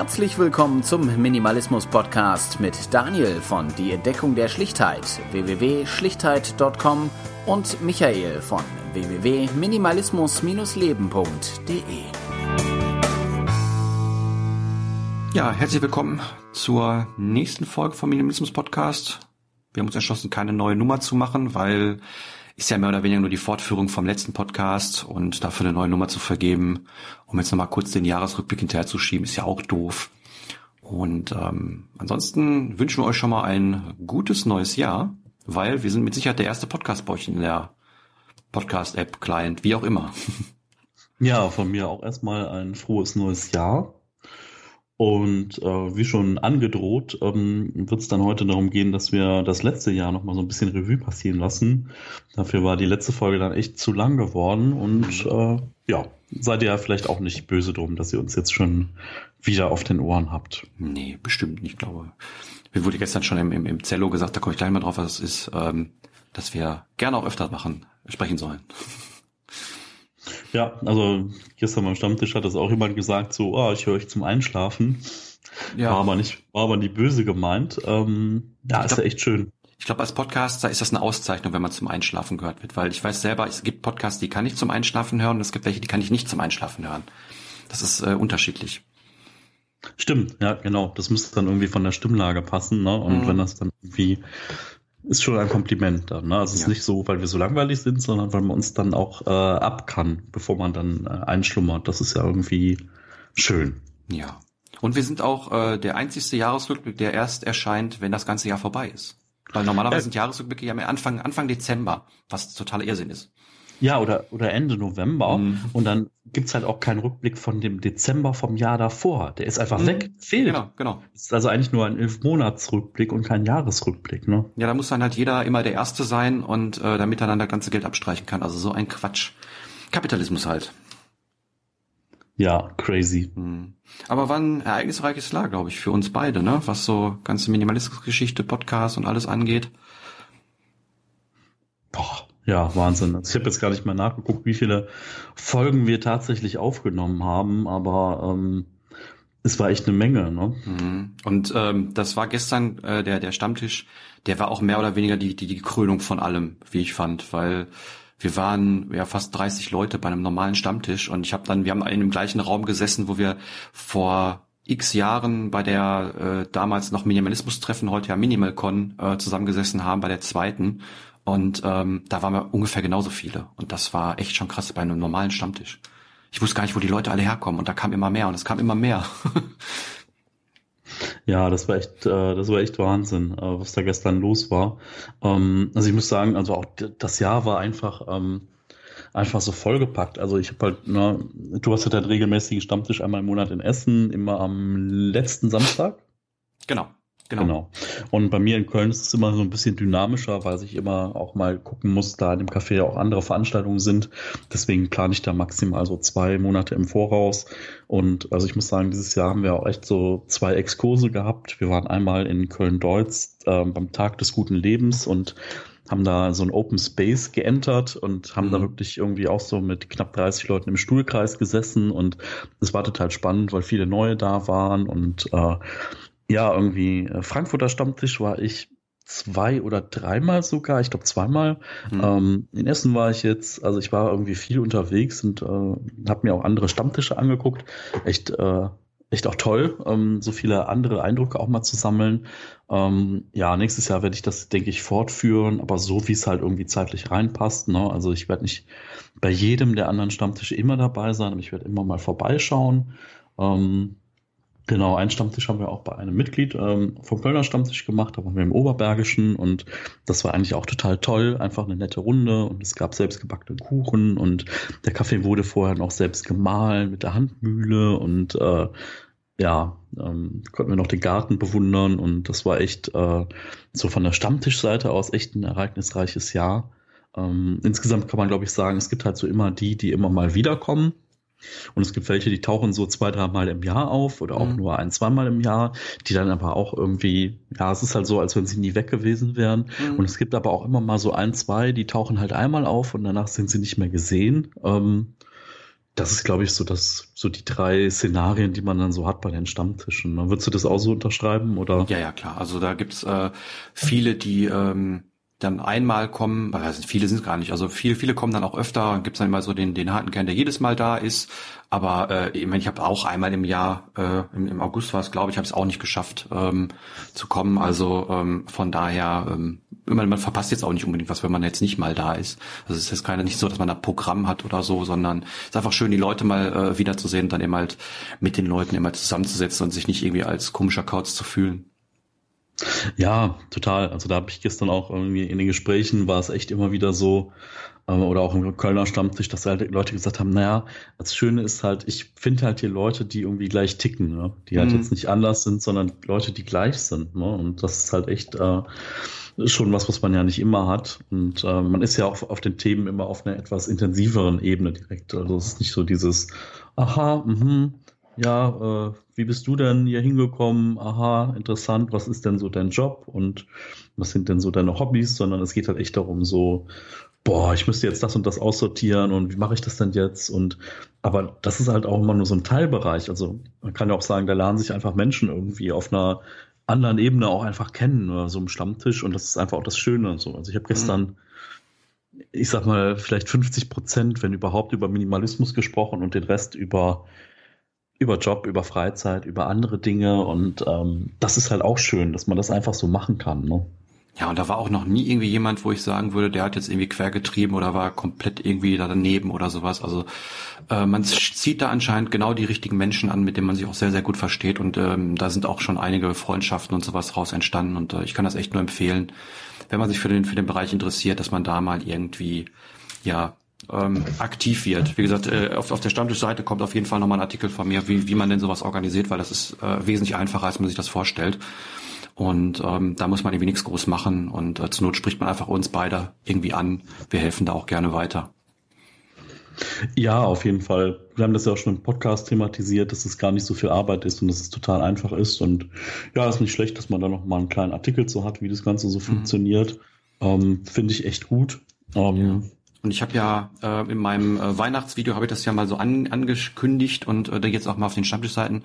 Herzlich willkommen zum Minimalismus Podcast mit Daniel von Die Entdeckung der Schlichtheit www.schlichtheit.com und Michael von www.minimalismus-leben.de. Ja, herzlich willkommen zur nächsten Folge vom Minimalismus Podcast. Wir haben uns entschlossen, keine neue Nummer zu machen, weil ist ja mehr oder weniger nur die Fortführung vom letzten Podcast und dafür eine neue Nummer zu vergeben, um jetzt nochmal kurz den Jahresrückblick hinterherzuschieben, ist ja auch doof. Und ähm, ansonsten wünschen wir euch schon mal ein gutes neues Jahr, weil wir sind mit Sicherheit der erste Podcast bei euch in der Podcast-App, Client, wie auch immer. Ja, von mir auch erstmal ein frohes neues Jahr. Und äh, wie schon angedroht, ähm, wird es dann heute darum gehen, dass wir das letzte Jahr nochmal so ein bisschen Revue passieren lassen. Dafür war die letzte Folge dann echt zu lang geworden. Und äh, ja, seid ihr ja vielleicht auch nicht böse drum, dass ihr uns jetzt schon wieder auf den Ohren habt. Nee, bestimmt nicht, glaube ich. Mir wurde gestern schon im, im, im Zello gesagt, da komme ich gleich mal drauf, was es ist, ähm, dass wir gerne auch öfter machen, sprechen sollen. Ja, also gestern beim Stammtisch hat das auch jemand gesagt, so, oh, ich höre euch zum Einschlafen. Ja. War aber nicht, war aber nicht böse gemeint. Ähm, ja, ist ja echt schön. Ich glaube, als Podcaster ist das eine Auszeichnung, wenn man zum Einschlafen gehört wird, weil ich weiß selber, es gibt Podcasts, die kann ich zum Einschlafen hören und es gibt welche, die kann ich nicht zum Einschlafen hören. Das ist äh, unterschiedlich. Stimmt, ja, genau. Das müsste dann irgendwie von der Stimmlage passen, ne? Und mhm. wenn das dann irgendwie ist schon ein Kompliment dann. Ne? Also es ja. ist nicht so, weil wir so langweilig sind, sondern weil man uns dann auch äh, ab kann, bevor man dann äh, einschlummert. Das ist ja irgendwie schön. Ja. Und wir sind auch äh, der einzigste Jahresrückblick, der erst erscheint, wenn das ganze Jahr vorbei ist. Weil normalerweise ja. sind Jahresrückblicke ja mehr Anfang, Anfang Dezember, was totaler Irrsinn ist. Ja, oder, oder Ende November. Mhm. Und dann gibt's halt auch keinen Rückblick von dem Dezember vom Jahr davor. Der ist einfach mhm. weg, fehlt. Genau, genau. Ist also eigentlich nur ein Elf-Monats-Rückblick und kein Jahresrückblick, ne? Ja, da muss dann halt jeder immer der Erste sein und äh, damit er dann das ganze Geld abstreichen kann. Also so ein Quatsch. Kapitalismus halt. Ja, crazy. Mhm. Aber war ein ereignisreiches Jahr, glaube ich, für uns beide, ne? Was so ganze Minimalismusgeschichte, Podcast und alles angeht. Boah, ja, Wahnsinn. Also ich habe jetzt gar nicht mal nachgeguckt, wie viele Folgen wir tatsächlich aufgenommen haben, aber ähm, es war echt eine Menge. Ne? Mhm. Und ähm, das war gestern äh, der der Stammtisch, der war auch mehr oder weniger die die, die Krönung von allem, wie ich fand, weil wir waren ja fast 30 Leute bei einem normalen Stammtisch und ich habe dann, wir haben in dem gleichen Raum gesessen, wo wir vor x Jahren bei der äh, damals noch Minimalismus-Treffen, heute ja Minimalcon, äh, zusammengesessen haben, bei der zweiten. Und ähm, da waren wir ungefähr genauso viele. Und das war echt schon krass bei einem normalen Stammtisch. Ich wusste gar nicht, wo die Leute alle herkommen. Und da kam immer mehr und es kam immer mehr. Ja, das war echt, äh, das war echt Wahnsinn, äh, was da gestern los war. Ähm, also ich muss sagen, also auch das Jahr war einfach, ähm, einfach so vollgepackt. Also ich habe halt, ne, du hast ja deinen regelmäßigen Stammtisch einmal im Monat in Essen, immer am letzten Samstag. Genau. Genau. genau. Und bei mir in Köln ist es immer so ein bisschen dynamischer, weil ich immer auch mal gucken muss, da in dem Café ja auch andere Veranstaltungen sind. Deswegen plane ich da maximal so zwei Monate im Voraus. Und also ich muss sagen, dieses Jahr haben wir auch echt so zwei Exkurse gehabt. Wir waren einmal in Köln-Deutz äh, beim Tag des guten Lebens und haben da so ein Open Space geentert und haben mhm. da wirklich irgendwie auch so mit knapp 30 Leuten im Stuhlkreis gesessen und es war total spannend, weil viele neue da waren und äh, ja, irgendwie äh, Frankfurter Stammtisch war ich zwei oder dreimal sogar, ich glaube zweimal. Mhm. Ähm, in Essen war ich jetzt, also ich war irgendwie viel unterwegs und äh, habe mir auch andere Stammtische angeguckt. Echt, äh, echt auch toll, ähm, so viele andere Eindrücke auch mal zu sammeln. Ähm, ja, nächstes Jahr werde ich das, denke ich, fortführen, aber so wie es halt irgendwie zeitlich reinpasst. Ne? Also ich werde nicht bei jedem der anderen Stammtische immer dabei sein, aber ich werde immer mal vorbeischauen. Ähm, Genau, einen Stammtisch haben wir auch bei einem Mitglied ähm, vom Kölner Stammtisch gemacht, da waren wir im Oberbergischen und das war eigentlich auch total toll, einfach eine nette Runde und es gab selbstgebackene Kuchen und der Kaffee wurde vorher noch selbst gemahlen mit der Handmühle und äh, ja, ähm, konnten wir noch den Garten bewundern und das war echt äh, so von der Stammtischseite aus echt ein ereignisreiches Jahr. Ähm, insgesamt kann man, glaube ich, sagen, es gibt halt so immer die, die immer mal wiederkommen und es gibt welche, die tauchen so zwei, dreimal im Jahr auf oder auch mhm. nur ein, zweimal im Jahr, die dann aber auch irgendwie, ja, es ist halt so, als wenn sie nie weg gewesen wären. Mhm. Und es gibt aber auch immer mal so ein, zwei, die tauchen halt einmal auf und danach sind sie nicht mehr gesehen. Ähm, das ist, glaube ich, so das, so die drei Szenarien, die man dann so hat bei den Stammtischen. Würdest du das auch so unterschreiben oder? Ja, ja, klar. Also da gibt's äh, viele, die ähm, dann einmal kommen, also viele sind gar nicht, also viele, viele kommen dann auch öfter, gibt's dann immer so den, den harten Kern, der jedes Mal da ist, aber äh, ich, mein, ich habe auch einmal im Jahr, äh, im, im August war es, glaube ich, habe es auch nicht geschafft ähm, zu kommen, also ähm, von daher, ähm, man, man verpasst jetzt auch nicht unbedingt was, wenn man jetzt nicht mal da ist. Also es ist jetzt keine, nicht so, dass man da Programm hat oder so, sondern es ist einfach schön, die Leute mal äh, wiederzusehen und dann eben halt mit den Leuten immer zusammenzusetzen und sich nicht irgendwie als komischer Kauz zu fühlen. Ja, total. Also da habe ich gestern auch irgendwie in den Gesprächen war es echt immer wieder so, ähm, oder auch im Kölner Stammtisch, dass halt Leute gesagt haben, naja, das Schöne ist halt, ich finde halt hier Leute, die irgendwie gleich ticken, ne? die halt mhm. jetzt nicht anders sind, sondern Leute, die gleich sind. Ne? Und das ist halt echt äh, schon was, was man ja nicht immer hat. Und äh, man ist ja auch auf den Themen immer auf einer etwas intensiveren Ebene direkt. Also es ist nicht so dieses, aha, mhm, ja, äh, wie bist du denn hier hingekommen? Aha, interessant, was ist denn so dein Job und was sind denn so deine Hobbys? Sondern es geht halt echt darum, so, boah, ich müsste jetzt das und das aussortieren und wie mache ich das denn jetzt? Und aber das ist halt auch immer nur so ein Teilbereich. Also man kann ja auch sagen, da lernen sich einfach Menschen irgendwie auf einer anderen Ebene auch einfach kennen oder so im Stammtisch und das ist einfach auch das Schöne. So. Also ich habe gestern mhm ich sag mal, vielleicht 50 Prozent, wenn überhaupt, über Minimalismus gesprochen und den Rest über über Job, über Freizeit, über andere Dinge und ähm, das ist halt auch schön, dass man das einfach so machen kann. Ne? Ja, und da war auch noch nie irgendwie jemand, wo ich sagen würde, der hat jetzt irgendwie quergetrieben oder war komplett irgendwie da daneben oder sowas. Also äh, man zieht da anscheinend genau die richtigen Menschen an, mit denen man sich auch sehr, sehr gut versteht. Und ähm, da sind auch schon einige Freundschaften und sowas raus entstanden. Und äh, ich kann das echt nur empfehlen, wenn man sich für den, für den Bereich interessiert, dass man da mal irgendwie ja ähm, aktiv wird. Wie gesagt, äh, auf, auf der Stammtischseite kommt auf jeden Fall nochmal ein Artikel von mir, wie, wie man denn sowas organisiert, weil das ist äh, wesentlich einfacher, als man sich das vorstellt. Und ähm, da muss man irgendwie nichts groß machen und äh, zur Not spricht man einfach uns beide irgendwie an. Wir helfen da auch gerne weiter. Ja, auf jeden Fall. Wir haben das ja auch schon im Podcast thematisiert, dass es gar nicht so viel Arbeit ist und dass es total einfach ist. Und ja, ist nicht schlecht, dass man da noch mal einen kleinen Artikel zu hat, wie das Ganze so mhm. funktioniert. Ähm, Finde ich echt gut. Ähm. Und ich habe ja äh, in meinem äh, Weihnachtsvideo habe ich das ja mal so an, angekündigt und äh, jetzt auch mal auf den Stammtischseiten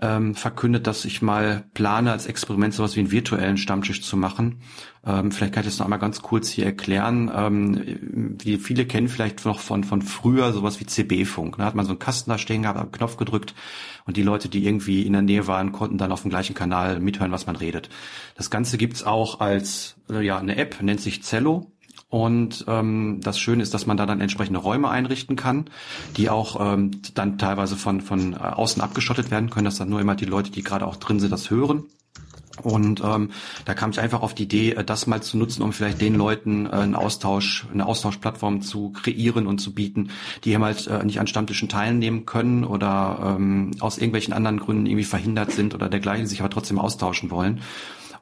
ähm, verkündet, dass ich mal plane, als Experiment sowas wie einen virtuellen Stammtisch zu machen. Ähm, vielleicht kann ich das noch einmal ganz kurz hier erklären. Ähm, wie viele kennen vielleicht noch von von früher sowas wie CB-Funk. Da hat man so einen Kasten da stehen gehabt, einen Knopf gedrückt und die Leute, die irgendwie in der Nähe waren, konnten dann auf dem gleichen Kanal mithören, was man redet. Das Ganze gibt's auch als äh, ja eine App, nennt sich Zello. Und ähm, das Schöne ist, dass man da dann entsprechende Räume einrichten kann, die auch ähm, dann teilweise von, von äh, außen abgeschottet werden können, dass dann nur immer die Leute, die gerade auch drin sind, das hören. Und ähm, da kam ich einfach auf die Idee, äh, das mal zu nutzen, um vielleicht den Leuten äh, einen Austausch, eine Austauschplattform zu kreieren und zu bieten, die eben halt äh, nicht an Stammtischen teilnehmen können oder ähm, aus irgendwelchen anderen Gründen irgendwie verhindert sind oder dergleichen, sich aber trotzdem austauschen wollen.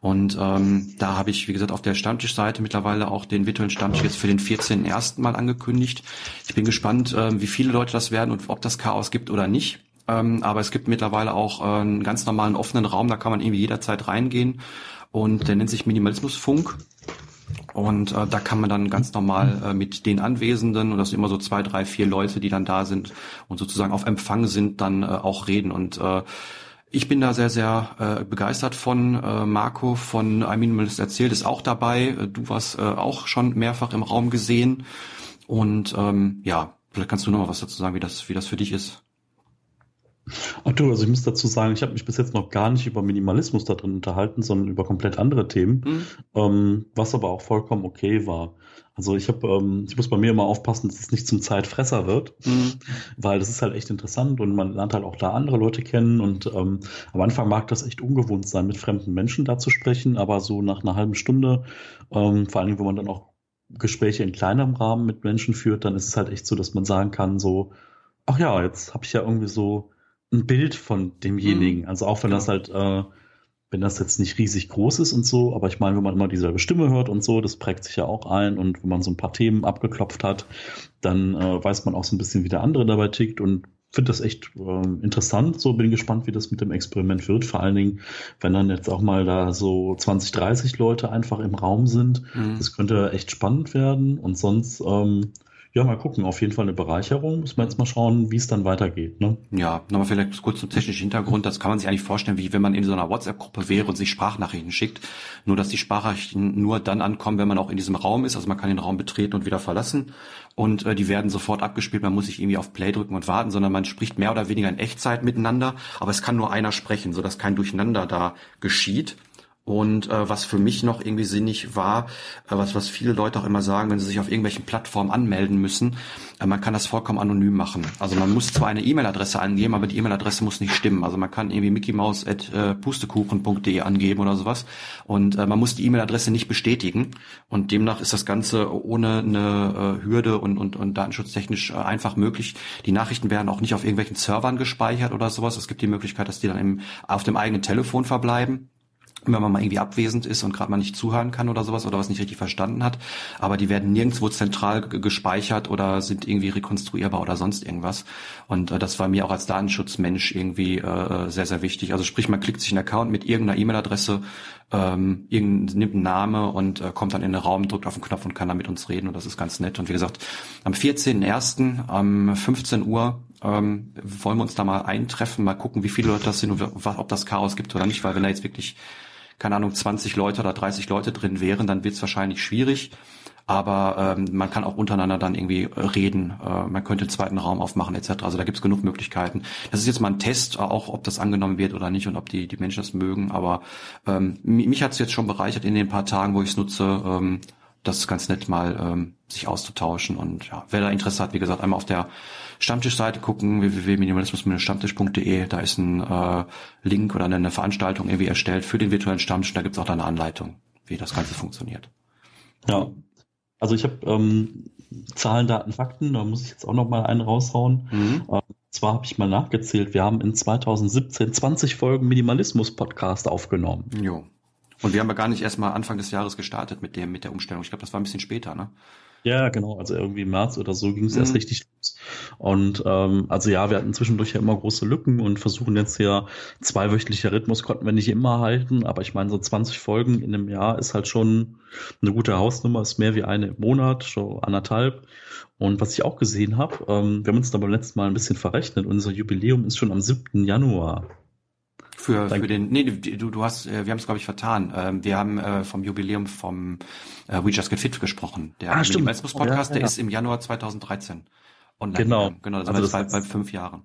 Und ähm, da habe ich, wie gesagt, auf der Stammtischseite mittlerweile auch den virtuellen Stammtisch jetzt für den 14.01. Mal angekündigt. Ich bin gespannt, äh, wie viele Leute das werden und ob das Chaos gibt oder nicht. Ähm, aber es gibt mittlerweile auch äh, einen ganz normalen offenen Raum, da kann man irgendwie jederzeit reingehen. Und der nennt sich Minimalismusfunk. Und äh, da kann man dann ganz normal äh, mit den Anwesenden, und das sind immer so zwei, drei, vier Leute, die dann da sind und sozusagen auf Empfang sind, dann äh, auch reden. Und äh, ich bin da sehr, sehr äh, begeistert von. Äh, Marco von I Minimalist erzählt ist auch dabei. Äh, du warst äh, auch schon mehrfach im Raum gesehen. Und ähm, ja, vielleicht kannst du noch mal was dazu sagen, wie das, wie das für dich ist. Ach du, also ich muss dazu sagen, ich habe mich bis jetzt noch gar nicht über Minimalismus da drin unterhalten, sondern über komplett andere Themen, mhm. ähm, was aber auch vollkommen okay war. Also ich habe, ähm, ich muss bei mir immer aufpassen, dass es nicht zum Zeitfresser wird, mhm. weil das ist halt echt interessant und man lernt halt auch da andere Leute kennen und ähm, am Anfang mag das echt ungewohnt sein, mit fremden Menschen da zu sprechen, aber so nach einer halben Stunde, ähm, vor allen Dingen, wenn man dann auch Gespräche in kleinerem Rahmen mit Menschen führt, dann ist es halt echt so, dass man sagen kann, so, ach ja, jetzt habe ich ja irgendwie so ein Bild von demjenigen. Mhm. Also auch wenn das halt, äh, wenn das jetzt nicht riesig groß ist und so, aber ich meine, wenn man immer dieselbe Stimme hört und so, das prägt sich ja auch ein und wenn man so ein paar Themen abgeklopft hat, dann äh, weiß man auch so ein bisschen, wie der andere dabei tickt und finde das echt äh, interessant. So bin gespannt, wie das mit dem Experiment wird. Vor allen Dingen, wenn dann jetzt auch mal da so 20, 30 Leute einfach im Raum sind. Mhm. Das könnte echt spannend werden. Und sonst, ähm, Ja, mal gucken. Auf jeden Fall eine Bereicherung. Müssen wir jetzt mal schauen, wie es dann weitergeht. Ne? Ja, nochmal vielleicht kurz zum technischen Hintergrund. Das kann man sich eigentlich vorstellen, wie wenn man in so einer WhatsApp-Gruppe wäre und sich Sprachnachrichten schickt. Nur, dass die Sprachnachrichten nur dann ankommen, wenn man auch in diesem Raum ist. Also man kann den Raum betreten und wieder verlassen. Und äh, die werden sofort abgespielt. Man muss sich irgendwie auf Play drücken und warten, sondern man spricht mehr oder weniger in Echtzeit miteinander. Aber es kann nur einer sprechen, sodass kein Durcheinander da geschieht. Und äh, was für mich noch irgendwie sinnig war, äh, was, was viele Leute auch immer sagen, wenn sie sich auf irgendwelchen Plattformen anmelden müssen, äh, man kann das vollkommen anonym machen. Also man muss zwar eine E-Mail-Adresse angeben, aber die E-Mail-Adresse muss nicht stimmen. Also man kann irgendwie mickeymaus.pustekuchen.de angeben oder sowas. Und äh, man muss die E-Mail-Adresse nicht bestätigen. Und demnach ist das Ganze ohne eine äh, Hürde und, und, und datenschutztechnisch äh, einfach möglich. Die Nachrichten werden auch nicht auf irgendwelchen Servern gespeichert oder sowas. Es gibt die Möglichkeit, dass die dann im, auf dem eigenen Telefon verbleiben wenn man mal irgendwie abwesend ist und gerade mal nicht zuhören kann oder sowas oder was nicht richtig verstanden hat. Aber die werden nirgendwo zentral gespeichert oder sind irgendwie rekonstruierbar oder sonst irgendwas. Und äh, das war mir auch als Datenschutzmensch irgendwie äh, sehr, sehr wichtig. Also sprich, man klickt sich einen Account mit irgendeiner E-Mail-Adresse, ähm, nimmt einen Name und äh, kommt dann in den Raum, drückt auf den Knopf und kann da mit uns reden. Und das ist ganz nett. Und wie gesagt, am 14.01. um 15 Uhr ähm, wollen wir uns da mal eintreffen, mal gucken, wie viele Leute das sind und ob das Chaos gibt oder nicht, weil wenn da jetzt wirklich keine Ahnung, 20 Leute oder 30 Leute drin wären, dann wird es wahrscheinlich schwierig. Aber ähm, man kann auch untereinander dann irgendwie äh, reden. Äh, man könnte einen zweiten Raum aufmachen etc. Also da gibt's genug Möglichkeiten. Das ist jetzt mal ein Test, auch ob das angenommen wird oder nicht und ob die, die Menschen das mögen. Aber ähm, mich hat's jetzt schon bereichert in den paar Tagen, wo ich es nutze. Ähm, das ist ganz nett mal ähm, sich auszutauschen. Und ja, wer da Interesse hat, wie gesagt, einmal auf der Stammtischseite gucken, www.minimalismus-stammtisch.de. Da ist ein äh, Link oder eine Veranstaltung irgendwie erstellt für den virtuellen Stammtisch. Da gibt's auch da eine Anleitung, wie das Ganze funktioniert. Ja, also ich habe ähm, Zahlen, Daten, Fakten. Da muss ich jetzt auch noch mal einen raushauen. Mhm. Ähm, zwar habe ich mal nachgezählt, wir haben in 2017 20 Folgen Minimalismus-Podcast aufgenommen. Jo. Und wir haben ja gar nicht erst mal Anfang des Jahres gestartet mit dem, mit der Umstellung. Ich glaube, das war ein bisschen später, ne? Ja, genau. Also irgendwie im März oder so ging es mhm. erst richtig los. Und ähm, also ja, wir hatten zwischendurch ja immer große Lücken und versuchen jetzt ja zweiwöchentlicher Rhythmus konnten wir nicht immer halten, aber ich meine, so 20 Folgen in einem Jahr ist halt schon eine gute Hausnummer, ist mehr wie eine im Monat, so anderthalb. Und was ich auch gesehen habe, ähm, wir haben uns da beim letzten Mal ein bisschen verrechnet, unser Jubiläum ist schon am 7. Januar. Für, für den, nee, du, du hast, äh, wir haben es glaube ich vertan. Ähm, wir haben äh, vom Jubiläum vom äh, We Just Get Fit gesprochen. Der ah, Minimalismus Podcast, ja, ja. der ist im Januar 2013 online. Genau, genau, das also das bei, bei fünf Jahren.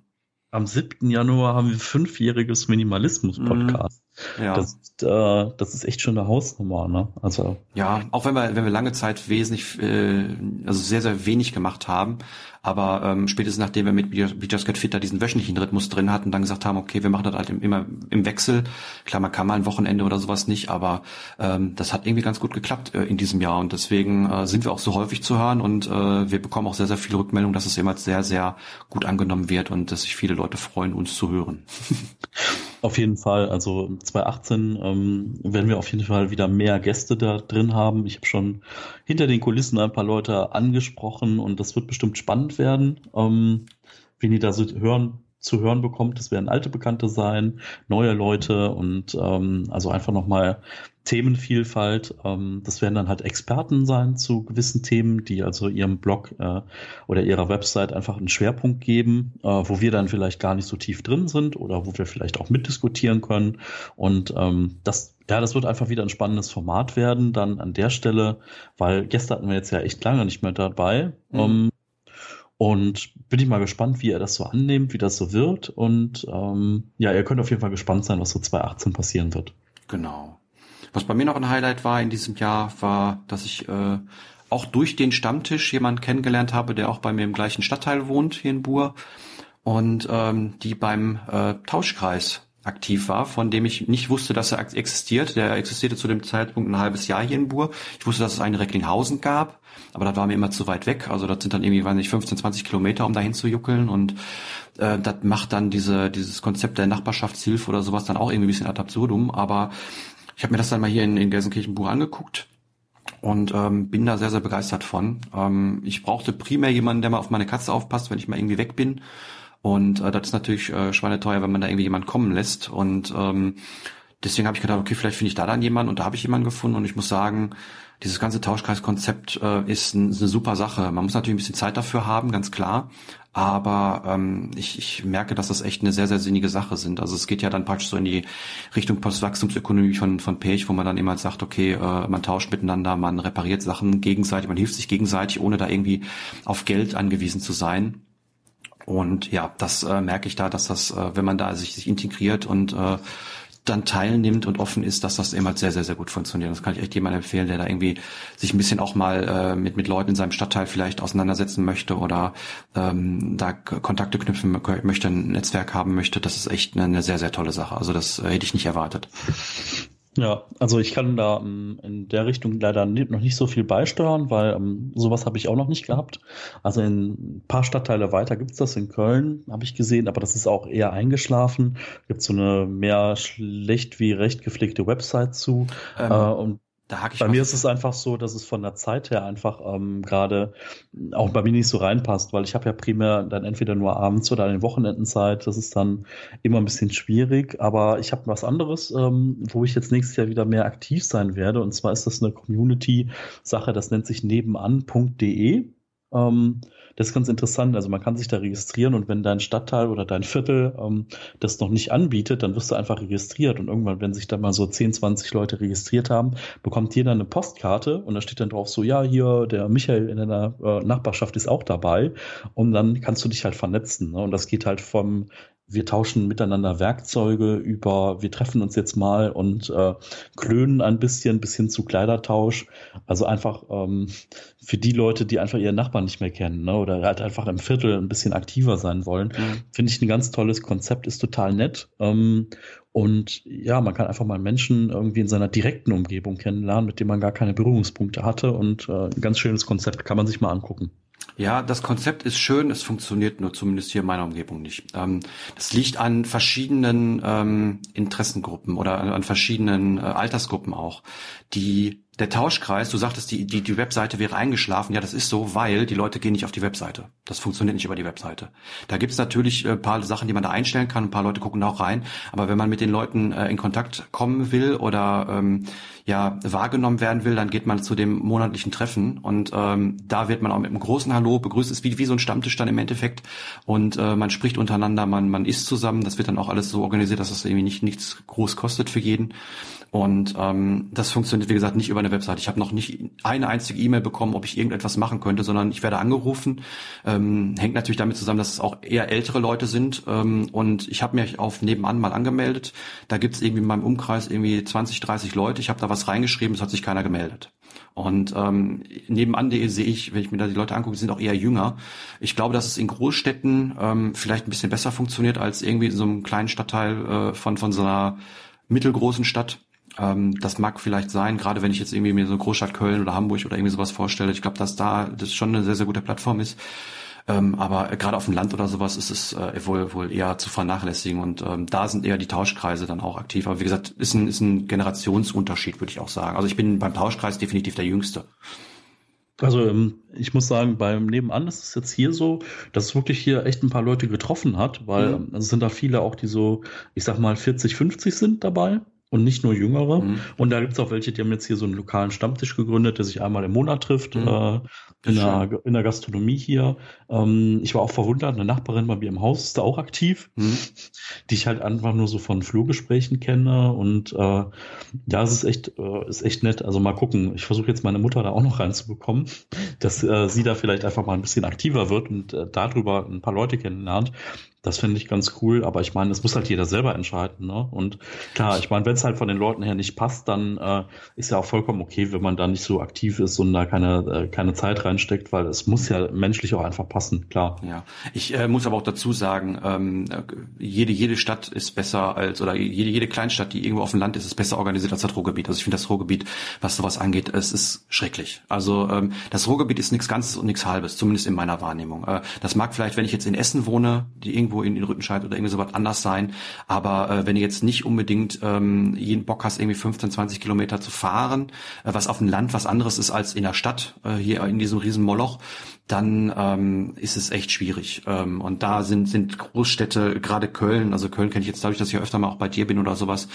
Am 7. Januar haben wir fünfjähriges Minimalismus-Podcast. Mhm. Ja. Das, äh, das ist echt schon eine Hausnummer, ne? Also. Ja, auch wenn wir, wenn wir lange Zeit wesentlich, äh, also sehr, sehr wenig gemacht haben, aber ähm, spätestens nachdem wir mit Be Just Get Fit da diesen wöchentlichen Rhythmus drin hatten, dann gesagt haben, okay, wir machen das halt immer im Wechsel. Klar, man kann mal ein Wochenende oder sowas nicht, aber ähm, das hat irgendwie ganz gut geklappt äh, in diesem Jahr und deswegen äh, sind wir auch so häufig zu hören und äh, wir bekommen auch sehr, sehr viele Rückmeldungen, dass es immer sehr, sehr gut angenommen wird und dass sich viele Leute freuen, uns zu hören. Auf jeden Fall. Also 2018 ähm, werden wir auf jeden Fall wieder mehr Gäste da drin haben. Ich habe schon hinter den Kulissen ein paar Leute angesprochen und das wird bestimmt spannend werden, ähm, wenn die da so hören, zu hören bekommt. Das werden alte Bekannte sein, neue Leute und ähm, also einfach nochmal Themenvielfalt. Ähm, das werden dann halt Experten sein zu gewissen Themen, die also ihrem Blog äh, oder ihrer Website einfach einen Schwerpunkt geben, äh, wo wir dann vielleicht gar nicht so tief drin sind oder wo wir vielleicht auch mitdiskutieren können. Und ähm, das, ja, das wird einfach wieder ein spannendes Format werden dann an der Stelle, weil gestern hatten wir jetzt ja echt lange nicht mehr dabei. Mhm. Um, und bin ich mal gespannt, wie er das so annimmt, wie das so wird. Und ähm, ja, ihr könnt auf jeden Fall gespannt sein, was so 2018 passieren wird. Genau. Was bei mir noch ein Highlight war in diesem Jahr, war, dass ich äh, auch durch den Stammtisch jemanden kennengelernt habe, der auch bei mir im gleichen Stadtteil wohnt, hier in Buhr, und ähm, die beim äh, Tauschkreis aktiv war, von dem ich nicht wusste, dass er existiert. Der existierte zu dem Zeitpunkt ein halbes Jahr hier in Buhr. Ich wusste, dass es einen Recklinghausen gab, aber das war mir immer zu weit weg. Also das sind dann irgendwie, weiß nicht, 15, 20 Kilometer, um dahin zu juckeln und äh, das macht dann diese, dieses Konzept der Nachbarschaftshilfe oder sowas dann auch irgendwie ein bisschen ad absurdum, aber ich habe mir das dann mal hier in, in Gelsenkirchen-Buch angeguckt und ähm, bin da sehr, sehr begeistert von. Ähm, ich brauchte primär jemanden, der mal auf meine Katze aufpasst, wenn ich mal irgendwie weg bin. Und äh, das ist natürlich äh, schweineteuer, wenn man da irgendwie jemanden kommen lässt. Und ähm, deswegen habe ich gedacht, okay, vielleicht finde ich da dann jemanden und da habe ich jemanden gefunden und ich muss sagen, dieses ganze Tauschkreiskonzept äh, ist, ein, ist eine super Sache. Man muss natürlich ein bisschen Zeit dafür haben, ganz klar. Aber ähm, ich, ich merke, dass das echt eine sehr, sehr sinnige Sache sind. Also es geht ja dann praktisch so in die Richtung Postwachstumsökonomie von, von Pech, wo man dann immer sagt, okay, äh, man tauscht miteinander, man repariert Sachen gegenseitig, man hilft sich gegenseitig, ohne da irgendwie auf Geld angewiesen zu sein. Und ja, das äh, merke ich da, dass das, äh, wenn man da sich, sich integriert und äh, dann teilnimmt und offen ist, dass das immer halt sehr, sehr, sehr gut funktioniert. Das kann ich echt jemandem empfehlen, der da irgendwie sich ein bisschen auch mal äh, mit, mit Leuten in seinem Stadtteil vielleicht auseinandersetzen möchte oder ähm, da Kontakte knüpfen möchte, ein Netzwerk haben möchte. Das ist echt eine, eine sehr, sehr tolle Sache. Also das äh, hätte ich nicht erwartet. Ja, also ich kann da ähm, in der Richtung leider noch nicht so viel beisteuern, weil ähm, sowas habe ich auch noch nicht gehabt. Also in ein paar Stadtteile weiter gibt's das in Köln, habe ich gesehen, aber das ist auch eher eingeschlafen. Gibt so eine mehr schlecht wie recht gepflegte Website zu. Ähm, äh, und da hake ich bei mir ist es einfach so, dass es von der Zeit her einfach ähm, gerade auch bei mir nicht so reinpasst, weil ich habe ja primär dann entweder nur abends oder an den Wochenenden Zeit. Das ist dann immer ein bisschen schwierig. Aber ich habe was anderes, ähm, wo ich jetzt nächstes Jahr wieder mehr aktiv sein werde. Und zwar ist das eine Community-Sache, das nennt sich nebenan.de. Ähm, das ist ganz interessant. Also man kann sich da registrieren und wenn dein Stadtteil oder dein Viertel ähm, das noch nicht anbietet, dann wirst du einfach registriert und irgendwann, wenn sich da mal so 10, 20 Leute registriert haben, bekommt jeder eine Postkarte und da steht dann drauf so, ja, hier der Michael in deiner äh, Nachbarschaft ist auch dabei und dann kannst du dich halt vernetzen. Ne? Und das geht halt vom wir tauschen miteinander Werkzeuge über, wir treffen uns jetzt mal und äh, klönen ein bisschen bis hin zu Kleidertausch. Also einfach ähm, für die Leute, die einfach ihren Nachbarn nicht mehr kennen ne, oder halt einfach im Viertel ein bisschen aktiver sein wollen, mhm. finde ich ein ganz tolles Konzept, ist total nett. Ähm, und ja, man kann einfach mal Menschen irgendwie in seiner direkten Umgebung kennenlernen, mit dem man gar keine Berührungspunkte hatte. Und äh, ein ganz schönes Konzept kann man sich mal angucken. Ja, das Konzept ist schön, es funktioniert nur zumindest hier in meiner Umgebung nicht. Ähm, das liegt an verschiedenen ähm, Interessengruppen oder an, verschiedenen äh, Altersgruppen auch, die der Tauschkreis, du sagtest, die, die, die Webseite wäre eingeschlafen. Ja, das ist so, weil die Leute gehen nicht auf die Webseite. Das funktioniert nicht über die Webseite. Da gibt's natürlich ein äh, paar Sachen, die man da einstellen kann. Ein paar Leute gucken da auch rein. Aber wenn man mit den Leuten äh, in Kontakt kommen will oder ähm, ja wahrgenommen werden will, dann geht man zu dem monatlichen Treffen und ähm, da wird man auch mit einem großen Hallo begrüßt. Ist wie, wie so ein Stammtisch dann im Endeffekt und äh, man spricht untereinander, man, man isst zusammen. Das wird dann auch alles so organisiert, dass das irgendwie nicht nichts groß kostet für jeden. Und ähm, das funktioniert, wie gesagt, nicht über eine Website. Ich habe noch nicht eine einzige E-Mail bekommen, ob ich irgendetwas machen könnte, sondern ich werde angerufen. Ähm, hängt natürlich damit zusammen, dass es auch eher ältere Leute sind. Ähm, und ich habe mich auf nebenan mal angemeldet. Da gibt es irgendwie in meinem Umkreis irgendwie 20, 30 Leute. Ich habe da was reingeschrieben, es hat sich keiner gemeldet. Und ähm, nebenan.de sehe ich, wenn ich mir da die Leute angucke, sind auch eher jünger. Ich glaube, dass es in Großstädten ähm, vielleicht ein bisschen besser funktioniert als irgendwie in so einem kleinen Stadtteil äh, von, von so einer mittelgroßen Stadt. Ähm, das mag vielleicht sein, gerade wenn ich jetzt irgendwie mir so Großstadt Köln oder Hamburg oder irgendwie sowas vorstelle. Ich glaube, dass da das schon eine sehr, sehr gute Plattform ist. Ähm, aber gerade auf dem Land oder sowas ist es äh, wohl, wohl eher zu vernachlässigen und ähm, da sind eher die Tauschkreise dann auch aktiv. Aber wie gesagt, ist ein, ist ein Generationsunterschied, würde ich auch sagen. Also ich bin beim Tauschkreis definitiv der Jüngste. Also ähm, ich muss sagen, beim Nebenan ist es jetzt hier so, dass es wirklich hier echt ein paar Leute getroffen hat, weil mhm. also sind da viele auch, die so, ich sag mal, 40, 50 sind dabei und nicht nur Jüngere. Mhm. Und da gibt's auch welche, die haben jetzt hier so einen lokalen Stammtisch gegründet, der sich einmal im Monat trifft, mhm. äh, in, der, in der Gastronomie hier. Ähm, ich war auch verwundert, eine Nachbarin bei mir im Haus ist da auch aktiv, mhm. die ich halt einfach nur so von Flurgesprächen kenne. Und äh, ja, es ist echt, äh, ist echt nett. Also mal gucken. Ich versuche jetzt meine Mutter da auch noch reinzubekommen, dass äh, sie da vielleicht einfach mal ein bisschen aktiver wird und äh, darüber ein paar Leute kennenlernt. Das finde ich ganz cool, aber ich meine, es muss halt jeder selber entscheiden. Ne? Und klar, ich meine, wenn es halt von den Leuten her nicht passt, dann äh, ist ja auch vollkommen okay, wenn man da nicht so aktiv ist und da keine, äh, keine Zeit reinsteckt, weil es muss ja menschlich auch einfach passen, klar. Ja, ich äh, muss aber auch dazu sagen, ähm, jede, jede Stadt ist besser als, oder jede, jede Kleinstadt, die irgendwo auf dem Land ist, ist besser organisiert als das Ruhrgebiet. Also ich finde das Ruhrgebiet, was sowas angeht, es ist schrecklich. Also ähm, das Ruhrgebiet ist nichts Ganzes und nichts Halbes, zumindest in meiner Wahrnehmung. Äh, das mag vielleicht, wenn ich jetzt in Essen wohne, die irgendwo irgendwo in, in Rüttenscheid oder irgendwie sowas anders sein. Aber äh, wenn du jetzt nicht unbedingt ähm, jeden Bock hast, irgendwie 15, 20 Kilometer zu fahren, äh, was auf dem Land was anderes ist als in der Stadt, äh, hier in diesem riesen Moloch, dann ähm, ist es echt schwierig. Ähm, und da sind, sind Großstädte, gerade Köln, also Köln kenne ich jetzt dadurch, dass ich öfter mal auch bei dir bin oder sowas,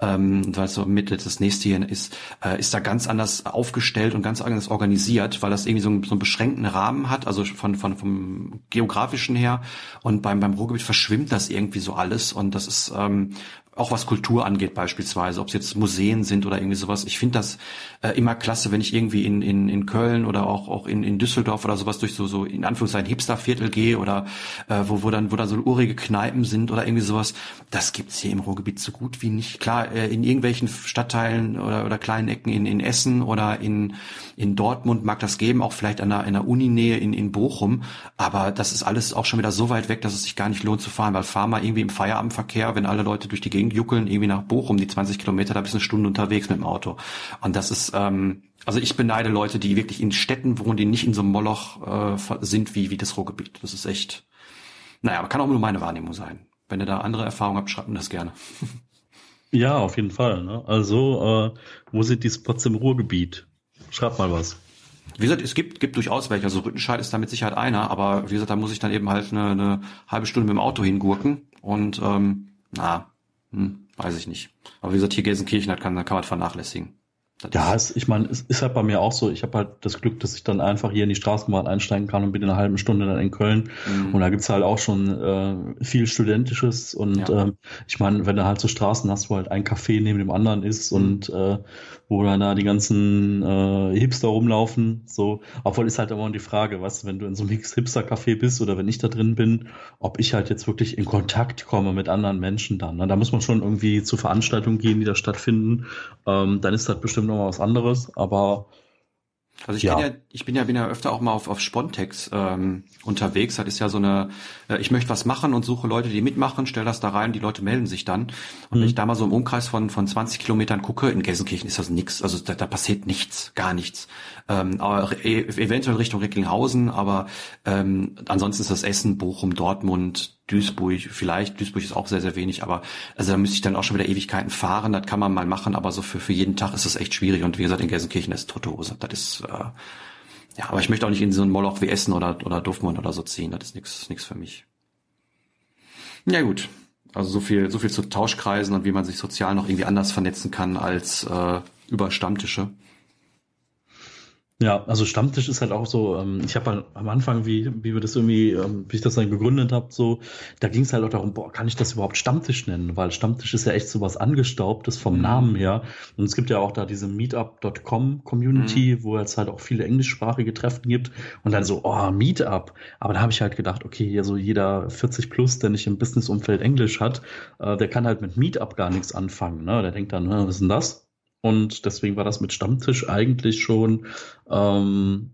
ähm, weil so Mitte das nächste hier ist, äh, ist da ganz anders aufgestellt und ganz anders organisiert, weil das irgendwie so einen, so einen beschränkten Rahmen hat, also von, von vom geografischen her. Und beim, beim Ruhrgebiet verschwimmt das irgendwie so alles. Und das ist ähm, auch was Kultur angeht beispielsweise, ob es jetzt Museen sind oder irgendwie sowas. Ich finde das äh, immer klasse, wenn ich irgendwie in, in, in Köln oder auch, auch in, in Düsseldorf oder sowas durch so, so in Anführungszeichen Hipsterviertel gehe oder äh, wo, wo dann wo dann so urige Kneipen sind oder irgendwie sowas. Das gibt's hier im Ruhrgebiet so gut wie nicht. Klar, äh, in irgendwelchen Stadtteilen oder, oder kleinen Ecken in, in Essen oder in, in Dortmund mag das geben, auch vielleicht an einer, in der Uninähe in, in Bochum. Aber das ist alles auch schon wieder so weit weg, dass es sich gar nicht lohnt zu fahren, weil fahr mal irgendwie im Feierabendverkehr, wenn alle Leute durch die Gegend juckeln, irgendwie nach Bochum, die 20 Kilometer, da bist du eine Stunde unterwegs mit dem Auto. Und das ist, ähm, also ich beneide Leute, die wirklich in Städten wohnen, die nicht in so einem Moloch äh, sind wie, wie das Ruhrgebiet. Das ist echt, naja, aber kann auch nur meine Wahrnehmung sein. Wenn ihr da andere Erfahrungen habt, schreibt mir das gerne. Ja, auf jeden Fall. Ne? Also, äh, wo sind die Spots im Ruhrgebiet? Schreibt mal was. Wie gesagt, es gibt, gibt durchaus welche. Also Rüttenscheid ist da mit Sicherheit einer, aber wie gesagt, da muss ich dann eben halt eine, eine halbe Stunde mit dem Auto hingurken. Und ähm, na, hm, weiß ich nicht. Aber wie gesagt, hier Gelsenkirchen, da kann, kann man vernachlässigen. Das ja, es, ich meine, es ist halt bei mir auch so. Ich habe halt das Glück, dass ich dann einfach hier in die Straßenbahn einsteigen kann und bin in einer halben Stunde dann in Köln. Mhm. Und da gibt's halt auch schon äh, viel Studentisches. Und ja. ähm, ich meine, wenn du halt so Straßen hast, wo halt ein Café neben dem anderen ist mhm. und äh, wo dann da die ganzen äh, Hipster rumlaufen, so, obwohl ist halt immer die Frage, was, wenn du in so einem Hipster-Café bist oder wenn ich da drin bin, ob ich halt jetzt wirklich in Kontakt komme mit anderen Menschen dann. Ne? Da muss man schon irgendwie zu Veranstaltungen gehen, die da stattfinden. Ähm, dann ist das bestimmt bestimmt noch was anderes, aber also ich ja. ja, ich bin ja, bin ja öfter auch mal auf, auf Spontex ähm, unterwegs. Das ist ja so eine, äh, ich möchte was machen und suche Leute, die mitmachen, stelle das da rein, die Leute melden sich dann. Und mhm. wenn ich da mal so im Umkreis von, von 20 Kilometern gucke, in Gelsenkirchen ist das nix, also da, da passiert nichts, gar nichts. Ähm, aber e eventuell Richtung Recklinghausen, aber ähm, ansonsten ist das Essen, Bochum, Dortmund, Duisburg, vielleicht, Duisburg ist auch sehr, sehr wenig, aber also da müsste ich dann auch schon wieder Ewigkeiten fahren, das kann man mal machen, aber so für, für jeden Tag ist das echt schwierig und wie gesagt, in Gelsenkirchen ist tote Hose. Das ist, äh, ja, aber ich möchte auch nicht in so ein Moloch wie Essen oder, oder Dortmund oder so ziehen, das ist nichts nix für mich. Ja gut, also so viel, so viel zu Tauschkreisen und wie man sich sozial noch irgendwie anders vernetzen kann als äh, über Stammtische. Ja, also Stammtisch ist halt auch so, ähm, ich habe halt am Anfang, wie, wie wir das irgendwie, ähm, wie ich das dann gegründet habe, so, da ging es halt auch darum, boah, kann ich das überhaupt Stammtisch nennen? Weil Stammtisch ist ja echt so was Angestaubtes vom mhm. Namen her. Und es gibt ja auch da diese Meetup.com Community, mhm. wo es halt auch viele englischsprachige Treffen gibt. Und dann so, oh, Meetup. Aber da habe ich halt gedacht, okay, hier so jeder 40 plus, der nicht im Businessumfeld Englisch hat, äh, der kann halt mit Meetup gar nichts anfangen. Ne? Der denkt dann, was ist denn das? Und deswegen war das mit Stammtisch eigentlich schon ähm,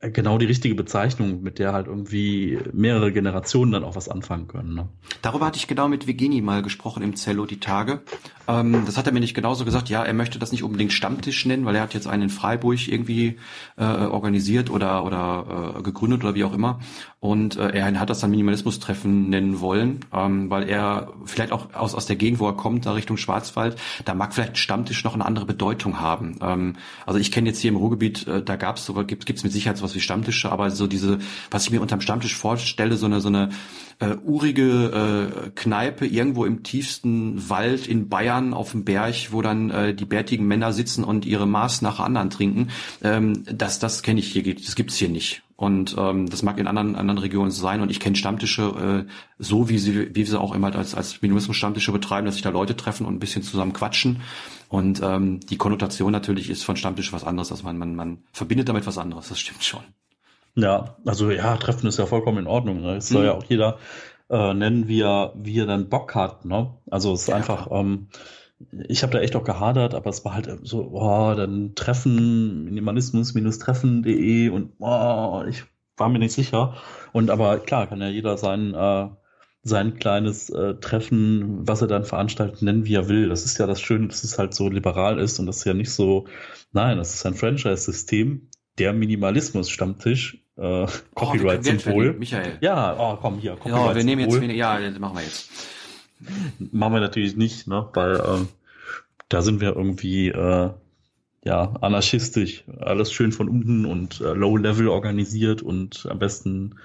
genau die richtige Bezeichnung, mit der halt irgendwie mehrere Generationen dann auch was anfangen können. Ne? Darüber hatte ich genau mit Vigini mal gesprochen im Zello die Tage. Ähm, das hat er mir nicht genauso gesagt. Ja, er möchte das nicht unbedingt Stammtisch nennen, weil er hat jetzt einen in Freiburg irgendwie äh, organisiert oder oder äh, gegründet oder wie auch immer. Und äh, er hat das dann Minimalismus-Treffen nennen wollen, ähm, weil er vielleicht auch aus aus der Gegend, wo er kommt, da Richtung Schwarzwald, da mag vielleicht Stammtisch noch eine andere Bedeutung haben. Ähm, also ich kenne jetzt hier im Ruhrgebiet, äh, da gab es sogar gibt es mit Sicherheit sowas wie Stammtische, aber so diese, was ich mir unterm Stammtisch vorstelle, so eine so eine äh, urige äh, Kneipe irgendwo im tiefsten Wald in Bayern auf dem Berg, wo dann äh, die bärtigen Männer sitzen und ihre Maß nach anderen trinken. Ähm, das das kenne ich hier, das gibt's hier nicht. Und ähm, das mag in anderen anderen Regionen sein. Und ich kenne Stammtische äh, so, wie sie wie sie auch immer als als Minimalismus-Stammtische betreiben, dass sich da Leute treffen und ein bisschen zusammen quatschen. Und ähm, die Konnotation natürlich ist von Stammtisch was anderes, dass man man man verbindet damit was anderes. Das stimmt schon. Ja, also ja, Treffen ist ja vollkommen in Ordnung. Ne? Es soll mhm. ja auch jeder äh, nennen, wie er, wie er dann Bock hat. Ne? Also es ist ja. einfach, ähm, ich habe da echt auch gehadert, aber es war halt so, oh, dann Treffen, minimalismus-treffen.de und oh, ich war mir nicht sicher. Und aber klar, kann ja jeder sein, äh, sein kleines äh, Treffen, was er dann veranstaltet, nennen, wie er will. Das ist ja das Schöne, dass es halt so liberal ist und das ist ja nicht so, nein, das ist ein Franchise-System, der Minimalismus-Stammtisch äh, Copyright-Symbol. Oh, Michael. Ja, oh, komm hier. Copyright ja, wir nehmen jetzt, ja, das machen wir jetzt. Machen wir natürlich nicht, ne, weil äh, da sind wir irgendwie äh, ja anarchistisch, alles schön von unten und äh, Low Level organisiert und am besten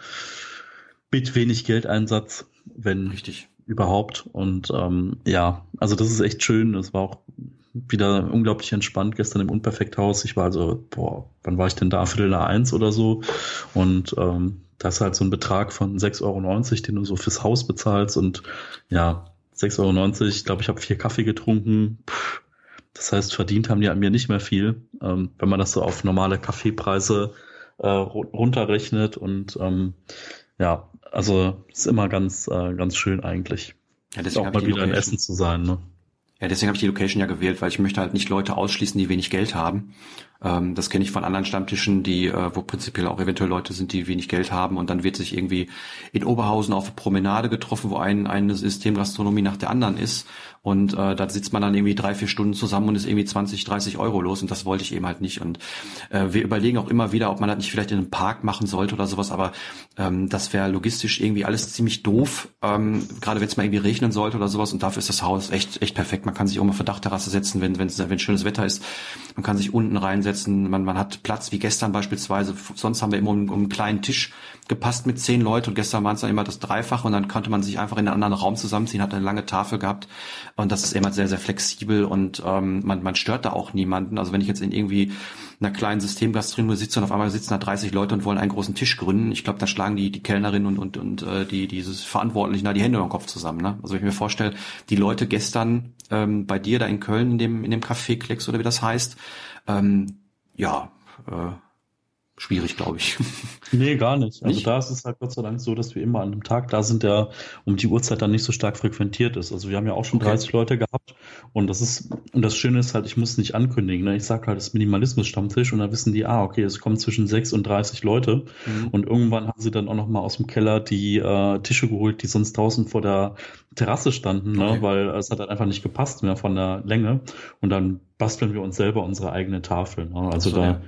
mit wenig Geldeinsatz, wenn Richtig. überhaupt. Und ähm, ja, also das ist echt schön. Das war auch wieder unglaublich entspannt gestern im Unperfekthaus. Ich war also, boah, wann war ich denn da? Viertel nach eins oder so. Und ähm, das ist halt so ein Betrag von 6,90 Euro, den du so fürs Haus bezahlst. Und ja, 6,90 Euro, ich glaube, ich habe vier Kaffee getrunken. Puh, das heißt, verdient haben die an mir nicht mehr viel. Ähm, wenn man das so auf normale Kaffeepreise äh, runterrechnet. Und ähm, ja, also ist immer ganz, äh, ganz schön eigentlich. Ja, deswegen auch mal wieder ein Essen zu sein. Ne? Ja, deswegen habe ich die Location ja gewählt, weil ich möchte halt nicht Leute ausschließen, die wenig Geld haben. Ähm, das kenne ich von anderen Stammtischen, die, äh, wo prinzipiell auch eventuell Leute sind, die wenig Geld haben und dann wird sich irgendwie in Oberhausen auf eine Promenade getroffen, wo ein, eine Systemgastronomie nach der anderen ist und äh, da sitzt man dann irgendwie drei, vier Stunden zusammen und ist irgendwie 20, 30 Euro los und das wollte ich eben halt nicht. Und äh, wir überlegen auch immer wieder, ob man das nicht vielleicht in einem Park machen sollte oder sowas, aber ähm, das wäre logistisch irgendwie alles ziemlich doof, ähm, gerade wenn es mal irgendwie regnen sollte oder sowas und dafür ist das Haus echt, echt perfekt. Man kann sich auch mal auf Dachterrasse setzen, wenn, wenn, wenn schönes Wetter ist. Man kann sich unten reinsetzen, man, man hat Platz wie gestern beispielsweise. Sonst haben wir immer um, um einen kleinen Tisch gepasst mit zehn Leuten und gestern waren es dann immer das Dreifache und dann konnte man sich einfach in einen anderen Raum zusammenziehen, hat eine lange Tafel gehabt und das ist immer sehr, sehr flexibel und ähm, man, man stört da auch niemanden. Also wenn ich jetzt in irgendwie einer kleinen Systemgastronomie sitze und auf einmal sitzen da 30 Leute und wollen einen großen Tisch gründen, ich glaube, da schlagen die, die Kellnerin und, und, und äh, die dieses Verantwortlichen da die Hände den Kopf zusammen. Ne? Also wenn ich mir vorstelle, die Leute gestern ähm, bei dir da in Köln in dem, in dem Café Klecks oder wie das heißt, ähm, ja, äh, schwierig, glaube ich. Nee, gar nicht. Also nicht? da ist es halt Gott sei Dank so, dass wir immer an einem Tag da sind, der um die Uhrzeit dann nicht so stark frequentiert ist. Also wir haben ja auch schon okay. 30 Leute gehabt und das ist, und das Schöne ist halt, ich muss nicht ankündigen. Ne? Ich sage halt, das Minimalismus-Stammtisch und dann wissen die, ah, okay, es kommen zwischen 6 und 30 Leute mhm. und irgendwann haben sie dann auch nochmal aus dem Keller die äh, Tische geholt, die sonst draußen vor der Terrasse standen, ne? Okay. weil es hat halt einfach nicht gepasst mehr von der Länge und dann basteln wir uns selber unsere eigene Tafel. Ne? Also so, da ja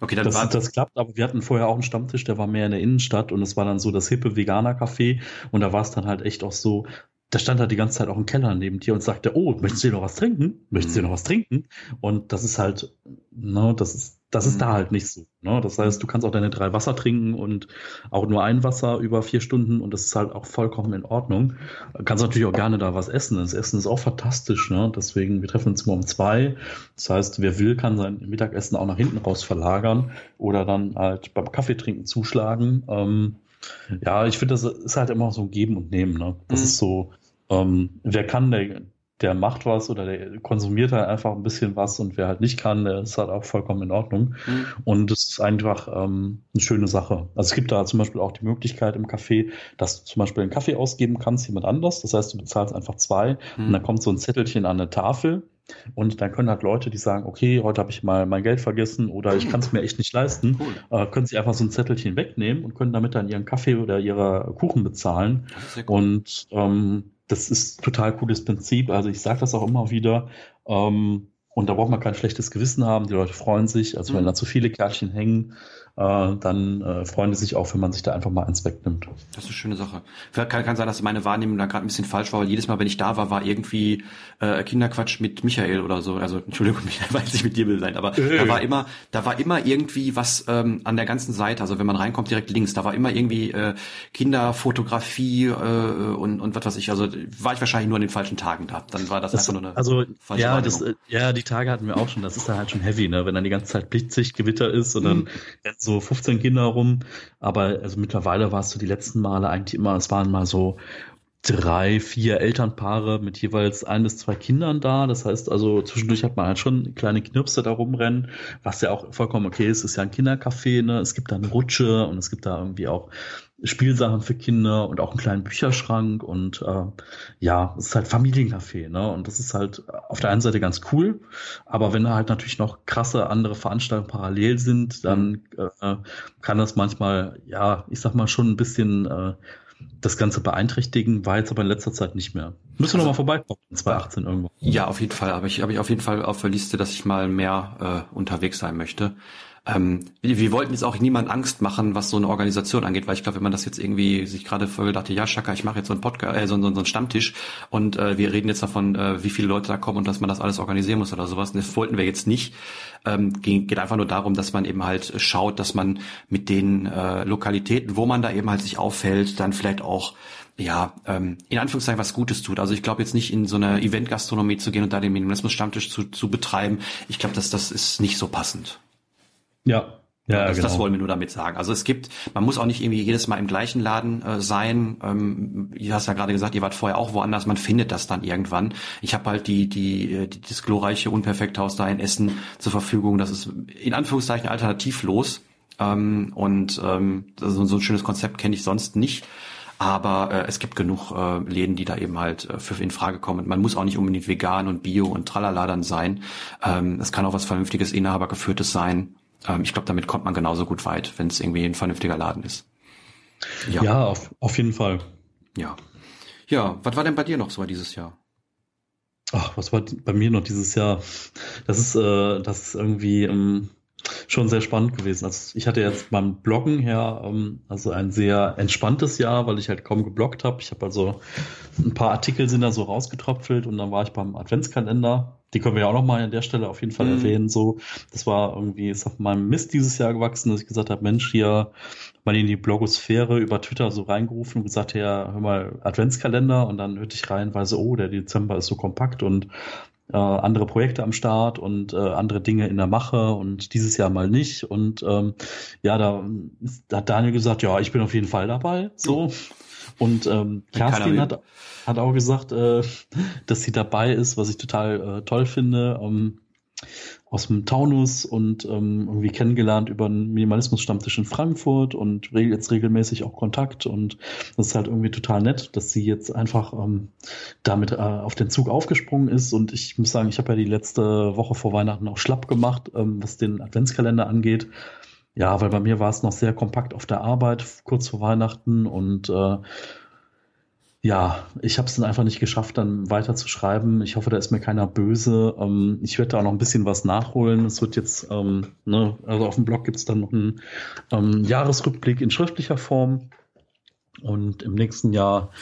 Okay, dann das, war das klappt, aber wir hatten vorher auch einen Stammtisch, der war mehr in der Innenstadt und es war dann so das hippe Veganer-Café und da war es dann halt echt auch so, da stand halt die ganze Zeit auch ein Keller neben dir und sagte, oh, möchtest du noch was trinken? Möchtest du mhm. noch was trinken? Und das ist halt, ne, das ist das ist mhm. da halt nicht so. Ne? Das heißt, du kannst auch deine drei Wasser trinken und auch nur ein Wasser über vier Stunden und das ist halt auch vollkommen in Ordnung. Du kannst natürlich auch gerne da was essen. Das Essen ist auch fantastisch. Ne? Deswegen, wir treffen uns immer um zwei. Das heißt, wer will, kann sein Mittagessen auch nach hinten raus verlagern oder dann halt beim Kaffeetrinken zuschlagen. Ähm, ja, ich finde, das ist halt immer so ein Geben und Nehmen. Ne? Das mhm. ist so, ähm, wer kann, der, der macht was oder der konsumiert halt einfach ein bisschen was und wer halt nicht kann, der ist halt auch vollkommen in Ordnung. Mhm. Und es ist einfach ähm, eine schöne Sache. Also es gibt da zum Beispiel auch die Möglichkeit im Café, dass du zum Beispiel einen Kaffee ausgeben kannst, jemand anders. Das heißt, du bezahlst einfach zwei mhm. und dann kommt so ein Zettelchen an eine Tafel. Und dann können halt Leute, die sagen, okay, heute habe ich mal mein Geld vergessen oder ich kann es mir echt nicht leisten, cool. äh, können sie einfach so ein Zettelchen wegnehmen und können damit dann ihren Kaffee oder ihre Kuchen bezahlen. Cool. Und ähm, das ist total cooles Prinzip. Also ich sage das auch immer wieder. Ähm, und da braucht man kein schlechtes Gewissen haben. Die Leute freuen sich. Also wenn mhm. da zu viele Kärtchen hängen, dann äh, freuen die sich auch, wenn man sich da einfach mal eins wegnimmt. Das ist eine schöne Sache. Kann, kann sein, dass meine Wahrnehmung da gerade ein bisschen falsch war, weil jedes Mal, wenn ich da war, war irgendwie äh, Kinderquatsch mit Michael oder so. Also Entschuldigung, Michael, weiß nicht mit dir will sein, aber äh. da war immer, da war immer irgendwie was ähm, an der ganzen Seite. Also wenn man reinkommt, direkt links, da war immer irgendwie äh, Kinderfotografie äh, und und was weiß ich. Also war ich wahrscheinlich nur an den falschen Tagen da. Dann war das, das einfach nur eine also ja, das, äh, ja, die Tage hatten wir auch schon. Das ist da halt schon heavy, ne? Wenn dann die ganze Zeit Blitzsicht, Gewitter ist und dann mhm so 15 Kinder rum. Aber also mittlerweile war es so die letzten Male eigentlich immer, es waren mal so drei, vier Elternpaare mit jeweils ein bis zwei Kindern da. Das heißt also, zwischendurch hat man halt schon kleine Knirpse da rumrennen, was ja auch vollkommen okay ist. Es ist ja ein Kindercafé, ne? Es gibt da eine Rutsche und es gibt da irgendwie auch Spielsachen für Kinder und auch einen kleinen Bücherschrank und äh, ja, es ist halt Familiencafé, ne? Und das ist halt auf der einen Seite ganz cool, aber wenn da halt natürlich noch krasse andere Veranstaltungen parallel sind, dann äh, kann das manchmal, ja, ich sag mal schon ein bisschen äh, das Ganze beeinträchtigen, war jetzt aber in letzter Zeit nicht mehr. Müssen wir also, noch mal vorbeikommen, 2018 irgendwo. Ja, auf jeden Fall. Aber ich habe ich auf jeden Fall auf der Liste, dass ich mal mehr äh, unterwegs sein möchte. Ähm, wir wollten jetzt auch niemand Angst machen, was so eine Organisation angeht, weil ich glaube, wenn man das jetzt irgendwie sich gerade vorher dachte, ja, Schaka, ich mache jetzt so einen Podcast, äh, so, so, so einen Stammtisch und äh, wir reden jetzt davon, äh, wie viele Leute da kommen und dass man das alles organisieren muss oder sowas. das wollten wir jetzt nicht. Ähm, geht, geht einfach nur darum, dass man eben halt schaut, dass man mit den äh, Lokalitäten, wo man da eben halt sich auffällt, dann vielleicht auch ja, ähm, in Anführungszeichen was Gutes tut. Also ich glaube jetzt nicht in so eine Event-Gastronomie zu gehen und da den Minimalismus-Stammtisch zu, zu betreiben. Ich glaube, dass das ist nicht so passend. Ja. Ja, das, genau. das wollen wir nur damit sagen. Also es gibt, man muss auch nicht irgendwie jedes Mal im gleichen Laden äh, sein. Ähm, du hast ja gerade gesagt, ihr wart vorher auch woanders. Man findet das dann irgendwann. Ich habe halt die, die, äh, die, das glorreiche Unperfekthaus da in Essen zur Verfügung. Das ist in Anführungszeichen alternativlos. Ähm, und ähm, so, ein schönes Konzept kenne ich sonst nicht. Aber äh, es gibt genug äh, Läden, die da eben halt äh, für in Frage kommen. Man muss auch nicht unbedingt vegan und bio und tralala dann sein. Ähm, es kann auch was vernünftiges, inhabergeführtes sein. Ähm, ich glaube, damit kommt man genauso gut weit, wenn es irgendwie ein vernünftiger Laden ist. Ja, ja auf, auf jeden Fall. Ja. Ja, was war denn bei dir noch so dieses Jahr? Ach, was war bei mir noch dieses Jahr? Das ist, äh, das ist irgendwie, ähm, schon sehr spannend gewesen. Also ich hatte jetzt beim Bloggen her ähm, also ein sehr entspanntes Jahr, weil ich halt kaum gebloggt habe. Ich habe also ein paar Artikel sind da so rausgetröpfelt und dann war ich beim Adventskalender. Die können wir ja auch noch mal an der Stelle auf jeden Fall mhm. erwähnen. So, das war irgendwie ist auf meinem Mist dieses Jahr gewachsen, dass ich gesagt habe, Mensch, hier mal in die Blogosphäre über Twitter so reingerufen und gesagt, ja, hör mal Adventskalender und dann hörte ich rein, weil so, oh, der Dezember ist so kompakt und äh, andere Projekte am Start und äh, andere Dinge in der Mache und dieses Jahr mal nicht. Und ähm, ja, da, da hat Daniel gesagt, ja, ich bin auf jeden Fall dabei. So. Und ähm, Kerstin hat, hat auch gesagt, äh, dass sie dabei ist, was ich total äh, toll finde. Ähm, aus dem Taunus und ähm, irgendwie kennengelernt über einen Minimalismus-Stammtisch in Frankfurt und jetzt regelmäßig auch Kontakt. Und das ist halt irgendwie total nett, dass sie jetzt einfach ähm, damit äh, auf den Zug aufgesprungen ist. Und ich muss sagen, ich habe ja die letzte Woche vor Weihnachten auch schlapp gemacht, ähm, was den Adventskalender angeht. Ja, weil bei mir war es noch sehr kompakt auf der Arbeit kurz vor Weihnachten. Und äh, ja, ich habe es dann einfach nicht geschafft, dann weiter zu schreiben. Ich hoffe, da ist mir keiner böse. Ähm, ich werde da auch noch ein bisschen was nachholen. Es wird jetzt, ähm, ne, also auf dem Blog gibt es dann noch einen ähm, Jahresrückblick in schriftlicher Form. Und im nächsten Jahr,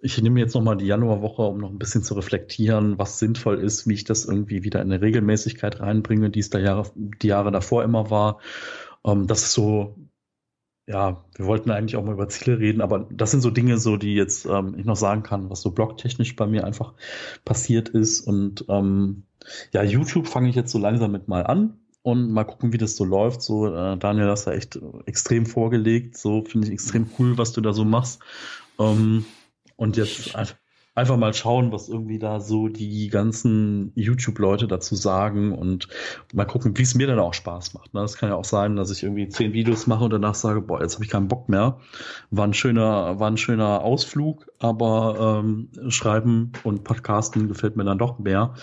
ich nehme jetzt nochmal die Januarwoche, um noch ein bisschen zu reflektieren, was sinnvoll ist, wie ich das irgendwie wieder in eine Regelmäßigkeit reinbringe, die es da Jahre, die Jahre davor immer war. Ähm, das ist so ja, wir wollten eigentlich auch mal über Ziele reden, aber das sind so Dinge, so die jetzt ähm, ich noch sagen kann, was so blogtechnisch bei mir einfach passiert ist. Und ähm, ja, YouTube fange ich jetzt so langsam mit mal an und mal gucken, wie das so läuft. So, äh, Daniel, hast da echt extrem vorgelegt. So finde ich extrem cool, was du da so machst. Ähm, und jetzt einfach einfach mal schauen, was irgendwie da so die ganzen YouTube-Leute dazu sagen und mal gucken, wie es mir dann auch Spaß macht. Ne? Das kann ja auch sein, dass ich irgendwie zehn Videos mache und danach sage, boah, jetzt habe ich keinen Bock mehr. War ein schöner, war ein schöner Ausflug, aber ähm, Schreiben und Podcasten gefällt mir dann doch mehr.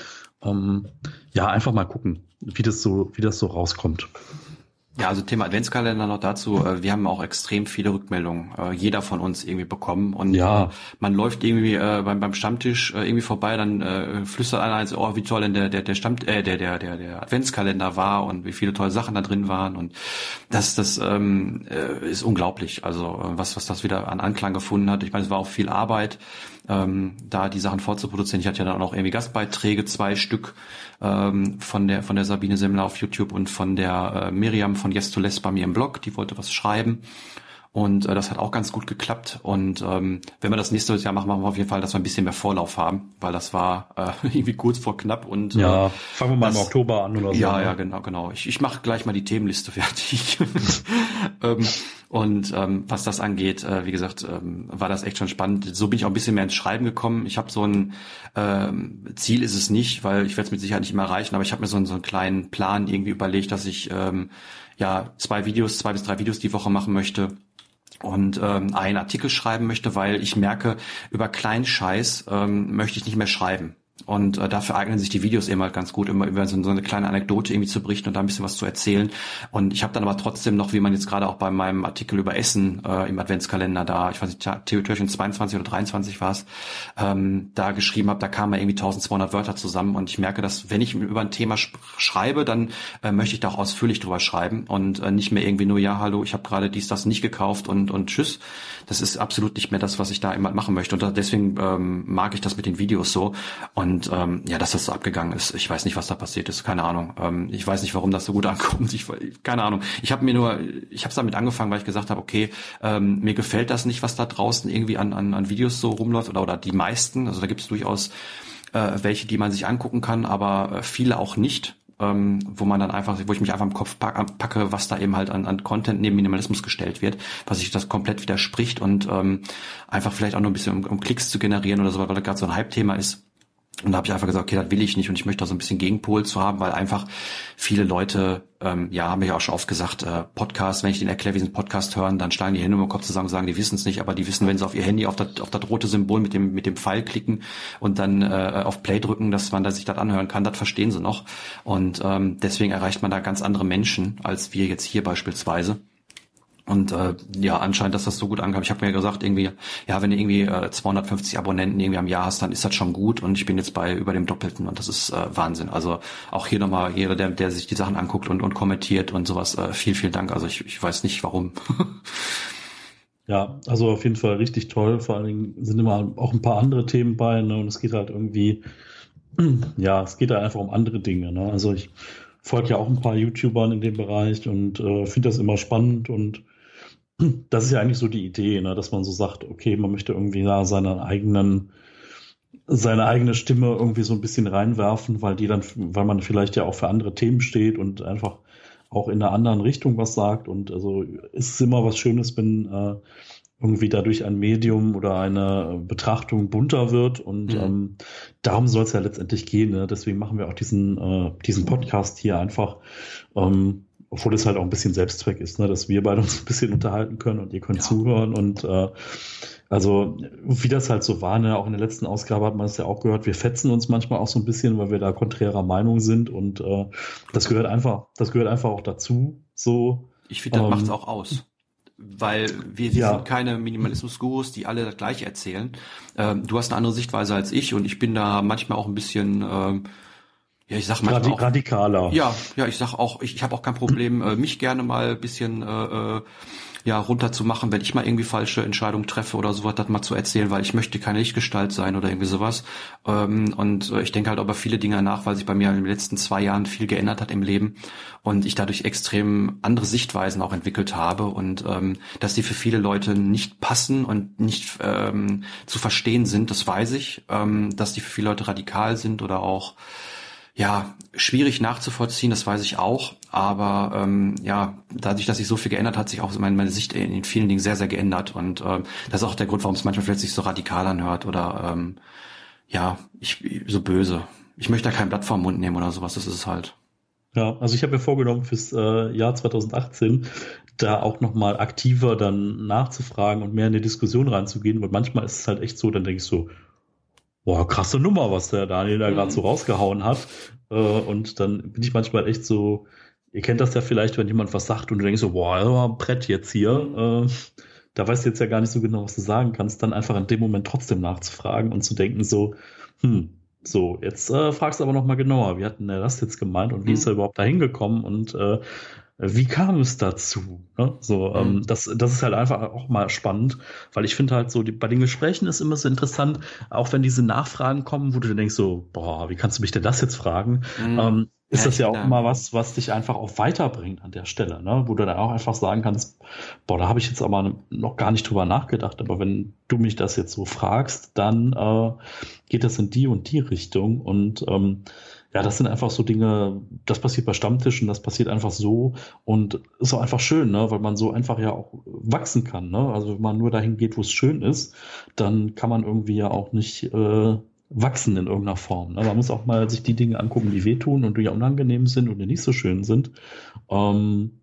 Ähm, ja, einfach mal gucken, wie das so, wie das so rauskommt. Ja, also Thema Adventskalender noch dazu. Äh, wir haben auch extrem viele Rückmeldungen, äh, jeder von uns irgendwie bekommen. Und ja. Äh, man läuft irgendwie beim, beim Stammtisch irgendwie vorbei, dann flüstert einer als, oh, wie toll denn der, der, der Stamm, äh, der, der, der, der Adventskalender war und wie viele tolle Sachen da drin waren. Und das, das ähm, ist unglaublich. Also was, was das wieder an Anklang gefunden hat. Ich meine, es war auch viel Arbeit ähm, da die Sachen vorzuproduzieren. Ich hatte ja dann auch irgendwie Gastbeiträge, zwei Stück ähm, von der von der Sabine Semmler auf YouTube und von der äh, Miriam von Yes to Less bei mir im Blog. Die wollte was schreiben. Und äh, das hat auch ganz gut geklappt. Und ähm, wenn wir das nächste Jahr machen, machen wir auf jeden Fall, dass wir ein bisschen mehr Vorlauf haben, weil das war äh, irgendwie kurz vor knapp. Und äh, ja, fangen wir mal das, im Oktober an oder so. Ja, ne? ja, genau, genau. Ich, ich mache gleich mal die Themenliste fertig. ähm, und ähm, was das angeht, äh, wie gesagt, ähm, war das echt schon spannend. So bin ich auch ein bisschen mehr ins Schreiben gekommen. Ich habe so ein ähm, Ziel ist es nicht, weil ich werde es mit Sicherheit nicht immer erreichen, aber ich habe mir so, so einen kleinen Plan irgendwie überlegt, dass ich ähm, ja zwei Videos, zwei bis drei Videos die Woche machen möchte und ähm, einen Artikel schreiben möchte, weil ich merke, über kleinen Scheiß ähm, möchte ich nicht mehr schreiben. Und äh, dafür eignen sich die Videos eben halt ganz gut, immer über so, so eine kleine Anekdote irgendwie zu berichten und da ein bisschen was zu erzählen. Und ich habe dann aber trotzdem noch, wie man jetzt gerade auch bei meinem Artikel über Essen äh, im Adventskalender da, ich weiß nicht, Theoretischen 22 oder 23 war es, ähm, da geschrieben habe, da kamen irgendwie 1200 Wörter zusammen und ich merke, dass wenn ich über ein Thema schreibe, dann äh, möchte ich da auch ausführlich drüber schreiben und äh, nicht mehr irgendwie nur, ja, hallo, ich habe gerade dies, das nicht gekauft und, und tschüss. Das ist absolut nicht mehr das, was ich da immer machen möchte. Und deswegen ähm, mag ich das mit den Videos so. Und ähm, ja, dass das so abgegangen ist, ich weiß nicht, was da passiert ist, keine Ahnung. Ähm, ich weiß nicht, warum das so gut ankommt. Ich, keine Ahnung. Ich habe mir nur, ich habe damit angefangen, weil ich gesagt habe, okay, ähm, mir gefällt das nicht, was da draußen irgendwie an, an, an Videos so rumläuft oder, oder die meisten. Also da gibt es durchaus äh, welche, die man sich angucken kann, aber äh, viele auch nicht ähm, wo man dann einfach, wo ich mich einfach im Kopf packe, was da eben halt an, an Content neben Minimalismus gestellt wird, was sich das komplett widerspricht und ähm, einfach vielleicht auch nur ein bisschen um, um Klicks zu generieren oder so, weil das gerade so ein Hype-Thema ist. Und da habe ich einfach gesagt, okay, das will ich nicht und ich möchte da so ein bisschen Gegenpol zu haben, weil einfach viele Leute, ähm, ja, haben ja auch schon oft gesagt, äh, Podcast, wenn ich den erkläre, wie sie einen Podcast hören, dann schlagen die Hände im Kopf zusammen und sagen, die wissen es nicht, aber die wissen, wenn sie auf ihr Handy auf das, auf das rote Symbol mit dem, mit dem Pfeil klicken und dann äh, auf Play drücken, dass man da sich das anhören kann, das verstehen sie noch. Und ähm, deswegen erreicht man da ganz andere Menschen, als wir jetzt hier beispielsweise. Und äh, ja, anscheinend, dass das so gut ankam. Ich habe mir gesagt, irgendwie, ja, wenn du irgendwie äh, 250 Abonnenten irgendwie am Jahr hast, dann ist das schon gut. Und ich bin jetzt bei über dem Doppelten und das ist äh, Wahnsinn. Also auch hier nochmal jeder, der, der sich die Sachen anguckt und, und kommentiert und sowas, äh, viel, vielen Dank. Also ich, ich weiß nicht warum. ja, also auf jeden Fall richtig toll. Vor allen Dingen sind immer auch ein paar andere Themen bei, ne? Und es geht halt irgendwie, ja, es geht halt einfach um andere Dinge. Ne? Also ich folge ja auch ein paar YouTubern in dem Bereich und äh, finde das immer spannend und das ist ja eigentlich so die Idee, ne, dass man so sagt, okay, man möchte irgendwie da seinen eigenen, seine eigene Stimme irgendwie so ein bisschen reinwerfen, weil die dann, weil man vielleicht ja auch für andere Themen steht und einfach auch in einer anderen Richtung was sagt. Und also ist es immer was Schönes, wenn äh, irgendwie dadurch ein Medium oder eine Betrachtung bunter wird. Und mhm. ähm, darum soll es ja letztendlich gehen. Ne? Deswegen machen wir auch diesen, äh, diesen Podcast hier einfach. Ähm, obwohl es halt auch ein bisschen Selbstzweck ist, ne, dass wir beide uns ein bisschen unterhalten können und ihr könnt ja. zuhören und äh, also wie das halt so war, ne, auch in der letzten Ausgabe hat man es ja auch gehört, wir fetzen uns manchmal auch so ein bisschen, weil wir da konträrer Meinung sind und äh, das gehört einfach, das gehört einfach auch dazu. So. Ich finde, das ähm, macht's auch aus weil wir, wir ja. sind keine Minimalismus-Gurus, die alle das gleiche erzählen. Ähm, du hast eine andere Sichtweise als ich und ich bin da manchmal auch ein bisschen ähm, ja, ich sag mal Radi auch, radikaler. Ja, ja, ich sag auch, ich, ich habe auch kein Problem, äh, mich gerne mal ein bisschen äh, äh, ja runterzumachen, wenn ich mal irgendwie falsche Entscheidungen treffe oder sowas, das mal zu erzählen, weil ich möchte keine Lichtgestalt sein oder irgendwie sowas. Ähm, und äh, ich denke halt über viele Dinge nach, weil sich bei mir in den letzten zwei Jahren viel geändert hat im Leben und ich dadurch extrem andere Sichtweisen auch entwickelt habe und ähm, dass die für viele Leute nicht passen und nicht ähm, zu verstehen sind, das weiß ich. Ähm, dass die für viele Leute radikal sind oder auch ja, schwierig nachzuvollziehen, das weiß ich auch. Aber ähm, ja, dadurch, dass sich so viel geändert hat, sich auch meine, meine Sicht in, vielen Dingen sehr, sehr geändert. Und ähm, das ist auch der Grund, warum es manchmal vielleicht sich so radikal anhört oder ähm, ja, ich so böse. Ich möchte da kein Blatt vor Mund nehmen oder sowas, das ist es halt. Ja, also ich habe mir vorgenommen, fürs äh, Jahr 2018 da auch nochmal aktiver dann nachzufragen und mehr in die Diskussion reinzugehen, weil manchmal ist es halt echt so, dann denke ich so, boah, krasse Nummer, was der Daniel da gerade so mhm. rausgehauen hat. Äh, und dann bin ich manchmal echt so, ihr kennt das ja vielleicht, wenn jemand was sagt und du denkst so, boah, Brett jetzt hier. Mhm. Äh, da weißt du jetzt ja gar nicht so genau, was du sagen kannst, dann einfach in dem Moment trotzdem nachzufragen und zu denken so, hm, so, jetzt äh, fragst du aber noch mal genauer, wie hat denn der das jetzt gemeint und wie ist er mhm. überhaupt da hingekommen und äh, wie kam es dazu? Ne? So, ähm, mhm. das, das ist halt einfach auch mal spannend, weil ich finde halt so, die, bei den Gesprächen ist immer so interessant, auch wenn diese Nachfragen kommen, wo du denkst so, boah, wie kannst du mich denn das jetzt fragen? Mhm. Ähm, ist ja, das ja auch immer was, was dich einfach auch weiterbringt an der Stelle, ne? wo du dann auch einfach sagen kannst, boah, da habe ich jetzt aber noch gar nicht drüber nachgedacht, aber wenn du mich das jetzt so fragst, dann äh, geht das in die und die Richtung und ähm, ja, das sind einfach so Dinge, das passiert bei Stammtischen, das passiert einfach so und ist auch einfach schön, ne? weil man so einfach ja auch wachsen kann. Ne? Also wenn man nur dahin geht, wo es schön ist, dann kann man irgendwie ja auch nicht äh, wachsen in irgendeiner Form. Ne? Man muss auch mal sich die Dinge angucken, die wehtun und die ja unangenehm sind und die nicht so schön sind. Ähm,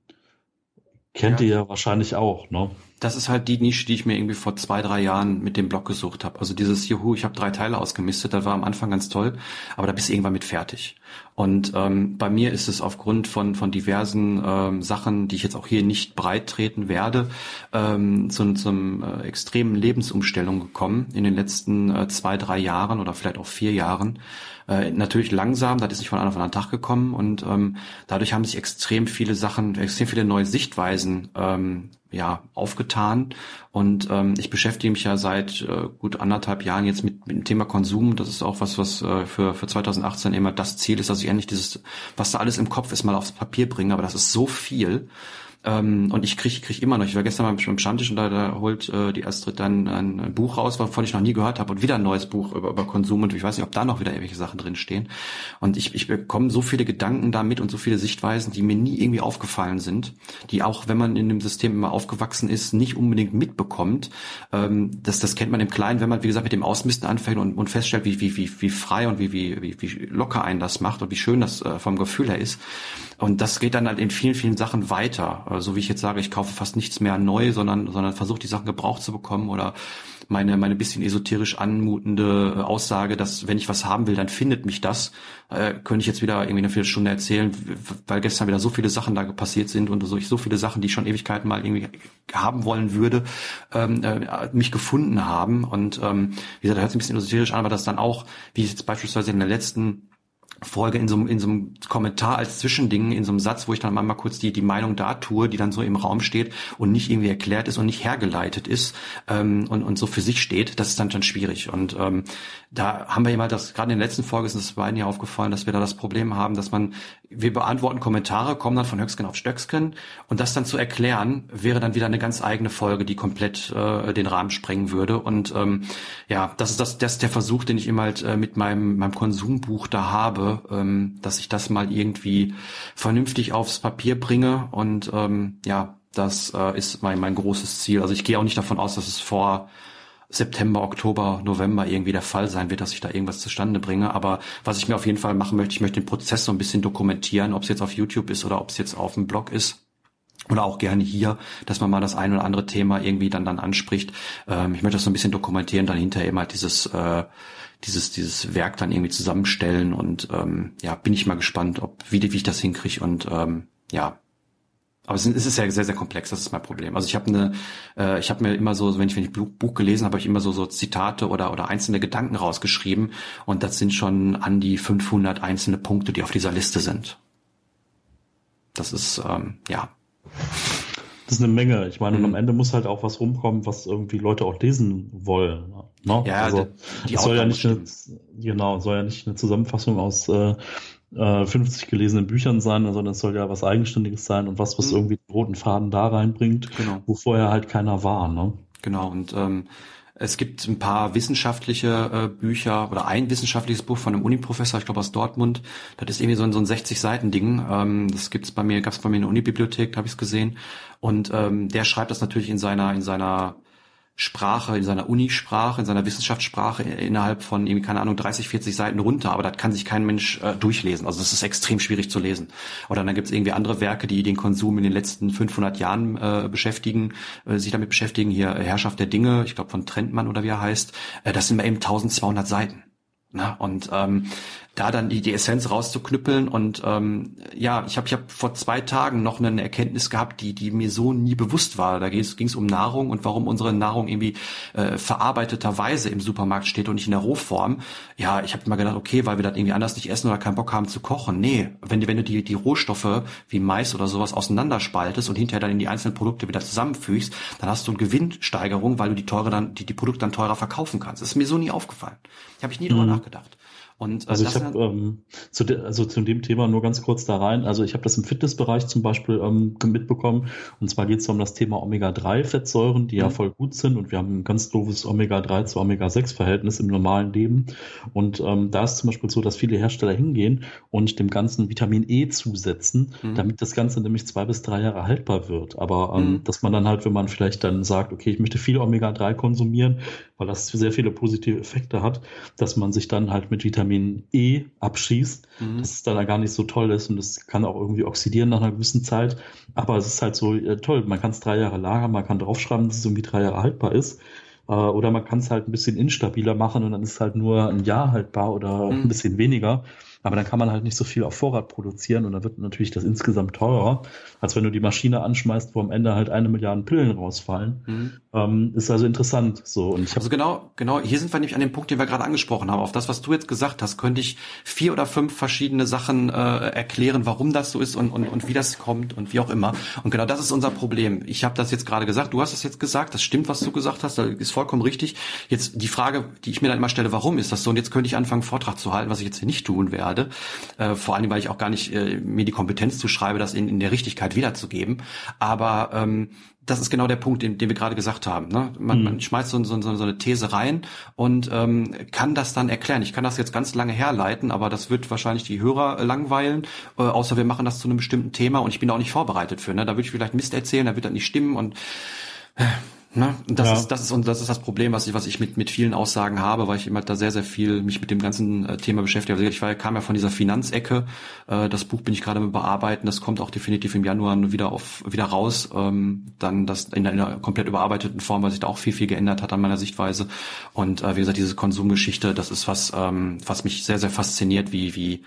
kennt ja. ihr ja wahrscheinlich auch, ne? Das ist halt die Nische, die ich mir irgendwie vor zwei, drei Jahren mit dem Blog gesucht habe. Also dieses Juhu, ich habe drei Teile ausgemistet, das war am Anfang ganz toll, aber da bist du irgendwann mit fertig. Und ähm, bei mir ist es aufgrund von, von diversen ähm, Sachen, die ich jetzt auch hier nicht breit treten werde, ähm, zu, zum äh, extremen Lebensumstellung gekommen in den letzten äh, zwei, drei Jahren oder vielleicht auch vier Jahren. Äh, natürlich langsam, das ist nicht von einem auf einen Tag gekommen und ähm, dadurch haben sich extrem viele Sachen, extrem viele neue Sichtweisen ähm, ja aufgetan und ähm, ich beschäftige mich ja seit äh, gut anderthalb Jahren jetzt mit, mit dem Thema Konsum. Das ist auch was, was äh, für für 2018 immer das Ziel ist, dass ich endlich dieses, was da alles im Kopf ist, mal aufs Papier bringe. Aber das ist so viel ähm, und ich kriege krieg immer noch, ich war gestern mal beim Stammtisch und da, da holt äh, die Astrid dann ein, Buch raus, wovon ich noch nie gehört habe und wieder ein neues Buch über, über Konsum und ich weiß nicht, ob da noch wieder irgendwelche Sachen drin stehen. Und ich, ich bekomme so viele Gedanken damit und so viele Sichtweisen, die mir nie irgendwie aufgefallen sind, die auch, wenn man in dem System immer aufgewachsen ist, nicht unbedingt mitbekommt. Ähm, das, das kennt man im Kleinen, wenn man, wie gesagt, mit dem Ausmisten anfängt und, und feststellt, wie, wie, wie, wie frei und wie, wie, wie, wie locker einen das macht und wie schön das äh, vom Gefühl her ist. Und das geht dann halt in vielen, vielen Sachen weiter. So also wie ich jetzt sage, ich kaufe fast nichts mehr neu, sondern, sondern versuche die Sachen gebraucht zu bekommen oder meine, meine bisschen esoterisch anmutende Aussage, dass wenn ich was haben will, dann findet mich das, äh, könnte ich jetzt wieder irgendwie eine Viertelstunde erzählen, weil gestern wieder so viele Sachen da passiert sind und so, so viele Sachen, die ich schon Ewigkeiten mal irgendwie haben wollen würde, ähm, äh, mich gefunden haben. Und ähm, wie gesagt, da hört sich ein bisschen esoterisch an, aber das dann auch, wie ich jetzt beispielsweise in der letzten Folge in so, in so einem Kommentar als Zwischending, in so einem Satz, wo ich dann mal kurz die, die Meinung da tue, die dann so im Raum steht und nicht irgendwie erklärt ist und nicht hergeleitet ist ähm, und, und so für sich steht, das ist dann schon schwierig. Und ähm, da haben wir ja mal das, gerade in der letzten Folge ist uns beiden ja aufgefallen, dass wir da das Problem haben, dass man, wir beantworten Kommentare, kommen dann von Höcksken auf Stöcksken und das dann zu erklären, wäre dann wieder eine ganz eigene Folge, die komplett äh, den Rahmen sprengen würde. Und ähm, ja, das ist das, das ist der Versuch, den ich immer halt äh, mit meinem, meinem Konsumbuch da habe ähm, dass ich das mal irgendwie vernünftig aufs Papier bringe und ähm, ja, das äh, ist mein, mein großes Ziel. Also ich gehe auch nicht davon aus, dass es vor September, Oktober, November irgendwie der Fall sein wird, dass ich da irgendwas zustande bringe. Aber was ich mir auf jeden Fall machen möchte, ich möchte den Prozess so ein bisschen dokumentieren, ob es jetzt auf YouTube ist oder ob es jetzt auf dem Blog ist. Oder auch gerne hier, dass man mal das ein oder andere Thema irgendwie dann dann anspricht. Ähm, ich möchte das so ein bisschen dokumentieren, dann hinterher immer dieses äh, dieses, dieses Werk dann irgendwie zusammenstellen und ähm, ja, bin ich mal gespannt, ob wie, wie ich das hinkriege und ähm, ja. Aber es ist ja sehr, sehr komplex, das ist mein Problem. Also ich habe eine, äh, ich habe mir immer so, wenn ich, wenn ich Buch, Buch gelesen habe, habe ich immer so, so Zitate oder, oder einzelne Gedanken rausgeschrieben und das sind schon an die 500 einzelne Punkte, die auf dieser Liste sind. Das ist, ähm, ja. Das ist eine Menge. Ich meine, mhm. und am mhm. Ende muss halt auch was rumkommen, was irgendwie Leute auch lesen wollen. Ne? Ja, also, die, die soll ja nicht eine, genau, soll ja nicht eine Zusammenfassung aus äh, 50 äh, gelesenen Büchern sein, sondern es soll ja was Eigenständiges sein und was, was mhm. irgendwie den roten Faden da reinbringt, genau. wo vorher halt keiner war. Ne? Genau, und ähm, es gibt ein paar wissenschaftliche äh, Bücher oder ein wissenschaftliches Buch von einem Uniprofessor, ich glaube aus Dortmund. Das ist irgendwie so ein, so ein 60-Seiten-Ding. Ähm, das gibt's bei mir, gab's bei mir in der Unibibliothek, habe ich es gesehen. Und ähm, der schreibt das natürlich in seiner in seiner Sprache, in seiner Unisprache, in seiner Wissenschaftssprache innerhalb von, irgendwie, keine Ahnung, 30, 40 Seiten runter, aber das kann sich kein Mensch äh, durchlesen. Also das ist extrem schwierig zu lesen. Oder dann gibt es irgendwie andere Werke, die den Konsum in den letzten 500 Jahren äh, beschäftigen, äh, sich damit beschäftigen. Hier Herrschaft der Dinge, ich glaube von Trentmann oder wie er heißt. Äh, das sind eben 1200 Seiten. Na, und ähm, da dann die, die Essenz rauszuknüppeln und ähm, ja, ich habe ich hab vor zwei Tagen noch eine Erkenntnis gehabt, die die mir so nie bewusst war. Da ging es um Nahrung und warum unsere Nahrung irgendwie äh, verarbeiteterweise im Supermarkt steht und nicht in der Rohform. Ja, ich habe immer gedacht, okay, weil wir das irgendwie anders nicht essen oder keinen Bock haben zu kochen. Nee, wenn, du wenn du die, die Rohstoffe wie Mais oder sowas auseinanderspaltest und hinterher dann in die einzelnen Produkte wieder zusammenfügst, dann hast du eine Gewinnsteigerung, weil du die teure dann, die, die Produkte dann teurer verkaufen kannst. Das ist mir so nie aufgefallen. Ich habe ich nie mhm. drüber nachgedacht. Und, äh, also ich habe ähm, zu, de, also zu dem Thema nur ganz kurz da rein. Also ich habe das im Fitnessbereich zum Beispiel ähm, mitbekommen. Und zwar geht es um das Thema Omega-3-Fettsäuren, die mhm. ja voll gut sind. Und wir haben ein ganz doofes Omega-3 zu Omega-6-Verhältnis im normalen Leben. Und ähm, da ist zum Beispiel so, dass viele Hersteller hingehen und dem ganzen Vitamin E zusetzen, mhm. damit das Ganze nämlich zwei bis drei Jahre haltbar wird. Aber ähm, mhm. dass man dann halt, wenn man vielleicht dann sagt, okay, ich möchte viel Omega-3 konsumieren, weil das sehr viele positive Effekte hat, dass man sich dann halt mit Vitamin E abschießt, mhm. dass es dann gar nicht so toll ist und es kann auch irgendwie oxidieren nach einer gewissen Zeit. Aber es ist halt so äh, toll, man kann es drei Jahre lagern, man kann draufschreiben, dass es irgendwie drei Jahre haltbar ist. Äh, oder man kann es halt ein bisschen instabiler machen und dann ist es halt nur ein Jahr haltbar oder mhm. ein bisschen weniger. Aber dann kann man halt nicht so viel auf Vorrat produzieren und dann wird natürlich das insgesamt teurer, als wenn du die Maschine anschmeißt, wo am Ende halt eine Milliarde Pillen rausfallen. Mhm. Ähm, ist also interessant. So und ich also genau, genau. Hier sind wir nämlich an dem Punkt, den wir gerade angesprochen haben. Auf das, was du jetzt gesagt hast, könnte ich vier oder fünf verschiedene Sachen äh, erklären, warum das so ist und, und und wie das kommt und wie auch immer. Und genau das ist unser Problem. Ich habe das jetzt gerade gesagt. Du hast das jetzt gesagt. Das stimmt, was du gesagt hast. Das ist vollkommen richtig. Jetzt die Frage, die ich mir dann immer stelle, warum ist das so? Und jetzt könnte ich anfangen, Vortrag zu halten, was ich jetzt hier nicht tun werde. Äh, vor allem, weil ich auch gar nicht äh, mir die Kompetenz zuschreibe, das in, in der Richtigkeit wiederzugeben. Aber ähm, das ist genau der Punkt, den, den wir gerade gesagt haben. Ne? Man, mhm. man schmeißt so, so, so eine These rein und ähm, kann das dann erklären. Ich kann das jetzt ganz lange herleiten, aber das wird wahrscheinlich die Hörer langweilen, äh, außer wir machen das zu einem bestimmten Thema und ich bin auch nicht vorbereitet für. Ne? Da würde ich vielleicht Mist erzählen, da wird das nicht stimmen und äh, Ne? Das, ja. ist, das, ist, und das ist das Problem, was ich, was ich mit, mit vielen Aussagen habe, weil ich immer da sehr, sehr viel mich mit dem ganzen äh, Thema beschäftige. Also ich war, kam ja von dieser Finanzecke. Äh, das Buch bin ich gerade mit bearbeiten. Das kommt auch definitiv im Januar wieder auf wieder raus. Ähm, dann das in einer, in einer komplett überarbeiteten Form, weil sich da auch viel, viel geändert hat an meiner Sichtweise. Und äh, wie gesagt, diese Konsumgeschichte, das ist was, ähm, was mich sehr, sehr fasziniert, wie, wie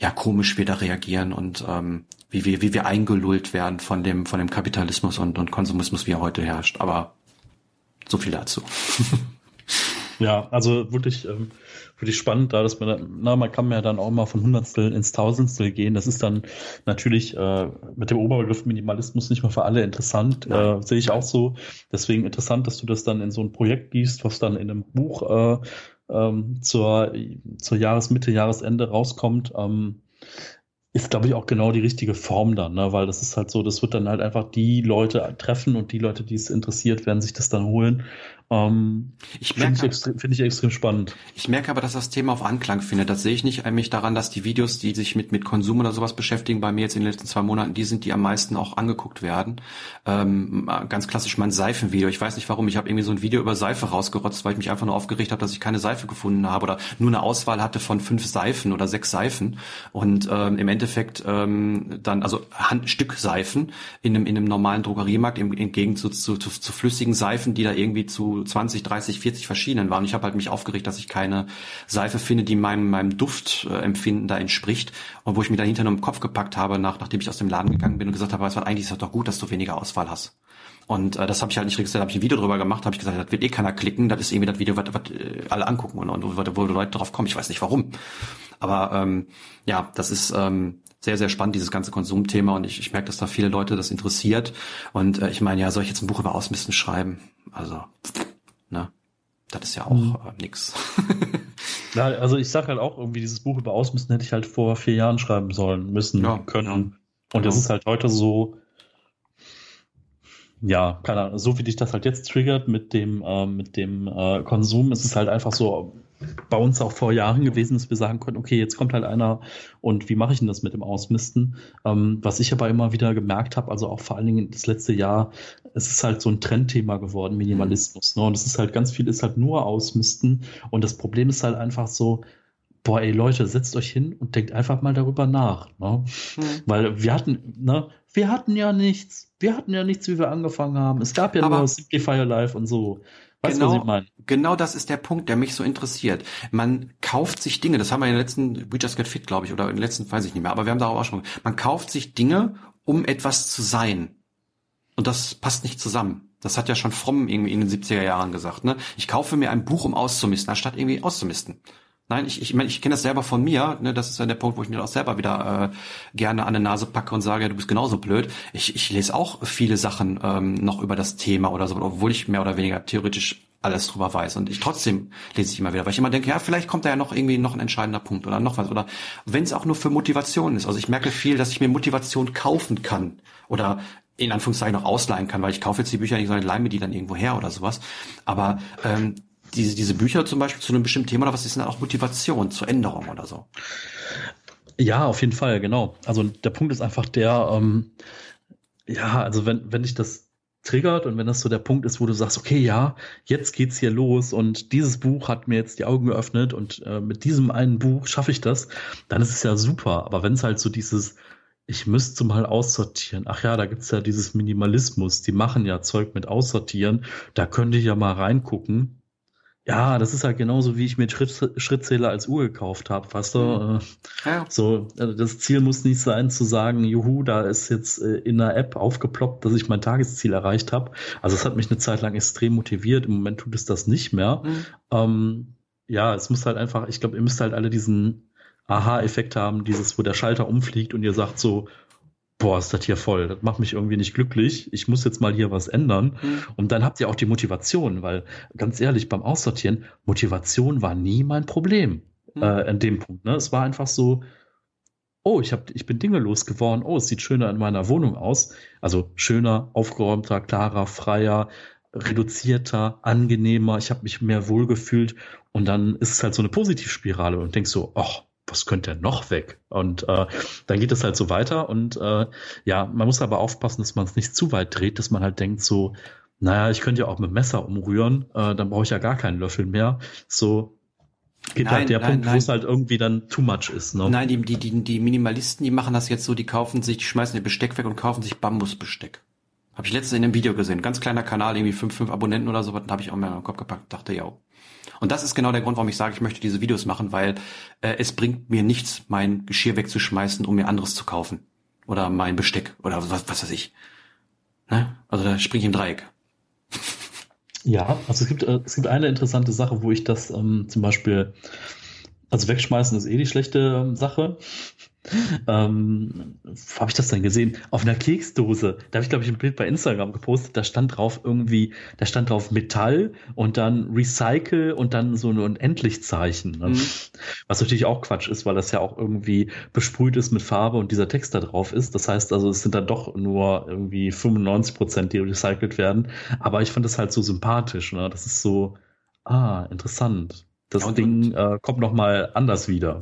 ja komisch wir da reagieren und ähm, wie wir, wie wir eingelullt werden von dem, von dem Kapitalismus und, und Konsumismus, wie er heute herrscht. Aber so viel dazu. ja, also wirklich, ähm, wirklich spannend, da dass man, na, man kann ja dann auch mal von Hundertstel ins Tausendstel gehen. Das ist dann natürlich äh, mit dem Oberbegriff Minimalismus nicht mal für alle interessant. Äh, Sehe ich auch so. Deswegen interessant, dass du das dann in so ein Projekt gießt, was dann in einem Buch äh, ähm, zur, zur Jahresmitte, Jahresende rauskommt. Ähm, ist, glaube ich, auch genau die richtige Form dann, ne? weil das ist halt so, das wird dann halt einfach die Leute treffen und die Leute, die es interessiert, werden sich das dann holen. Ähm, ich merke, finde ich, extrem, find ich extrem spannend. Ich merke aber, dass das Thema auf Anklang findet. Das sehe ich nicht eigentlich daran, dass die Videos, die sich mit, mit Konsum oder sowas beschäftigen, bei mir jetzt in den letzten zwei Monaten, die sind, die am meisten auch angeguckt werden. Ähm, ganz klassisch mein Seifenvideo. Ich weiß nicht warum. Ich habe irgendwie so ein Video über Seife rausgerotzt, weil ich mich einfach nur aufgeregt habe, dass ich keine Seife gefunden habe oder nur eine Auswahl hatte von fünf Seifen oder sechs Seifen. Und ähm, im Endeffekt ähm, dann, also Handstück Seifen in einem, in einem normalen Drogeriemarkt im, im Gegensatz zu, zu, zu flüssigen Seifen, die da irgendwie zu 20, 30, 40 verschiedenen waren. Ich habe halt mich aufgeregt, dass ich keine Seife finde, die meinem, meinem Duftempfinden da entspricht und wo ich mir dann hinterher nur im Kopf gepackt habe, nach, nachdem ich aus dem Laden gegangen bin und gesagt habe, weißt du, eigentlich ist das doch gut, dass du weniger Auswahl hast. Und äh, das habe ich halt nicht registriert, habe ich ein Video drüber gemacht, habe ich gesagt, das wird eh keiner klicken, das ist irgendwie das Video, was, was äh, alle angucken und, und wo, wo Leute drauf kommen. Ich weiß nicht warum. Aber ähm, ja, das ist ähm, sehr, sehr spannend, dieses ganze Konsumthema und ich, ich merke, dass da viele Leute das interessiert. Und äh, ich meine, ja, soll ich jetzt ein Buch über Ausmisten schreiben? Also, ne? Das ist ja auch mhm. äh, nix. ja, also ich sag halt auch irgendwie, dieses Buch über Ausmisten hätte ich halt vor vier Jahren schreiben sollen, müssen, ja, können. Ja. Und genau. das ist halt heute so, ja, keine Ahnung, so wie dich das halt jetzt triggert mit dem, äh, mit dem äh, Konsum, ist es halt einfach so, bei uns auch vor Jahren gewesen, dass wir sagen konnten, okay, jetzt kommt halt einer und wie mache ich denn das mit dem Ausmisten? Ähm, was ich aber immer wieder gemerkt habe, also auch vor allen Dingen das letzte Jahr, es ist halt so ein Trendthema geworden, Minimalismus. Ne? Und es ist halt ganz viel, ist halt nur Ausmisten. Und das Problem ist halt einfach so, boah, ey Leute, setzt euch hin und denkt einfach mal darüber nach. Ne? Mhm. Weil wir hatten, ne, wir hatten ja nichts. Wir hatten ja nichts, wie wir angefangen haben. Es gab ja aber nur Simplify Your Life und so. Weißt genau, was ich genau das ist der Punkt, der mich so interessiert. Man kauft sich Dinge, das haben wir in den letzten We Just Get Fit, glaube ich, oder in den letzten, weiß ich nicht mehr, aber wir haben darauf auch schon, man kauft sich Dinge, um etwas zu sein. Und das passt nicht zusammen. Das hat ja schon Fromm irgendwie in den 70er Jahren gesagt, ne? Ich kaufe mir ein Buch, um auszumisten, anstatt irgendwie auszumisten. Nein, ich, ich, mein, ich kenne das selber von mir. Ne, das ist ja der Punkt, wo ich mir auch selber wieder äh, gerne an der Nase packe und sage, du bist genauso blöd. Ich, ich lese auch viele Sachen ähm, noch über das Thema oder so, obwohl ich mehr oder weniger theoretisch alles drüber weiß. Und ich trotzdem lese ich immer wieder, weil ich immer denke, ja, vielleicht kommt da ja noch irgendwie noch ein entscheidender Punkt oder noch was. Oder wenn es auch nur für Motivation ist. Also ich merke viel, dass ich mir Motivation kaufen kann oder in Anführungszeichen noch ausleihen kann, weil ich kaufe jetzt die Bücher nicht, sondern leih mir die dann irgendwo her oder sowas. Aber ähm, diese, diese Bücher zum Beispiel zu einem bestimmten Thema oder was ist denn auch Motivation zur Änderung oder so? Ja, auf jeden Fall, genau. Also der Punkt ist einfach der, ähm, ja, also wenn, wenn ich das triggert und wenn das so der Punkt ist, wo du sagst, okay, ja, jetzt geht's hier los und dieses Buch hat mir jetzt die Augen geöffnet und äh, mit diesem einen Buch schaffe ich das, dann ist es ja super. Aber wenn es halt so dieses, ich müsste mal aussortieren, ach ja, da gibt's ja dieses Minimalismus, die machen ja Zeug mit Aussortieren, da könnte ich ja mal reingucken. Ja, das ist halt genauso, wie ich mir Schritt, Schrittzähler als Uhr gekauft habe, weißt du? Mhm. Ja. So, also das Ziel muss nicht sein zu sagen, juhu, da ist jetzt äh, in der App aufgeploppt, dass ich mein Tagesziel erreicht habe. Also es hat mich eine Zeit lang extrem motiviert. Im Moment tut es das nicht mehr. Mhm. Ähm, ja, es muss halt einfach, ich glaube, ihr müsst halt alle diesen Aha-Effekt haben, dieses, wo der Schalter umfliegt und ihr sagt so, boah, ist das hier voll, das macht mich irgendwie nicht glücklich, ich muss jetzt mal hier was ändern. Mhm. Und dann habt ihr auch die Motivation, weil ganz ehrlich, beim Aussortieren, Motivation war nie mein Problem mhm. äh, an dem Punkt. Ne? Es war einfach so, oh, ich, hab, ich bin Dinge losgeworden, oh, es sieht schöner in meiner Wohnung aus. Also schöner, aufgeräumter, klarer, freier, reduzierter, angenehmer, ich habe mich mehr wohlgefühlt und dann ist es halt so eine Positivspirale und denkst so, ach, was könnte denn noch weg? Und äh, dann geht es halt so weiter und äh, ja, man muss aber aufpassen, dass man es nicht zu weit dreht, dass man halt denkt so, naja, ich könnte ja auch mit Messer umrühren, äh, dann brauche ich ja gar keinen Löffel mehr. So geht halt nein, halt der nein, Punkt, wo es halt irgendwie dann too much ist. Ne? Nein, die, die, die, die Minimalisten, die machen das jetzt so, die kaufen sich, die schmeißen ihr Besteck weg und kaufen sich Bambusbesteck. Habe ich letztens in einem Video gesehen. Ganz kleiner Kanal, irgendwie fünf, fünf Abonnenten oder so, dann habe ich auch mehr im Kopf gepackt, dachte ja. Und das ist genau der Grund, warum ich sage, ich möchte diese Videos machen, weil äh, es bringt mir nichts, mein Geschirr wegzuschmeißen, um mir anderes zu kaufen. Oder mein Besteck oder was, was weiß ich. Ne? Also da springe ich im Dreieck. Ja, also es gibt, äh, es gibt eine interessante Sache, wo ich das ähm, zum Beispiel, also wegschmeißen ist eh die schlechte ähm, Sache ähm, wo habe ich das denn gesehen? Auf einer Keksdose. Da habe ich, glaube ich, ein Bild bei Instagram gepostet. Da stand drauf irgendwie, da stand drauf Metall und dann Recycle und dann so ein Unendlichzeichen. Ne? Mhm. Was natürlich auch Quatsch ist, weil das ja auch irgendwie besprüht ist mit Farbe und dieser Text da drauf ist. Das heißt also, es sind dann doch nur irgendwie 95 Prozent, die recycelt werden. Aber ich fand das halt so sympathisch. Ne? Das ist so, ah, interessant. Das und, Ding äh, kommt noch mal anders wieder.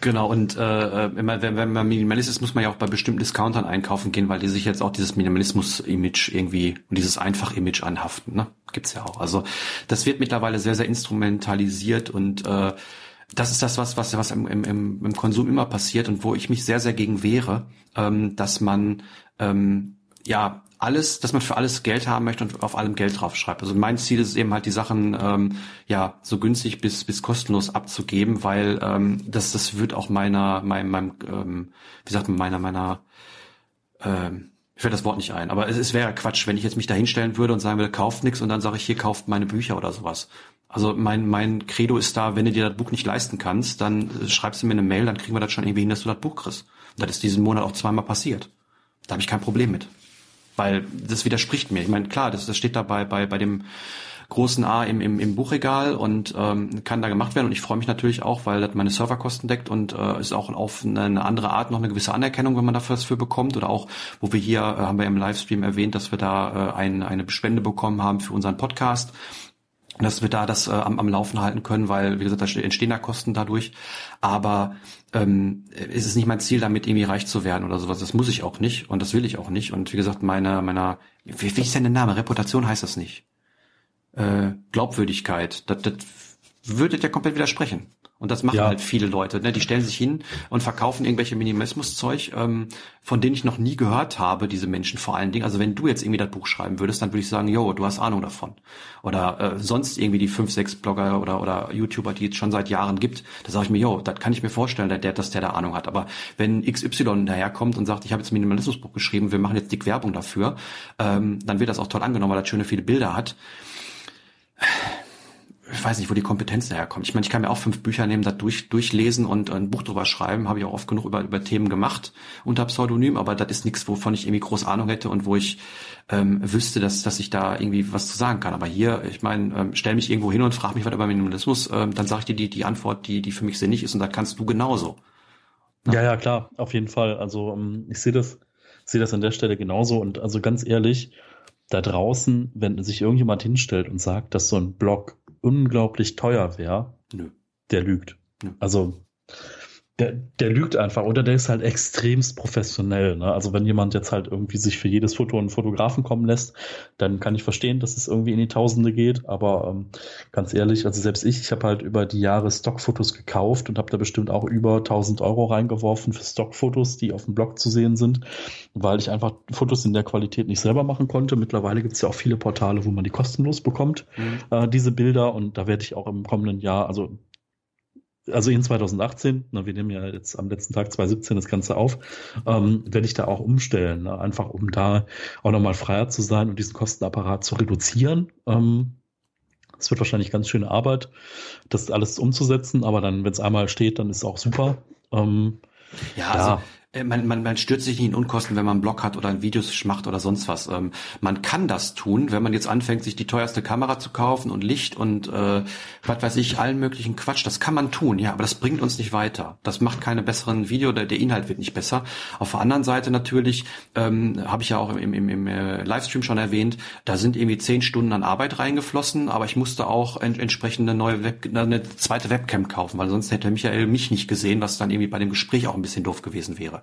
Genau, und äh, äh, immer, wenn, wenn man Minimalist ist, muss man ja auch bei bestimmten Discountern einkaufen gehen, weil die sich jetzt auch dieses Minimalismus-Image irgendwie und dieses Einfach-Image anhaften. Ne? Gibt's ja auch. Also das wird mittlerweile sehr, sehr instrumentalisiert und äh, das ist das, was, was, was im, im, im Konsum immer passiert und wo ich mich sehr, sehr gegen wehre, ähm, dass man ähm, ja alles, dass man für alles Geld haben möchte und auf allem Geld draufschreibt. Also mein Ziel ist eben halt die Sachen ähm, ja so günstig bis bis kostenlos abzugeben, weil ähm, das das wird auch meiner meinem, meinem ähm, wie sagt man meiner meiner ähm, ich fällt das Wort nicht ein, aber es, es wäre Quatsch, wenn ich jetzt mich da hinstellen würde und sagen würde, kauft nichts und dann sage ich hier kauft meine Bücher oder sowas. Also mein mein Credo ist da, wenn du dir das Buch nicht leisten kannst, dann äh, schreibst du mir eine Mail, dann kriegen wir das schon irgendwie hin, dass du das Buch kriegst. Und das ist diesen Monat auch zweimal passiert. Da habe ich kein Problem mit weil das widerspricht mir. Ich meine, klar, das, das steht da bei, bei, dem großen A im, im, im Buchregal und ähm, kann da gemacht werden. Und ich freue mich natürlich auch, weil das meine Serverkosten deckt und äh, ist auch auf eine, eine andere Art noch eine gewisse Anerkennung, wenn man dafür was für bekommt. Oder auch, wo wir hier, äh, haben wir im Livestream erwähnt, dass wir da äh, ein, eine Spende bekommen haben für unseren Podcast dass wir da das äh, am, am Laufen halten können, weil, wie gesagt, da entstehen da Kosten dadurch. Aber ähm, ist es nicht mein Ziel, damit irgendwie reich zu werden oder sowas. Das muss ich auch nicht und das will ich auch nicht. Und wie gesagt, meine, meiner, wie, wie ist denn der Name? Reputation heißt das nicht. Äh, Glaubwürdigkeit, das, das würde ja komplett widersprechen. Und das machen ja. halt viele Leute. Ne? Die stellen sich hin und verkaufen irgendwelche Minimalismuszeug, ähm, von denen ich noch nie gehört habe, diese Menschen vor allen Dingen. Also wenn du jetzt irgendwie das Buch schreiben würdest, dann würde ich sagen, yo, du hast Ahnung davon. Oder äh, sonst irgendwie die fünf, sechs Blogger oder, oder YouTuber, die es schon seit Jahren gibt, da sage ich mir, yo, das kann ich mir vorstellen, der, der, dass der da Ahnung hat. Aber wenn XY daherkommt und sagt, ich habe jetzt ein Minimalismusbuch geschrieben, wir machen jetzt dick Werbung dafür, ähm, dann wird das auch toll angenommen, weil das schöne viele Bilder hat ich weiß nicht, wo die Kompetenz daherkommt. Ich meine, ich kann mir auch fünf Bücher nehmen, da durch, durchlesen und ein Buch drüber schreiben. Habe ich auch oft genug über, über Themen gemacht unter Pseudonym, aber das ist nichts, wovon ich irgendwie groß Ahnung hätte und wo ich ähm, wüsste, dass, dass ich da irgendwie was zu sagen kann. Aber hier, ich meine, ähm, stell mich irgendwo hin und frag mich was über Minimalismus, ähm, dann sage ich dir die, die Antwort, die, die für mich sinnig ist und da kannst du genauso. Ja, ja, ja klar, auf jeden Fall. Also ähm, ich sehe das, sehe das an der Stelle genauso und also ganz ehrlich, da draußen, wenn sich irgendjemand hinstellt und sagt, dass so ein Blog unglaublich teuer wäre, der lügt. Nö. Also der, der lügt einfach oder der ist halt extremst professionell. Ne? Also wenn jemand jetzt halt irgendwie sich für jedes Foto einen Fotografen kommen lässt, dann kann ich verstehen, dass es irgendwie in die Tausende geht. Aber ähm, ganz ehrlich, also selbst ich, ich habe halt über die Jahre Stockfotos gekauft und habe da bestimmt auch über 1000 Euro reingeworfen für Stockfotos, die auf dem Blog zu sehen sind, weil ich einfach Fotos in der Qualität nicht selber machen konnte. Mittlerweile gibt es ja auch viele Portale, wo man die kostenlos bekommt, mhm. äh, diese Bilder. Und da werde ich auch im kommenden Jahr, also also in 2018, na, wir nehmen ja jetzt am letzten Tag 2017 das Ganze auf, ähm, werde ich da auch umstellen, ne? einfach um da auch nochmal freier zu sein und diesen Kostenapparat zu reduzieren. Ähm, es wird wahrscheinlich ganz schöne Arbeit, das alles umzusetzen, aber dann, wenn es einmal steht, dann ist es auch super. Ähm, ja, ja, also man, man, man stürzt sich nicht in Unkosten, wenn man einen Blog hat oder ein Videos macht oder sonst was. Ähm, man kann das tun, wenn man jetzt anfängt, sich die teuerste Kamera zu kaufen und Licht und äh, was weiß ich, allen möglichen Quatsch. Das kann man tun, ja, aber das bringt uns nicht weiter. Das macht keine besseren Video, der, der Inhalt wird nicht besser. Auf der anderen Seite natürlich, ähm, habe ich ja auch im, im, im äh, Livestream schon erwähnt, da sind irgendwie zehn Stunden an Arbeit reingeflossen, aber ich musste auch ent entsprechend eine neue Web eine zweite Webcam kaufen, weil sonst hätte Michael mich nicht gesehen, was dann irgendwie bei dem Gespräch auch ein bisschen doof gewesen wäre.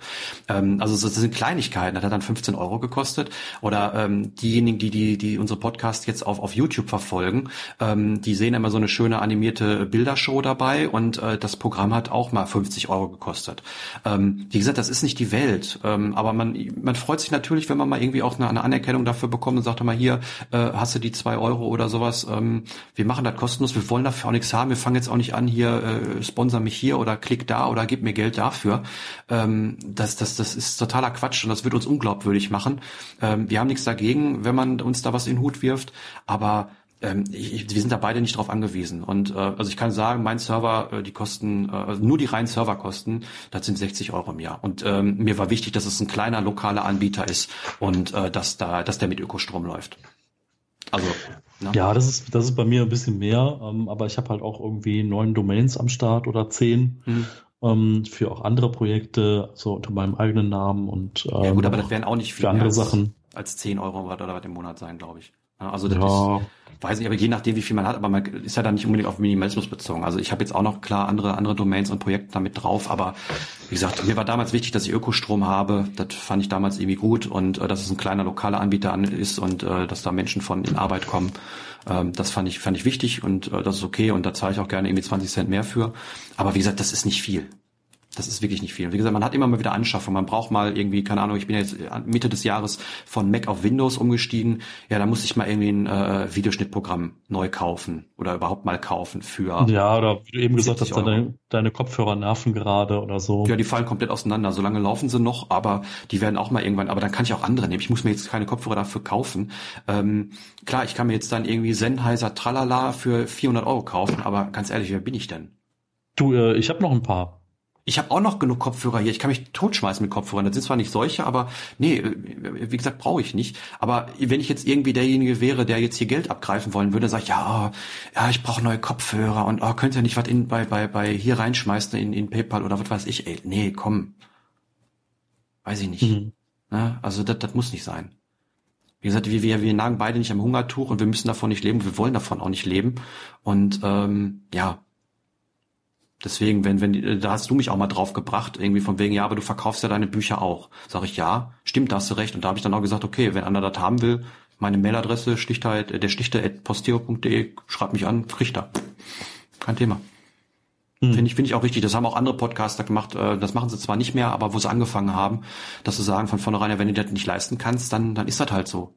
Ähm, also das sind Kleinigkeiten, das hat dann 15 Euro gekostet. Oder ähm, diejenigen, die, die, die unsere Podcast jetzt auf, auf YouTube verfolgen, ähm, die sehen immer so eine schöne animierte Bildershow dabei. Und äh, das Programm hat auch mal 50 Euro gekostet. Ähm, wie gesagt, das ist nicht die Welt, ähm, aber man, man freut sich natürlich, wenn man mal irgendwie auch eine, eine Anerkennung dafür bekommt und sagt mal hier, äh, hast du die zwei Euro oder sowas, ähm, wir machen das kostenlos, wir wollen dafür auch nichts haben, wir fangen jetzt auch nicht an, hier, äh, sponsor mich hier oder klick da oder gib mir Geld dafür. Ähm, das, das, das ist totaler Quatsch und das wird uns unglaubwürdig machen. Ähm, wir haben nichts dagegen, wenn man uns da was in den Hut wirft, aber ähm, ich, wir sind da beide nicht drauf angewiesen. Und äh, also ich kann sagen, mein Server, äh, die kosten, äh, also nur die reinen Serverkosten, das sind 60 Euro im Jahr. Und ähm, mir war wichtig, dass es ein kleiner lokaler Anbieter ist und äh, dass da, dass der mit Ökostrom läuft. Also Ne? Ja, das ist, das ist bei mir ein bisschen mehr, ähm, aber ich habe halt auch irgendwie neun Domains am Start oder zehn. Hm ähm, für auch andere Projekte, so unter meinem eigenen Namen und ähm, Ja gut, aber das wären auch nicht viele andere als, Sachen. als 10 Euro oder was im Monat sein, glaube ich. Also das ja. ist, weiß ich, aber je nachdem, wie viel man hat, aber man ist ja dann nicht unbedingt auf Minimalismus bezogen. Also ich habe jetzt auch noch klar andere andere Domains und Projekte damit drauf, aber wie gesagt, mir war damals wichtig, dass ich Ökostrom habe. Das fand ich damals irgendwie gut und äh, dass es ein kleiner lokaler Anbieter an, ist und äh, dass da Menschen von in Arbeit kommen. Ähm, das fand ich fand ich wichtig und äh, das ist okay und da zahle ich auch gerne irgendwie 20 Cent mehr für. Aber wie gesagt, das ist nicht viel. Das ist wirklich nicht viel. Wie gesagt, man hat immer mal wieder Anschaffung. Man braucht mal irgendwie, keine Ahnung, ich bin jetzt Mitte des Jahres von Mac auf Windows umgestiegen. Ja, da muss ich mal irgendwie ein äh, Videoschnittprogramm neu kaufen oder überhaupt mal kaufen für. Ja, oder wie du eben gesagt hast, deine, deine Kopfhörer nerven gerade oder so. Ja, die fallen komplett auseinander. Solange laufen sie noch, aber die werden auch mal irgendwann, aber dann kann ich auch andere nehmen. Ich muss mir jetzt keine Kopfhörer dafür kaufen. Ähm, klar, ich kann mir jetzt dann irgendwie Sennheiser Tralala für 400 Euro kaufen, aber ganz ehrlich, wer bin ich denn? Du, äh, ich habe noch ein paar. Ich habe auch noch genug Kopfhörer hier. Ich kann mich totschmeißen mit Kopfhörern. Das sind zwar nicht solche, aber nee, äh, wie gesagt, brauche ich nicht. Aber wenn ich jetzt irgendwie derjenige wäre, der jetzt hier Geld abgreifen wollen würde, sage ich, ja, ja, ich brauche neue Kopfhörer und oh, könnt ihr nicht was in, bei, bei, bei hier reinschmeißen in, in PayPal oder was weiß ich. Ey, nee, komm. Weiß ich nicht. Mhm. Ja, also das, das muss nicht sein. Wie gesagt, wir, wir, wir nagen beide nicht am Hungertuch und wir müssen davon nicht leben. Wir wollen davon auch nicht leben. Und ähm, ja, Deswegen, wenn, wenn, da hast du mich auch mal drauf gebracht, irgendwie von wegen, ja, aber du verkaufst ja deine Bücher auch. Sag ich, ja, stimmt, da hast du recht. Und da habe ich dann auch gesagt, okay, wenn einer das haben will, meine Mailadresse, schlichtheit, äh, der schlichter.posteo.de, schreibt mich an, Richter. Kein Thema. Hm. Finde ich, finde ich auch richtig. Das haben auch andere Podcaster gemacht. Äh, das machen sie zwar nicht mehr, aber wo sie angefangen haben, dass sie sagen von vornherein, ja, wenn du das nicht leisten kannst, dann, dann ist das halt so.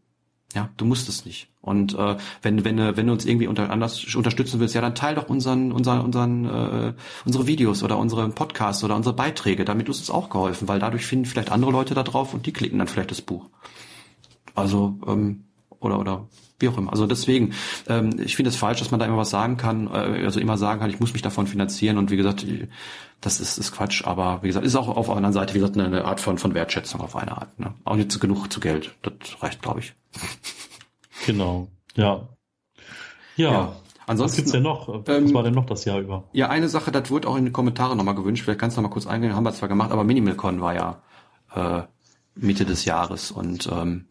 Ja, du musst es nicht. Und äh, wenn wenn wenn du uns irgendwie unter, anders unterstützen willst, ja, dann teil doch unseren unseren unseren äh, unsere Videos oder unsere Podcasts oder unsere Beiträge. Damit ist es auch geholfen, weil dadurch finden vielleicht andere Leute da drauf und die klicken dann vielleicht das Buch. Also ähm, oder oder wie auch immer. Also deswegen, ähm, ich finde es falsch, dass man da immer was sagen kann, äh, also immer sagen kann, ich muss mich davon finanzieren und wie gesagt, das ist, ist Quatsch, aber wie gesagt, ist auch auf der anderen Seite, wie gesagt, eine Art von, von Wertschätzung auf eine Art. Ne? Auch nicht genug zu Geld. Das reicht, glaube ich. Genau, ja. Ja. ja. Ansonsten, Was gibt's denn noch? Was ähm, war denn noch das Jahr über? Ja, eine Sache, das wurde auch in den Kommentaren nochmal gewünscht. Vielleicht kannst du noch mal kurz eingehen, haben wir zwar gemacht, aber MinimalCon war ja äh, Mitte des Jahres und ähm,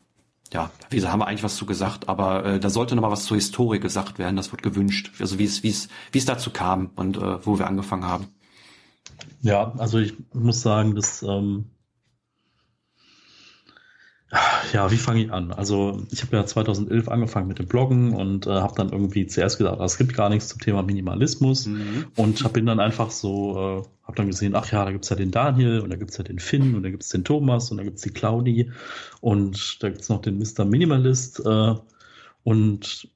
ja, wie gesagt, haben wir eigentlich was zu gesagt, aber äh, da sollte noch mal was zur Historie gesagt werden. Das wird gewünscht, also wie es wie es wie es dazu kam und äh, wo wir angefangen haben. Ja, also ich muss sagen, dass ähm, ja, wie fange ich an? Also ich habe ja 2011 angefangen mit dem Bloggen und äh, habe dann irgendwie zuerst gesagt, es gibt gar nichts zum Thema Minimalismus mhm. und hab, bin dann einfach so, äh, habe dann gesehen, ach ja, da gibt's ja den Daniel und da gibt's ja den Finn und da gibt's den Thomas und da gibt's die Claudi und da gibt's noch den Mr. Minimalist äh, und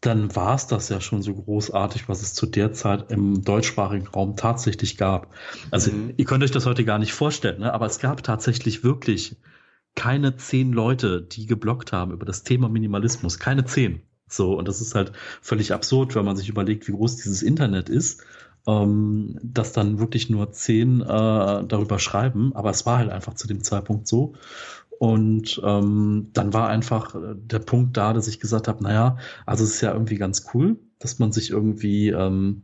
dann war es das ja schon so großartig, was es zu der Zeit im deutschsprachigen Raum tatsächlich gab. Also mhm. ihr könnt euch das heute gar nicht vorstellen, ne? aber es gab tatsächlich wirklich keine zehn Leute, die geblockt haben über das Thema Minimalismus. Keine zehn. So, und das ist halt völlig absurd, wenn man sich überlegt, wie groß dieses Internet ist, ähm, dass dann wirklich nur zehn äh, darüber schreiben. Aber es war halt einfach zu dem Zeitpunkt so. Und ähm, dann war einfach äh, der Punkt da, dass ich gesagt habe, naja, also es ist ja irgendwie ganz cool, dass man sich irgendwie, ähm,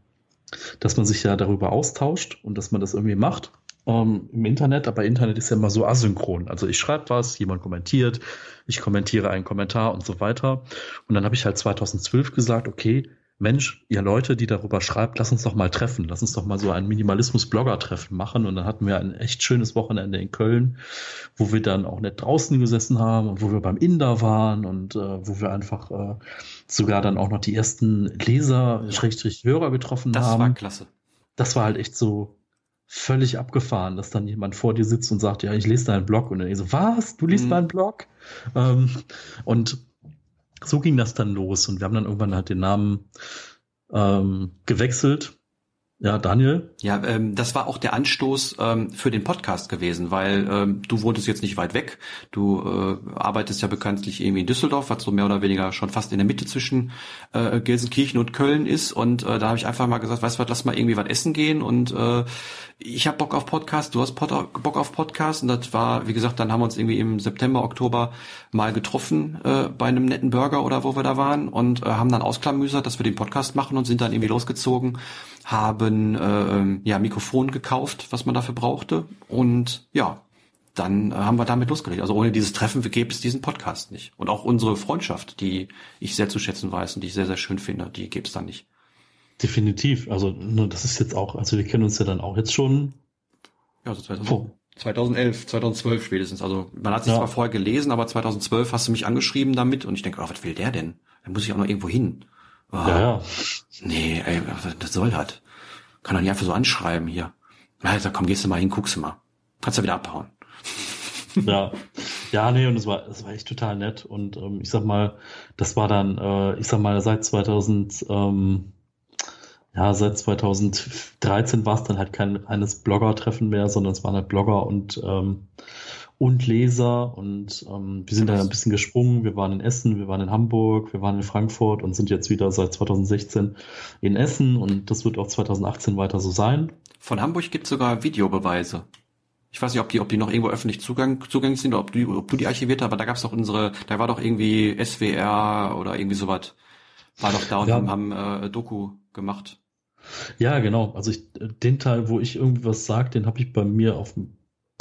dass man sich ja darüber austauscht und dass man das irgendwie macht ähm, im Internet, aber Internet ist ja immer so asynchron. Also ich schreibe was, jemand kommentiert, ich kommentiere einen Kommentar und so weiter. Und dann habe ich halt 2012 gesagt, okay, Mensch, ihr Leute, die darüber schreibt, lass uns doch mal treffen, lass uns doch mal so ein Minimalismus-Blogger-Treffen machen. Und dann hatten wir ein echt schönes Wochenende in Köln, wo wir dann auch nicht draußen gesessen haben und wo wir beim Inder waren und äh, wo wir einfach äh, sogar dann auch noch die ersten Leser, Schrägstrich Hörer getroffen das haben. Das war klasse. Das war halt echt so, völlig abgefahren, dass dann jemand vor dir sitzt und sagt, ja, ich lese deinen Blog. Und dann ich so, was? Du liest mhm. meinen Blog? Ähm, und so ging das dann los. Und wir haben dann irgendwann halt den Namen ähm, gewechselt ja, Daniel? Ja, ähm, das war auch der Anstoß ähm, für den Podcast gewesen, weil ähm, du wohntest jetzt nicht weit weg. Du äh, arbeitest ja bekanntlich irgendwie in Düsseldorf, was so mehr oder weniger schon fast in der Mitte zwischen äh, Gelsenkirchen und Köln ist. Und äh, da habe ich einfach mal gesagt, weißt du was, lass mal irgendwie was essen gehen. Und äh, ich habe Bock auf Podcast, du hast Bock auf Podcast. Und das war, wie gesagt, dann haben wir uns irgendwie im September, Oktober mal getroffen äh, bei einem netten Burger oder wo wir da waren und äh, haben dann ausklamüsert, dass wir den Podcast machen und sind dann irgendwie losgezogen haben äh, ja Mikrofon gekauft, was man dafür brauchte und ja, dann äh, haben wir damit losgelegt. Also ohne dieses Treffen gäbe es diesen Podcast nicht. Und auch unsere Freundschaft, die ich sehr zu schätzen weiß und die ich sehr, sehr schön finde, die gäbe es dann nicht. Definitiv. Also das ist jetzt auch, also wir kennen uns ja dann auch jetzt schon. Ja, so 2000, 2011, 2012 spätestens. Also man hat sich ja. zwar vorher gelesen, aber 2012 hast du mich angeschrieben damit und ich denke, oh, was will der denn? Da muss ich auch noch irgendwo hin. Oh, ja, ja. Nee, ey, das soll halt. Kann doch nicht einfach so anschreiben hier. Also komm, gehst du mal hin, guckst du mal. Kannst du wieder abhauen. Ja, ja, nee, und es war, es war echt total nett. Und ähm, ich sag mal, das war dann, äh, ich sag mal, seit 2000, ähm, ja, seit 2013 war es dann halt kein reines Blogger-Treffen mehr, sondern es waren halt Blogger und ähm, und Leser und ähm, wir sind da ein bisschen gesprungen. Wir waren in Essen, wir waren in Hamburg, wir waren in Frankfurt und sind jetzt wieder seit 2016 in Essen und das wird auch 2018 weiter so sein. Von Hamburg gibt es sogar Videobeweise. Ich weiß nicht, ob die, ob die noch irgendwo öffentlich Zugang, zugänglich sind oder ob du, ob du die archiviert hast, aber da gab es doch unsere, da war doch irgendwie SWR oder irgendwie sowas. War doch da und ja. haben, haben äh, Doku gemacht. Ja, genau. Also ich, den Teil, wo ich irgendwie was sage, den habe ich bei mir auf dem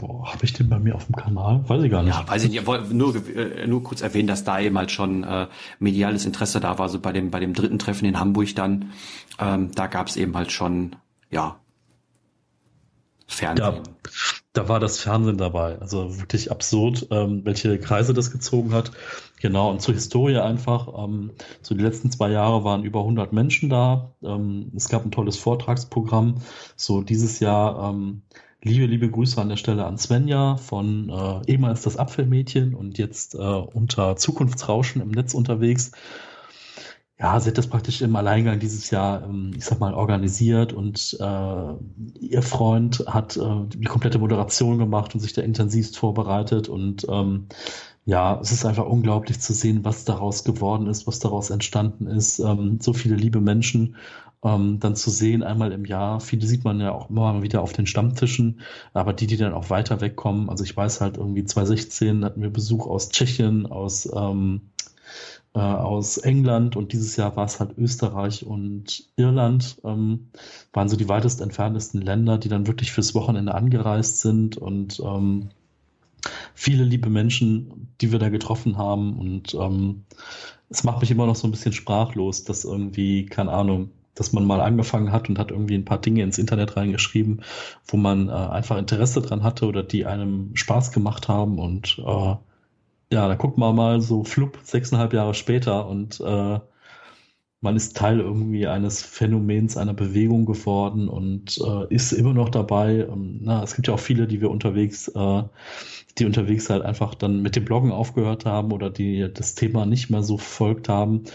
Boah, habe ich den bei mir auf dem Kanal? Weiß ich gar nicht. Ja, weiß ich nicht. Ich wollte nur, äh, nur kurz erwähnen, dass da eben halt schon äh, mediales Interesse da war. Also bei dem, bei dem dritten Treffen in Hamburg dann, ähm, da gab es eben halt schon, ja, Fernsehen. Da, da war das Fernsehen dabei. Also wirklich absurd, ähm, welche Kreise das gezogen hat. Genau, und zur Historie einfach. Ähm, so die letzten zwei Jahre waren über 100 Menschen da. Ähm, es gab ein tolles Vortragsprogramm. So dieses Jahr ähm, Liebe, liebe Grüße an der Stelle an Svenja von äh, ehemals das Apfelmädchen und jetzt äh, unter Zukunftsrauschen im Netz unterwegs. Ja, sie hat das praktisch im Alleingang dieses Jahr, ähm, ich sag mal, organisiert und äh, ihr Freund hat äh, die komplette Moderation gemacht und sich da intensivst vorbereitet und ähm, ja, es ist einfach unglaublich zu sehen, was daraus geworden ist, was daraus entstanden ist. Ähm, so viele liebe Menschen ähm, dann zu sehen, einmal im Jahr. Viele sieht man ja auch immer mal wieder auf den Stammtischen, aber die, die dann auch weiter wegkommen, also ich weiß halt irgendwie 2016 hatten wir Besuch aus Tschechien, aus, ähm, äh, aus England und dieses Jahr war es halt Österreich und Irland, ähm, waren so die weitest entferntesten Länder, die dann wirklich fürs Wochenende angereist sind und ähm, viele liebe Menschen, die wir da getroffen haben und ähm, es macht mich immer noch so ein bisschen sprachlos, dass irgendwie, keine Ahnung, dass man mal angefangen hat und hat irgendwie ein paar Dinge ins Internet reingeschrieben, wo man äh, einfach Interesse dran hatte oder die einem Spaß gemacht haben und äh, ja, da guckt man mal so flupp sechseinhalb Jahre später und äh, man ist Teil irgendwie eines Phänomens, einer Bewegung geworden und äh, ist immer noch dabei. Und, na, es gibt ja auch viele, die wir unterwegs, äh, die unterwegs halt einfach dann mit dem Bloggen aufgehört haben oder die das Thema nicht mehr so verfolgt haben,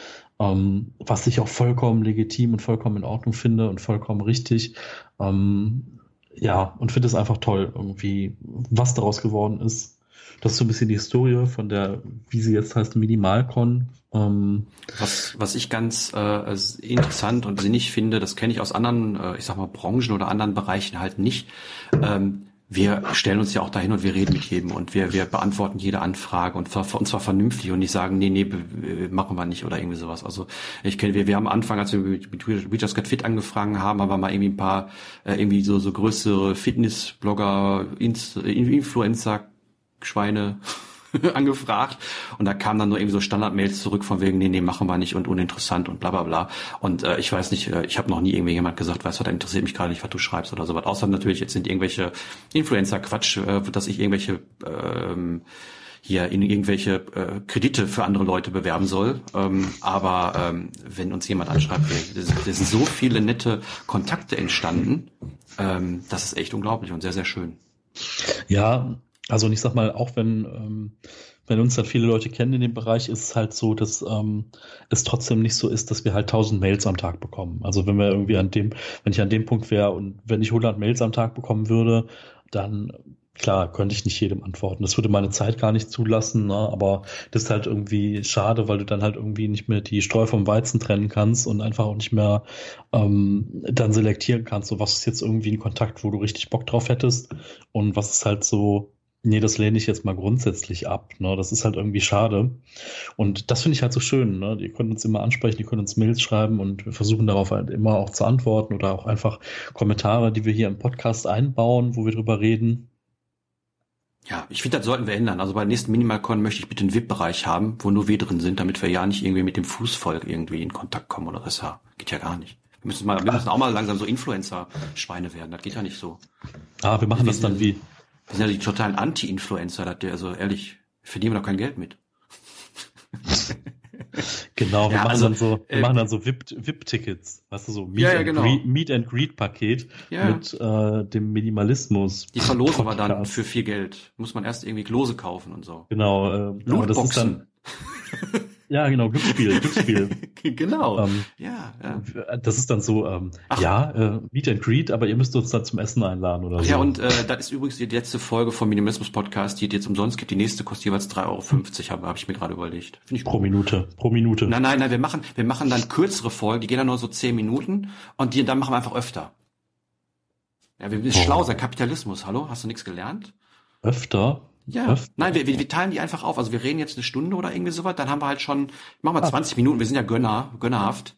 ähm, was ich auch vollkommen legitim und vollkommen in Ordnung finde und vollkommen richtig. Ähm, ja, und finde es einfach toll, irgendwie, was daraus geworden ist. Das ist so ein bisschen die Historie von der, wie sie jetzt heißt, Minimalcon. Ähm, was, was ich ganz äh, interessant und sinnig finde, das kenne ich aus anderen, äh, ich sag mal, Branchen oder anderen Bereichen halt nicht. Ähm, wir stellen uns ja auch dahin und wir reden mit jedem und wir, wir beantworten jede Anfrage und, und zwar vernünftig und nicht sagen, nee, nee, machen wir nicht oder irgendwie sowas. Also ich kenne, wir, wir haben am Anfang, als wir mit, We Just Get Fit angefangen haben, haben wir mal irgendwie ein paar äh, irgendwie so, so größere Fitnessblogger, Influencer Schweine angefragt und da kamen dann nur irgendwie so Standardmails zurück von wegen, nee, nee, machen wir nicht und uninteressant und bla bla bla. Und äh, ich weiß nicht, äh, ich habe noch nie irgendwie jemand gesagt, weißt du, da interessiert mich gerade nicht, was du schreibst oder sowas. Außer natürlich, jetzt sind irgendwelche Influencer-Quatsch, äh, dass ich irgendwelche ähm, hier in irgendwelche äh, Kredite für andere Leute bewerben soll. Ähm, aber ähm, wenn uns jemand anschreibt, da sind so viele nette Kontakte entstanden, ähm, das ist echt unglaublich und sehr, sehr schön. Ja, also und ich sag mal, auch wenn, ähm, wenn uns dann viele Leute kennen in dem Bereich, ist es halt so, dass ähm, es trotzdem nicht so ist, dass wir halt 1000 Mails am Tag bekommen. Also wenn wir irgendwie an dem, wenn ich an dem Punkt wäre und wenn ich 100 Mails am Tag bekommen würde, dann klar, könnte ich nicht jedem antworten. Das würde meine Zeit gar nicht zulassen, ne? aber das ist halt irgendwie schade, weil du dann halt irgendwie nicht mehr die Streu vom Weizen trennen kannst und einfach auch nicht mehr ähm, dann selektieren kannst, so was ist jetzt irgendwie ein Kontakt, wo du richtig Bock drauf hättest und was ist halt so Nee, das lehne ich jetzt mal grundsätzlich ab. Ne? Das ist halt irgendwie schade. Und das finde ich halt so schön. Ne? Die können uns immer ansprechen, die können uns Mails schreiben und wir versuchen darauf halt immer auch zu antworten oder auch einfach Kommentare, die wir hier im Podcast einbauen, wo wir drüber reden. Ja, ich finde, das sollten wir ändern. Also bei der nächsten Minimalcon möchte ich bitte einen VIP-Bereich haben, wo nur wir drin sind, damit wir ja nicht irgendwie mit dem Fußvolk irgendwie in Kontakt kommen oder das ja. Geht ja gar nicht. Wir müssen, mal, wir müssen auch mal langsam so Influencer-Schweine werden. Das geht ja nicht so. Ah, wir machen wir das dann wie, das sind ja die totalen Anti-Influencer, also ehrlich, verdienen wir doch kein Geld mit. genau, wir ja, machen also, dann so, wir äh, machen dann so VIP-Tickets, weißt du, so Meet, ja, ja, genau. Greet, Meet and Greet Paket mit äh, dem Minimalismus. Die verlosen wir dann für viel Geld. Muss man erst irgendwie Klose kaufen und so. Genau, äh, aber das ist dann Ja, genau, Glücksspiel, Glücksspiel. genau. Ähm, ja, ja. Das ist dann so, ähm, ja, äh, Meet and Greet, aber ihr müsst uns dann zum Essen einladen oder so. Ja, und äh, das ist übrigens die letzte Folge vom Minimalismus Podcast, die es jetzt umsonst gibt. Die nächste kostet jeweils 3,50 Euro, habe hab ich mir gerade überlegt. Finde ich Pro Minute, pro Minute. Nein, nein, nein, wir machen, wir machen dann kürzere Folgen, die gehen dann nur so 10 Minuten und die dann machen wir einfach öfter. Ja, wir sind oh. schlau, sein Kapitalismus, hallo? Hast du nichts gelernt? Öfter? Ja, Was? nein, wir, wir, wir teilen die einfach auf. Also wir reden jetzt eine Stunde oder irgendwie sowas, dann haben wir halt schon, machen wir 20 ah. Minuten, wir sind ja Gönner, gönnerhaft.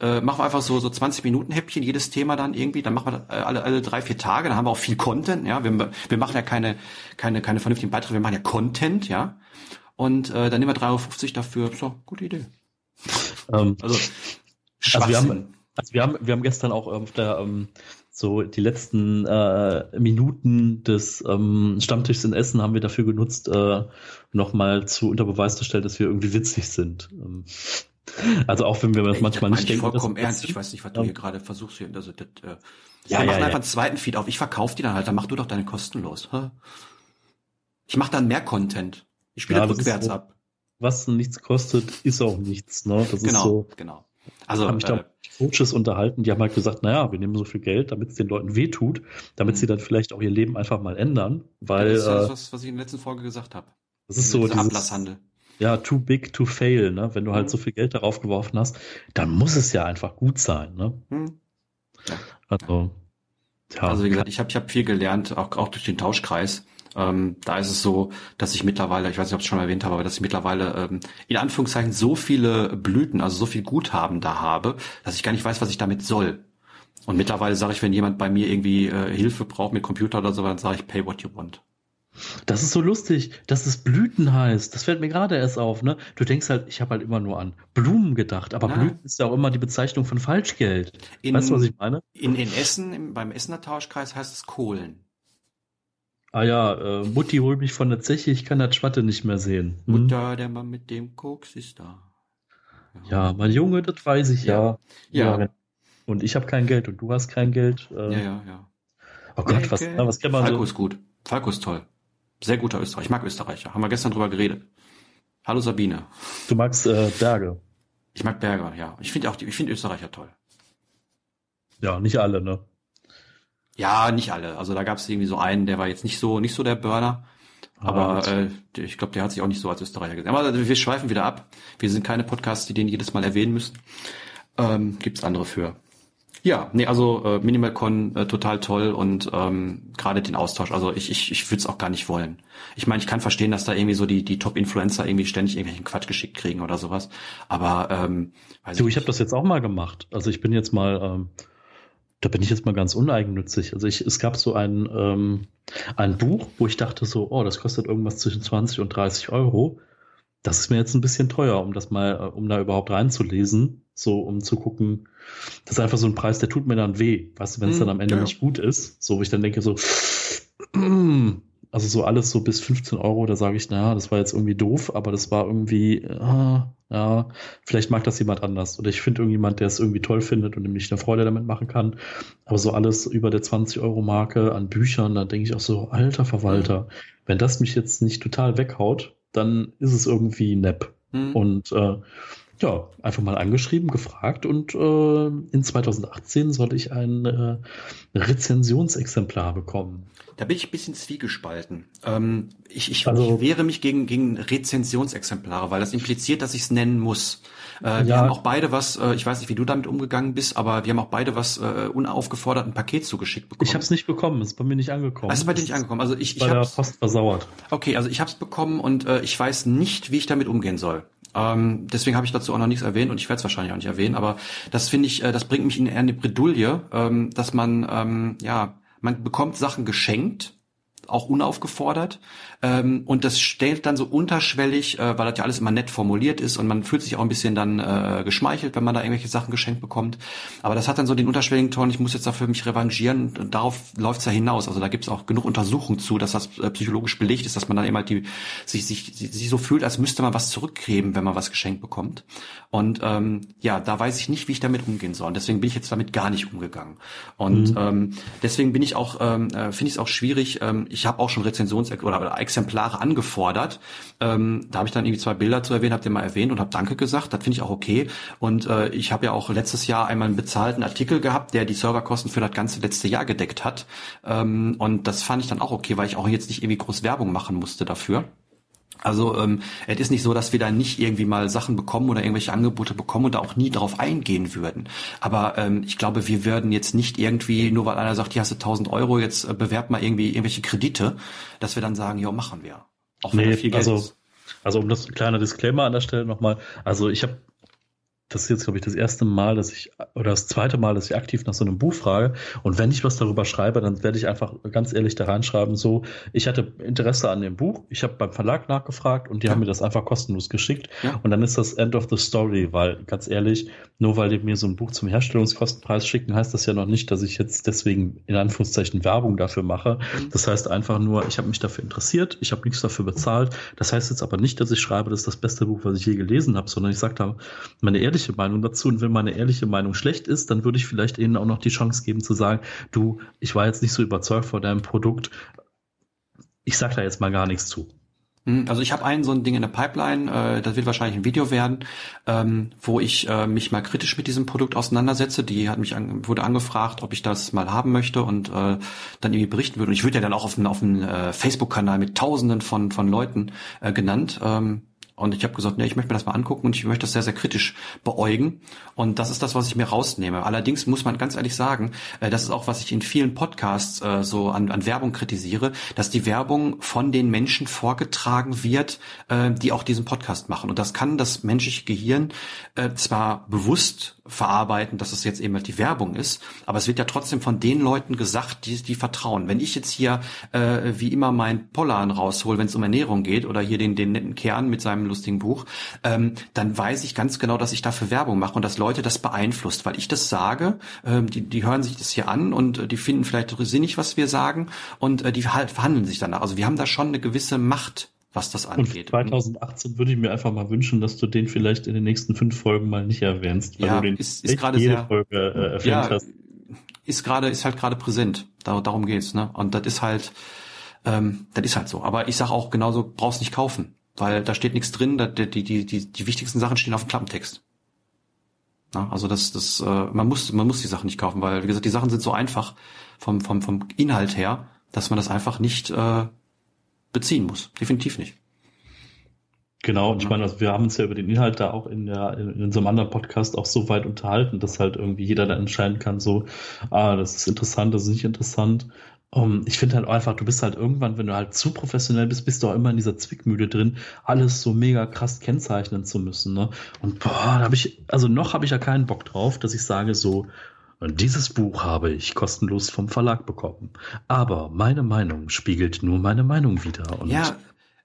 Äh, machen wir einfach so, so 20 Minuten Häppchen, jedes Thema dann irgendwie, dann machen wir äh, alle, alle drei, vier Tage, dann haben wir auch viel Content, ja. Wir, wir machen ja keine, keine, keine vernünftigen Beiträge, wir machen ja Content, ja. Und äh, dann nehmen wir 3,50 Euro dafür. So, gute Idee. Ähm, also, also wir haben, also wir haben, wir haben gestern auch auf der ähm, so die letzten äh, Minuten des ähm, Stammtischs in Essen haben wir dafür genutzt, äh, nochmal zu unter Beweis zu stellen, dass wir irgendwie witzig sind. Ähm, also auch wenn wir das manchmal das nicht denken. vollkommen ernst. Ich weiß nicht, was du hier gerade versuchst hier. Also das, äh, ja, wir machen ja, einfach einen zweiten Feed auf. Ich verkaufe die dann halt. Dann mach du doch deine kostenlos. Hä? Ich mache dann mehr Content. Ich spiele rückwärts so, ab. Was nichts kostet, ist auch nichts. Ne? Das genau, ist so. Genau. Also habe mich äh, da Coaches unterhalten, die haben halt gesagt, naja, wir nehmen so viel Geld, damit es den Leuten wehtut, damit mhm. sie dann vielleicht auch ihr Leben einfach mal ändern, weil das ist das, äh, was, was ich in der letzten Folge gesagt habe. Das ist so dieses, Ablasshandel. Ja, too big to fail, ne? Wenn du halt mhm. so viel Geld darauf geworfen hast, dann muss es ja einfach gut sein, ne? Mhm. Ja. Also, ja. Also wie gesagt, ich habe ich hab viel gelernt, auch, auch durch den Tauschkreis. Ähm, da ist es so, dass ich mittlerweile, ich weiß nicht, ob ich es schon erwähnt habe, aber dass ich mittlerweile ähm, in Anführungszeichen so viele Blüten, also so viel Guthaben da habe, dass ich gar nicht weiß, was ich damit soll. Und mittlerweile sage ich, wenn jemand bei mir irgendwie äh, Hilfe braucht mit Computer oder so, dann sage ich, pay what you want. Das ist so lustig, dass es Blüten heißt. Das fällt mir gerade erst auf, ne? Du denkst halt, ich habe halt immer nur an Blumen gedacht, aber Ja. Blüten ist ja auch immer die Bezeichnung von Falschgeld. In, weißt du, was ich meine? In, in Essen, im, beim Essener Tauschkreis heißt es Kohlen. Ah ja, äh, Mutti holt mich von der Zeche, ich kann das Schwatte nicht mehr sehen. Hm? Mutter, der Mann mit dem Koks ist da. Ja, mein Junge, das weiß ich ja. Ja. genau. Und ich habe kein Geld und du hast kein Geld. Äh, Ja, ja, ja. Oh Gott, was, na, was kann man Falco so? ist gut. Falco ist toll. Sehr guter Österreicher. Ich mag Österreicher. Haben wir gestern drüber geredet. Hallo Sabine. Du magst äh, Berge. Ich mag Berger, ja. Ich finde auch die, ich finde Österreicher toll. Ja, nicht alle, ne? Ja, nicht alle. Also da gab es irgendwie so einen, der war jetzt nicht so, nicht so der Burner. Aber gut. äh, ich glaube, der hat sich auch nicht so als Österreicher gesehen. Aber wir schweifen wieder ab. Wir sind keine Podcasts, die den jedes Mal erwähnen müssen. Ähm, gibt's andere für. Ja, nee, also äh, MinimalCon äh, total toll und ähm, gerade den Austausch. Also ich, ich, ich würde es auch gar nicht wollen. Ich meine, ich kann verstehen, dass da irgendwie so die, die Top-Influencer irgendwie ständig irgendwelchen Quatsch geschickt kriegen oder sowas. Aber ähm, weiß Du, ich ich habe das jetzt auch mal gemacht. Also ich bin jetzt mal, ähm, da bin ich jetzt mal ganz uneigennützig. Also ich, es gab so ein, ähm, ein Buch, wo ich dachte so, oh, das kostet irgendwas zwischen 20 und 30 Euro. Das ist mir jetzt ein bisschen teuer, um das mal, äh, um da überhaupt reinzulesen, so um zu gucken. Das ist einfach so ein Preis, der tut mir dann weh, weißt du, wenn es Hm, dann am Ende ja. nicht gut ist. So, wo ich dann denke so, also so alles so bis 15 Euro, da sage ich, naja, das war jetzt irgendwie doof, aber das war irgendwie, ah, ja, vielleicht mag das jemand anders. Oder ich finde irgendjemand, der es irgendwie toll findet und nämlich eine Freude damit machen kann. Aber so alles über der 20-Euro-Marke an Büchern, da denke ich auch so, alter Verwalter, wenn das mich jetzt nicht total weghaut, dann ist es irgendwie nepp. Hm. Und äh, ja, einfach mal angeschrieben, gefragt und äh, in 2018 sollte ich ein äh, Rezensionsexemplar bekommen. Da bin ich ein bisschen zwiegespalten. Ähm, ich, ich, Also- ich wehre mich gegen, gegen Rezensionsexemplare, weil das impliziert, dass ich es nennen muss. Äh, Wir Ja. haben auch beide was, äh, ich weiß nicht, wie du damit umgegangen bist, aber wir haben auch beide was äh, unaufgefordert ein Paket zugeschickt bekommen. Ich habe es nicht bekommen, es ist bei mir nicht angekommen. Also ist bei dir nicht angekommen. Also ich, ich bei der hab's, Post versauert. okay, also ich habe es bekommen und äh, ich weiß nicht, wie ich damit umgehen soll. Ähm, deswegen habe ich dazu auch noch nichts erwähnt und ich werde es wahrscheinlich auch nicht erwähnen, aber das finde ich, äh, das bringt mich in eine Bredouille, ähm, dass man, ähm, ja, man bekommt Sachen geschenkt, auch unaufgefordert. Ähm, und das stellt dann so unterschwellig, äh, weil das ja alles immer nett formuliert ist und man fühlt sich auch ein bisschen dann äh, geschmeichelt, wenn man da irgendwelche Sachen geschenkt bekommt. Aber das hat dann so den unterschwelligen Ton, ich muss jetzt dafür mich revanchieren und darauf läuft's ja hinaus. Also da gibt's auch genug Untersuchungen zu, dass das äh, psychologisch belegt ist, dass man dann immer die, sich, sich, sich so fühlt, als müsste man was zurückgeben, wenn man was geschenkt bekommt. Und ähm, ja, da weiß ich nicht, wie ich damit umgehen soll. Und deswegen bin ich jetzt damit gar nicht umgegangen. Und ähm, deswegen bin ich auch, ähm, äh, finde ich es auch schwierig. Ähm, ich habe auch schon Rezensions- oder, oder Exemplare angefordert. Ähm, da habe ich dann irgendwie zwei Bilder zu erwähnen, habt ihr mal erwähnt und habe Danke gesagt. Das finde ich auch okay. Und äh, ich habe ja auch letztes Jahr einmal einen bezahlten Artikel gehabt, der die Serverkosten für das ganze letzte Jahr gedeckt hat. Ähm, und das fand ich dann auch okay, weil ich auch jetzt nicht irgendwie groß Werbung machen musste dafür. Also ähm, es ist nicht so, dass wir da nicht irgendwie mal Sachen bekommen oder irgendwelche Angebote bekommen und da auch nie drauf eingehen würden. Aber ähm, ich glaube, wir würden jetzt nicht irgendwie, nur weil einer sagt, hier hast du 1000 Euro, jetzt äh, bewerb mal irgendwie irgendwelche Kredite, dass wir dann sagen, ja, machen wir. Auch wenn da viel Geld also, ist. also um das kleine Disclaimer an der Stelle nochmal. Also ich habe das ist jetzt, glaube ich, das erste Mal, dass ich, oder das zweite Mal, dass ich aktiv nach so einem Buch frage. Und wenn ich was darüber schreibe, dann werde ich einfach ganz ehrlich da reinschreiben, so, ich hatte Interesse an dem Buch, ich habe beim Verlag nachgefragt und die Ja. haben mir das einfach kostenlos geschickt. Ja. Und dann ist das End of the Story, weil ganz ehrlich, nur weil die mir so ein Buch zum Herstellungskostenpreis schicken, heißt das ja noch nicht, dass ich jetzt deswegen in Anführungszeichen Werbung dafür mache. Mhm. Das heißt einfach nur, ich habe mich dafür interessiert, ich habe nichts dafür bezahlt. Das heißt jetzt aber nicht, dass ich schreibe, das ist das beste Buch, was ich je gelesen habe, sondern ich sage da meine ehrliche Meinung dazu. Und wenn meine ehrliche Meinung schlecht ist, dann würde ich vielleicht ihnen auch noch die Chance geben zu sagen, du, ich war jetzt nicht so überzeugt von deinem Produkt. Ich sag da jetzt mal gar nichts zu. Hm, Also ich habe ein so ein Ding in der Pipeline, äh, das wird wahrscheinlich ein Video werden, ähm, wo ich äh, mich mal kritisch mit diesem Produkt auseinandersetze. Die hat mich an, wurde angefragt, ob ich das mal haben möchte und äh, dann irgendwie berichten würde. Und ich würde ja dann auch auf einem auf äh, Facebook-Kanal mit Tausenden von von Leuten äh, genannt. Ähm, Und ich habe gesagt, nee, ich möchte mir das mal angucken und ich möchte das sehr, sehr kritisch beäugen. Und das ist das, was ich mir rausnehme. Allerdings muss man ganz ehrlich sagen, äh, das ist auch, was ich in vielen Podcasts äh, so an, an Werbung kritisiere, dass die Werbung von den Menschen vorgetragen wird, äh, die auch diesen Podcast machen. Und das kann das menschliche Gehirn zwar bewusst verarbeiten, dass es jetzt eben halt die Werbung ist, aber es wird ja trotzdem von den Leuten gesagt, die, die vertrauen. Wenn ich jetzt hier äh, wie immer mein Pollan raushol, wenn es um Ernährung geht, oder hier den, den netten Kern mit seinem lustigen Buch, ähm, dann weiß ich ganz genau, dass ich dafür Werbung mache und dass Leute das beeinflusst, weil ich das sage, ähm, die, die hören sich das hier an und äh, die finden vielleicht sinnig, was wir sagen und äh, die halt verhandeln sich danach. Also wir haben da schon eine gewisse Macht was das angeht. Und 2018 würde ich mir einfach mal wünschen, dass du den vielleicht in den nächsten fünf Folgen mal nicht erwähnst, weil ja, du den ist, ist gerade sehr, Folge äh, erwähnt ja, hast. Ist gerade, ist halt gerade präsent. Dar darum geht's, ne? Und das ist halt, ähm, das ist halt so. Aber ich sag auch genauso, brauchst nicht kaufen weil da steht nichts drin, da, die, die, die, die wichtigsten Sachen stehen auf dem Klappentext. Na, also das, das, äh, man muss, man muss die Sachen nicht kaufen, weil wie gesagt, die Sachen sind so einfach vom, vom, vom Inhalt her, dass man das einfach nicht äh, beziehen muss. Definitiv nicht. Genau, und ich meine, also wir haben uns ja über den Inhalt da auch in, der, in, unserem anderen Podcast auch so weit unterhalten, dass halt irgendwie jeder da entscheiden kann, so, ah, das ist interessant, das ist nicht interessant. Um, ich finde halt einfach, du bist halt irgendwann, wenn du halt zu professionell bist, bist du auch immer in dieser Zwickmühle drin, alles so mega krass kennzeichnen zu müssen. Ne? Und boah, da habe ich, also noch habe ich ja keinen Bock drauf, dass ich sage so, dieses Buch habe ich kostenlos vom Verlag bekommen. Aber meine Meinung spiegelt nur meine Meinung wieder. Und ja,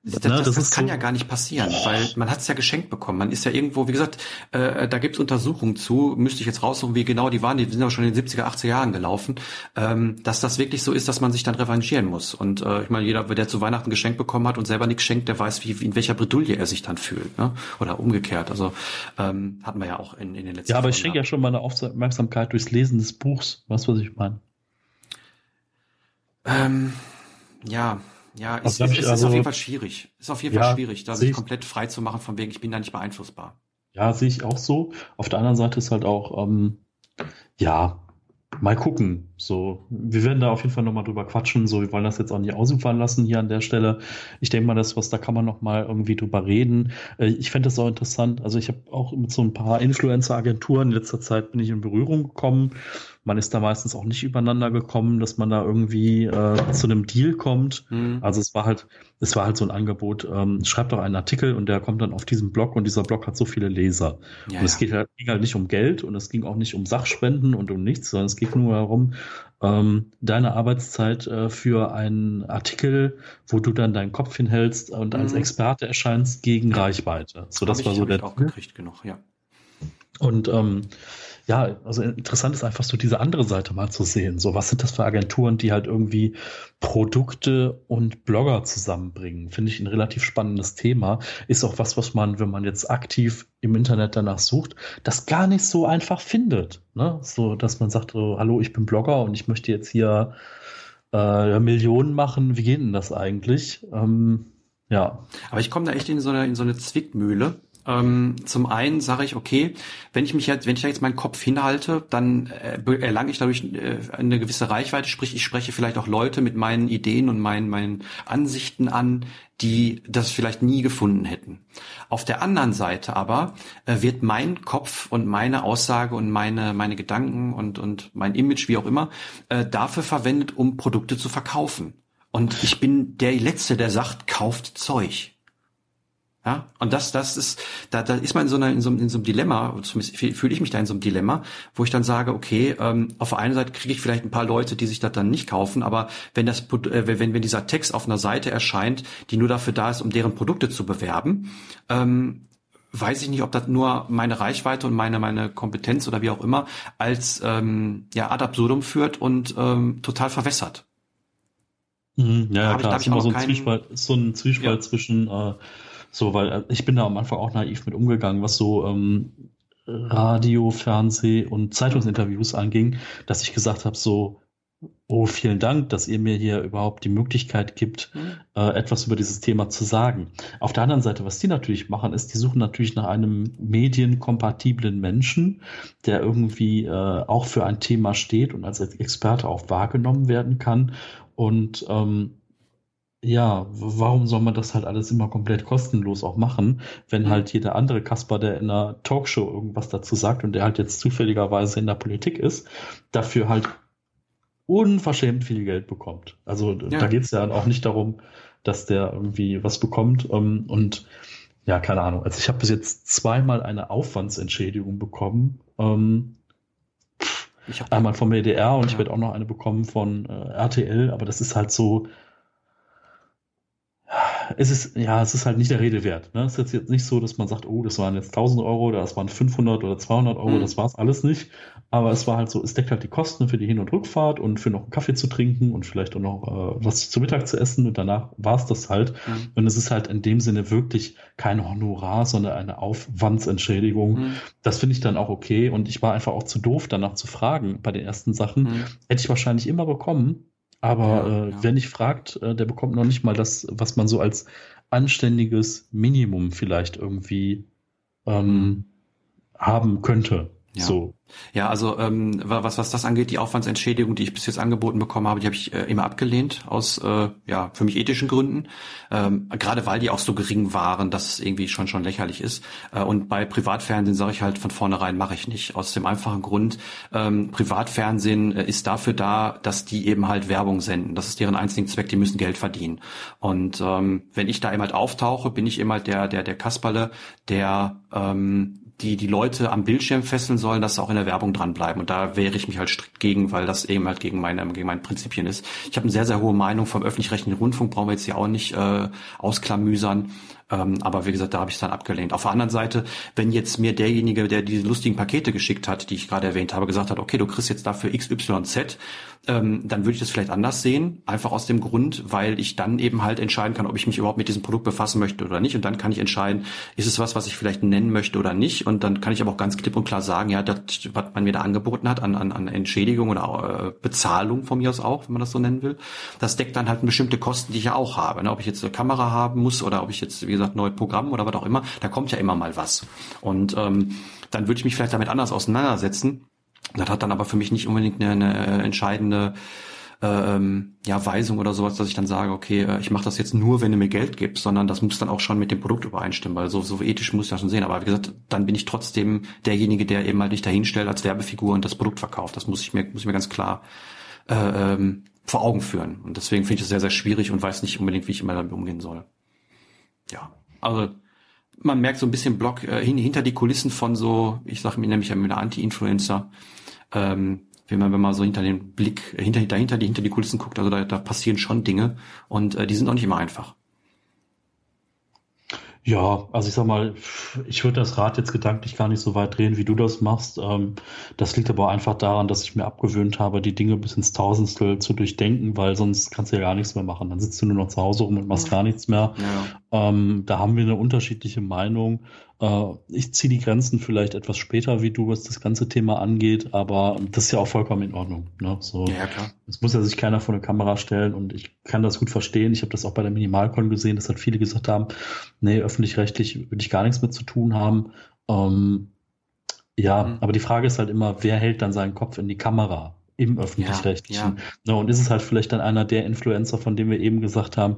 das, das, das, das kann so ja gar nicht passieren, oh. weil man hat es ja geschenkt bekommen. Man ist ja irgendwo, wie gesagt, äh, da gibt's Untersuchungen zu, müsste ich jetzt raussuchen, wie genau die waren, die sind aber schon in den 70er, 80er Jahren gelaufen, ähm, dass das wirklich so ist, dass man sich dann revanchieren muss. Und äh, ich meine, jeder, der zu Weihnachten geschenkt bekommen hat und selber nichts schenkt, der weiß, wie, in welcher Bredouille er sich dann fühlt. Ne? Oder umgekehrt. Also ähm, hatten wir ja auch in, in den letzten Ja, aber ich schenke ja schon meine Aufmerksamkeit durchs Lesen des Buchs. Weißt du, was ich meine? Ähm, ja, ja, ist, ist, ist, also, auf jeden Fall schwierig. Ist auf jeden ja, Fall schwierig, da sich komplett frei zu machen, von wegen, ich bin da nicht beeinflussbar. Ja, sehe ich auch so. Auf der anderen Seite ist halt auch, ähm, ja, mal gucken. So, wir werden da auf jeden Fall nochmal drüber quatschen. So, wir wollen das jetzt auch nicht ausufern lassen hier an der Stelle. Ich denke mal, das was, da kann man nochmal irgendwie drüber reden. Äh, ich fände das auch interessant. Also ich habe auch mit so ein paar Influencer-Agenturen in letzter Zeit bin ich in Berührung gekommen man ist da meistens auch nicht übereinander gekommen, dass man da irgendwie äh, zu einem Deal kommt. Mhm. Also es war halt, es war halt so ein Angebot, ähm, schreibt doch einen Artikel und der kommt dann auf diesen Blog und dieser Blog hat so viele Leser. Ja, und es geht halt, ging halt nicht um Geld und es ging auch nicht um Sachspenden und um nichts, sondern es geht nur darum, ähm, deine Arbeitszeit äh, für einen Artikel, wo du dann deinen Kopf hinhältst und mhm. als Experte erscheinst gegen Reichweite. So, das war so der. Auch gekriegt genug, ja. Und ähm, ja, also interessant ist einfach so diese andere Seite mal zu sehen. So, was sind das für Agenturen, die halt irgendwie Produkte und Blogger zusammenbringen? Finde ich ein relativ spannendes Thema. Ist auch was, was man, wenn man jetzt aktiv im Internet danach sucht, das gar nicht so einfach findet. Ne? So, dass man sagt, so, hallo, ich bin Blogger und ich möchte jetzt hier äh, Millionen machen. Wie geht denn das eigentlich? Ähm, ja. Aber ich komme da echt in so eine, in so eine Zwickmühle ähm, zum einen sage ich, okay, wenn ich mich jetzt, wenn ich da jetzt meinen Kopf hinhalte, dann äh, erlange ich dadurch äh, eine gewisse Reichweite, sprich, ich spreche vielleicht auch Leute mit meinen Ideen und meinen, meinen Ansichten an, die das vielleicht nie gefunden hätten. Auf der anderen Seite aber äh, wird mein Kopf und meine Aussage und meine, meine Gedanken und, und mein Image, wie auch immer, äh, dafür verwendet, um Produkte zu verkaufen. Und ich bin der Letzte, der sagt, kauft Zeug. Ja, und das, das ist, da, da ist man in so, einer, in, so, in so einem Dilemma, zumindest fühle ich mich da in so einem Dilemma, wo ich dann sage, okay, ähm, auf der einen Seite kriege ich vielleicht ein paar Leute, die sich das dann nicht kaufen, aber wenn das, äh, wenn, wenn dieser Text auf einer Seite erscheint, die nur dafür da ist, um deren Produkte zu bewerben, ähm, weiß ich nicht, ob das nur meine Reichweite und meine meine Kompetenz oder wie auch immer als ähm, ja ad absurdum führt und ähm, total verwässert. Mhm, ja, ja klar, ich, ist immer so ein, Zwiespalt, so ein Zwiespalt ja. zwischen äh, so, weil äh, ich bin da am Anfang auch naiv mit umgegangen, was so ähm, Radio, Fernseh und Zeitungsinterviews anging, dass ich gesagt habe, so, oh, vielen Dank, dass ihr mir hier überhaupt die Möglichkeit gibt, mhm. äh, etwas über dieses Thema zu sagen. Auf der anderen Seite, was die natürlich machen, ist, die suchen natürlich nach einem medienkompatiblen Menschen, der irgendwie äh, auch für ein Thema steht und als Experte auch wahrgenommen werden kann. Und ähm, ja, warum soll man das halt alles immer komplett kostenlos auch machen, wenn mhm. halt jeder andere Kasper, der in einer Talkshow irgendwas dazu sagt und der halt jetzt zufälligerweise in der Politik ist, dafür halt unverschämt viel Geld bekommt. Also ja. da geht es ja auch nicht darum, dass der irgendwie was bekommt. Ähm, und ja, keine Ahnung. Also ich habe bis jetzt zweimal eine Aufwandsentschädigung bekommen. Ähm, einmal vom WDR und ja. ich werde auch noch eine bekommen von äh, RTL, aber das ist halt so, es ist, ja, es ist halt nicht der Rede wert. Ne? Es ist jetzt nicht so, dass man sagt, oh, das waren jetzt 1000 Euro oder das waren 500 oder 200 Euro, mhm. das war es alles nicht. Aber es war halt so, es deckt halt die Kosten für die Hin- und Rückfahrt und für noch einen Kaffee zu trinken und vielleicht auch noch äh, was zu Mittag zu essen und danach war es das halt. Mhm. Und es ist halt in dem Sinne wirklich kein Honorar, sondern eine Aufwandsentschädigung. Mhm. Das finde ich dann auch okay und ich war einfach auch zu doof, danach zu fragen bei den ersten Sachen. Mhm. Hätte ich wahrscheinlich immer bekommen, aber ja, äh, ja. wer nicht fragt, äh, der bekommt noch nicht mal das, was man so als anständiges Minimum vielleicht irgendwie ähm, mhm. haben könnte. Ja. So. Ja, also ähm, was, was das angeht, die Aufwandsentschädigung, die ich bis jetzt angeboten bekommen habe, die habe ich äh, immer abgelehnt, aus äh, ja für mich ethischen Gründen. Ähm, gerade weil die auch so gering waren, dass es irgendwie schon schon lächerlich ist. Äh, und bei Privatfernsehen sage ich halt von vornherein, mache ich nicht. Aus dem einfachen Grund, ähm, Privatfernsehen äh, ist dafür da, dass die eben halt Werbung senden. Das ist deren einzigen Zweck, die müssen Geld verdienen. Und ähm, wenn ich da eben halt auftauche, bin ich eben halt der, der, der Kasperle, der ähm, die die Leute am Bildschirm fesseln sollen, dass sie auch in der Werbung dranbleiben. Und da wehre ich mich halt strikt gegen, weil das eben halt gegen meine, gegen meine Prinzipien ist. Ich habe eine sehr, sehr hohe Meinung vom öffentlich-rechtlichen Rundfunk, brauchen wir jetzt hier auch nicht äh, ausklamüsern. Ähm, aber wie gesagt, da habe ich es dann abgelehnt. Auf der anderen Seite, wenn jetzt mir derjenige, der diese lustigen Pakete geschickt hat, die ich gerade erwähnt habe, gesagt hat, okay, du kriegst jetzt dafür XYZ, ähm, dann würde ich das vielleicht anders sehen. Einfach aus dem Grund, weil ich dann eben halt entscheiden kann, ob ich mich überhaupt mit diesem Produkt befassen möchte oder nicht. Und dann kann ich entscheiden, ist es was, was ich vielleicht nennen möchte oder nicht. Und dann kann ich aber auch ganz klipp und klar sagen, ja, das, was man mir da angeboten hat an, an, an Entschädigung oder äh, Bezahlung von mir aus auch, wenn man das so nennen will, das deckt dann halt bestimmte Kosten, die ich ja auch habe. Ne? Ob ich jetzt eine Kamera haben muss oder ob ich jetzt, wie gesagt, neue Programme oder was auch immer, da kommt ja immer mal was. Und ähm, dann würde ich mich vielleicht damit anders auseinandersetzen. Das hat dann aber für mich nicht unbedingt eine, eine entscheidende ähm, ja, Weisung oder sowas, dass ich dann sage, okay, äh, ich mache das jetzt nur, wenn du mir Geld gibst, sondern das muss dann auch schon mit dem Produkt übereinstimmen, weil so, so ethisch muss ich das schon sehen. Aber wie gesagt, dann bin ich trotzdem derjenige, der eben halt nicht dahinstellt als Werbefigur und das Produkt verkauft. Das muss ich mir, muss ich mir ganz klar äh, ähm, vor Augen führen. Und deswegen finde ich das sehr, sehr schwierig und weiß nicht unbedingt, wie ich immer damit umgehen soll. Ja, also man merkt so ein bisschen Block äh, hinter die Kulissen von so, ich sage mir nämlich eine Anti-Influencer, ähm, wenn man wenn man so hinter den Blick äh, hinter dahinter die hinter die Kulissen guckt, also da, da passieren schon Dinge und äh, die sind auch nicht immer einfach. Ja, also ich sag mal, ich würde das Rad jetzt gedanklich gar nicht so weit drehen, wie du das machst. Ähm, das liegt aber einfach daran, dass ich mir abgewöhnt habe, die Dinge bis ins Tausendstel zu durchdenken, weil sonst kannst du ja gar nichts mehr machen. Dann sitzt du nur noch zu Hause rum und machst gar nichts mehr. Ja. Ähm, da haben wir eine unterschiedliche Meinung. Äh, ich ziehe die Grenzen vielleicht etwas später, wie du, was das ganze Thema angeht, aber das ist ja auch vollkommen in Ordnung. Ne? So, ja, klar. Es muss ja sich keiner vor eine Kamera stellen und ich kann das gut verstehen. Ich habe das auch bei der Minimalcon gesehen, dass halt viele gesagt haben, nee, öffentlich-rechtlich würde ich gar nichts mit zu tun haben. Ähm, ja, mhm. aber die Frage ist halt immer, wer hält dann seinen Kopf in die Kamera? im öffentlich-rechtlichen. Ja, ja. Ne, und ist es halt vielleicht dann einer der Influencer, von dem wir eben gesagt haben,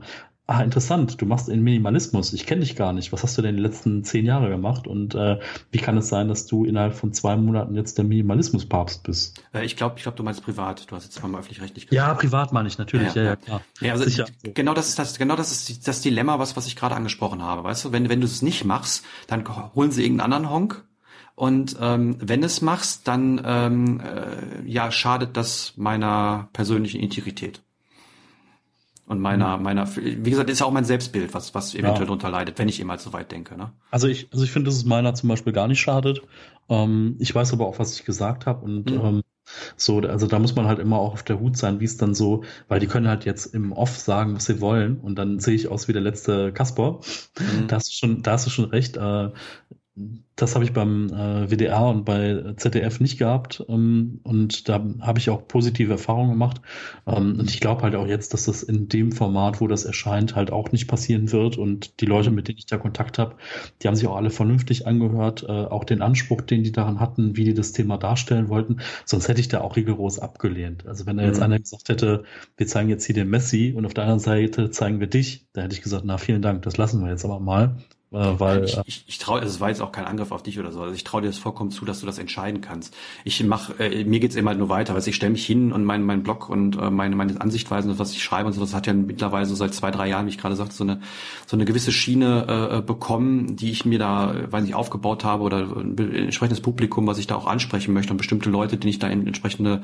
ah, interessant, du machst den Minimalismus, ich kenne dich gar nicht. Was hast du denn die letzten zehn Jahre gemacht? Und äh, wie kann es sein, dass du innerhalb von zwei Monaten jetzt der Minimalismus-Papst bist? Äh, ich glaube, ich glaube, du meinst privat. Du hast jetzt mal öffentlich-rechtlich gesagt. Ja, privat meine ich natürlich, ja, ja, ja klar. Ja, also Sicher. genau das ist das, genau das ist das Dilemma, was, was ich gerade angesprochen habe. Weißt du, wenn, wenn du es nicht machst, dann holen sie irgendeinen anderen Honk und ähm, wenn es machst, dann ähm, äh, ja schadet das meiner persönlichen Integrität und meiner, mhm. meiner, wie gesagt, ist ja auch mein Selbstbild, was, was eventuell ja. darunter leidet, wenn ich eben halt so weit denke. Ne? Also ich, also ich finde, dass es meiner zum Beispiel gar nicht schadet. Ähm, ich weiß aber auch, was ich gesagt habe und mhm. ähm, so, also da muss man halt immer auch auf der Hut sein, wie es dann so, weil die können halt jetzt im Off sagen, was sie wollen und dann sehe ich aus wie der letzte Kasper. Mhm. Da hast du schon, da hast du schon recht. Äh, das habe ich beim äh, WDR und bei ZDF nicht gehabt. Ähm, und da habe ich auch positive Erfahrungen gemacht. Ähm, und ich glaube halt auch jetzt, dass das in dem Format, wo das erscheint, halt auch nicht passieren wird. Und die Leute, mit denen ich da Kontakt habe, die haben sich auch alle vernünftig angehört, äh, auch den Anspruch, den die daran hatten, wie die das Thema darstellen wollten. Sonst hätte ich da auch rigoros abgelehnt. Also wenn da jetzt mhm. einer gesagt hätte, wir zeigen jetzt hier den Messi und auf der anderen Seite zeigen wir dich, da hätte ich gesagt, na vielen Dank, das lassen wir jetzt aber mal. Äh, weil, ich, äh, ich, ich traue, also es war jetzt auch kein Angriff auf dich oder so. Also ich traue dir das vollkommen zu, dass du das entscheiden kannst. Ich mach, äh, mir geht's immer halt nur weiter, weil ich stelle mich hin und mein, mein Blog und äh, meine, meine Ansichtweisen und was ich schreibe und so, das hat ja mittlerweile so seit zwei, drei Jahren, wie ich gerade sagte, so eine, so eine gewisse Schiene äh, äh bekommen, die ich mir da, weiß nicht, aufgebaut habe oder ein entsprechendes Publikum, was ich da auch ansprechen möchte und bestimmte Leute, denen ich da entsprechende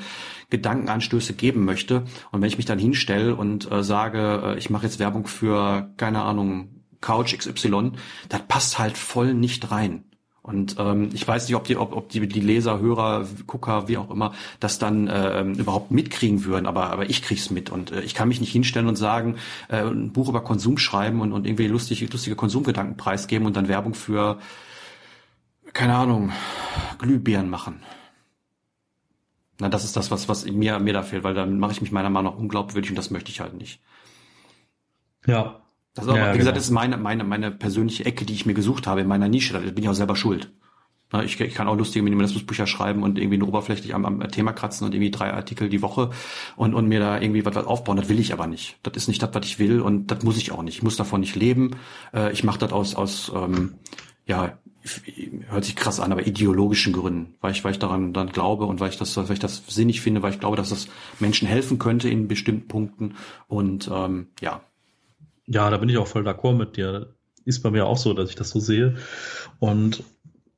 Gedankenanstöße geben möchte. Und wenn ich mich dann hinstelle und äh, sage, äh, ich mache jetzt Werbung für, keine Ahnung, Couch XY, das passt halt voll nicht rein. Und ähm, ich weiß nicht, ob die, ob, ob die, die Leser, Hörer, Gucker, wie auch immer, das dann äh, überhaupt mitkriegen würden, aber, aber ich krieg's mit. Und äh, ich kann mich nicht hinstellen und sagen, äh, ein Buch über Konsum schreiben und, und irgendwie lustige, lustige Konsumgedanken preisgeben und dann Werbung für, keine Ahnung, Glühbirnen machen. Na, das ist das, was, was mir, mir da fehlt, weil dann mache ich mich meiner Meinung nach unglaubwürdig und das möchte ich halt nicht. Ja, das ist auch, ja, wie gesagt, genau. das ist meine, meine, meine persönliche Ecke, die ich mir gesucht habe in meiner Nische. Da bin ich auch selber schuld. Ich, ich kann auch lustige Minimalismusbücher schreiben und irgendwie nur oberflächlich am, am Thema kratzen und irgendwie drei Artikel die Woche und, und mir da irgendwie was, was aufbauen. Das will ich aber nicht. Das ist nicht das, was ich will und das muss ich auch nicht. Ich muss davon nicht leben. Äh, ich mache das aus, aus ähm, ja, hört sich krass an, aber ideologischen Gründen, weil ich, weil ich daran dann glaube und weil ich das, weil ich das sinnig finde, weil ich glaube, dass das Menschen helfen könnte in bestimmten Punkten und ähm, ja, ja, da bin ich auch voll d'accord mit dir. Ist bei mir auch so, dass ich das so sehe. Und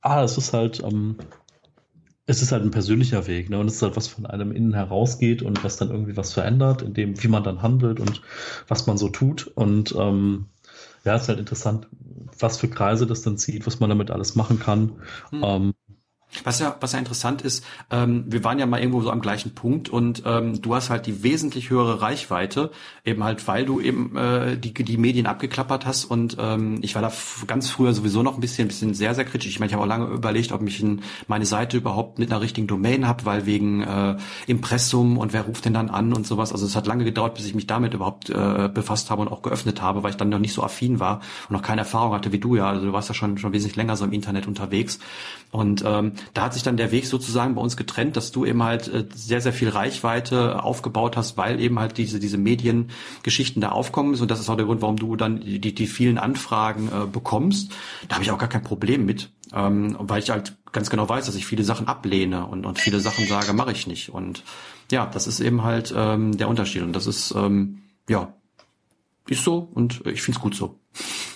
ah, es ist halt, ähm, es ist halt ein persönlicher Weg, ne? Und es ist halt was von einem innen herausgeht und was dann irgendwie was verändert, in dem, wie man dann handelt und was man so tut. Und ähm, ja, es ist halt interessant, was für Kreise das dann zieht, was man damit alles machen kann. Hm. Ähm, was ja, was ja interessant ist, ähm, wir waren ja mal irgendwo so am gleichen Punkt und ähm, du hast halt die wesentlich höhere Reichweite, eben halt, weil du eben äh, die, die Medien abgeklappert hast und ähm, ich war da ganz früher sowieso noch ein bisschen, ein bisschen sehr, sehr kritisch. Ich meine, ich habe auch lange überlegt, ob ich in meine Seite überhaupt mit einer richtigen Domain habe, weil wegen äh, Impressum und wer ruft denn dann an und sowas. Also es hat lange gedauert, bis ich mich damit überhaupt äh, befasst habe und auch geöffnet habe, weil ich dann noch nicht so affin war und noch keine Erfahrung hatte wie du ja. Also du warst ja schon, schon wesentlich länger so im Internet unterwegs und ähm, da hat sich dann der Weg sozusagen bei uns getrennt, dass du eben halt äh, sehr, sehr viel Reichweite aufgebaut hast, weil eben halt diese, diese Mediengeschichten da aufkommen. Und das ist auch der Grund, warum du dann die, die vielen Anfragen äh, bekommst. Da habe ich auch gar kein Problem mit, ähm, weil ich halt ganz genau weiß, dass ich viele Sachen ablehne und, und viele Sachen sage, mache ich nicht. Und ja, das ist eben halt ähm, der Unterschied. Und das ist, ähm, ja, ist so und ich finde es gut so.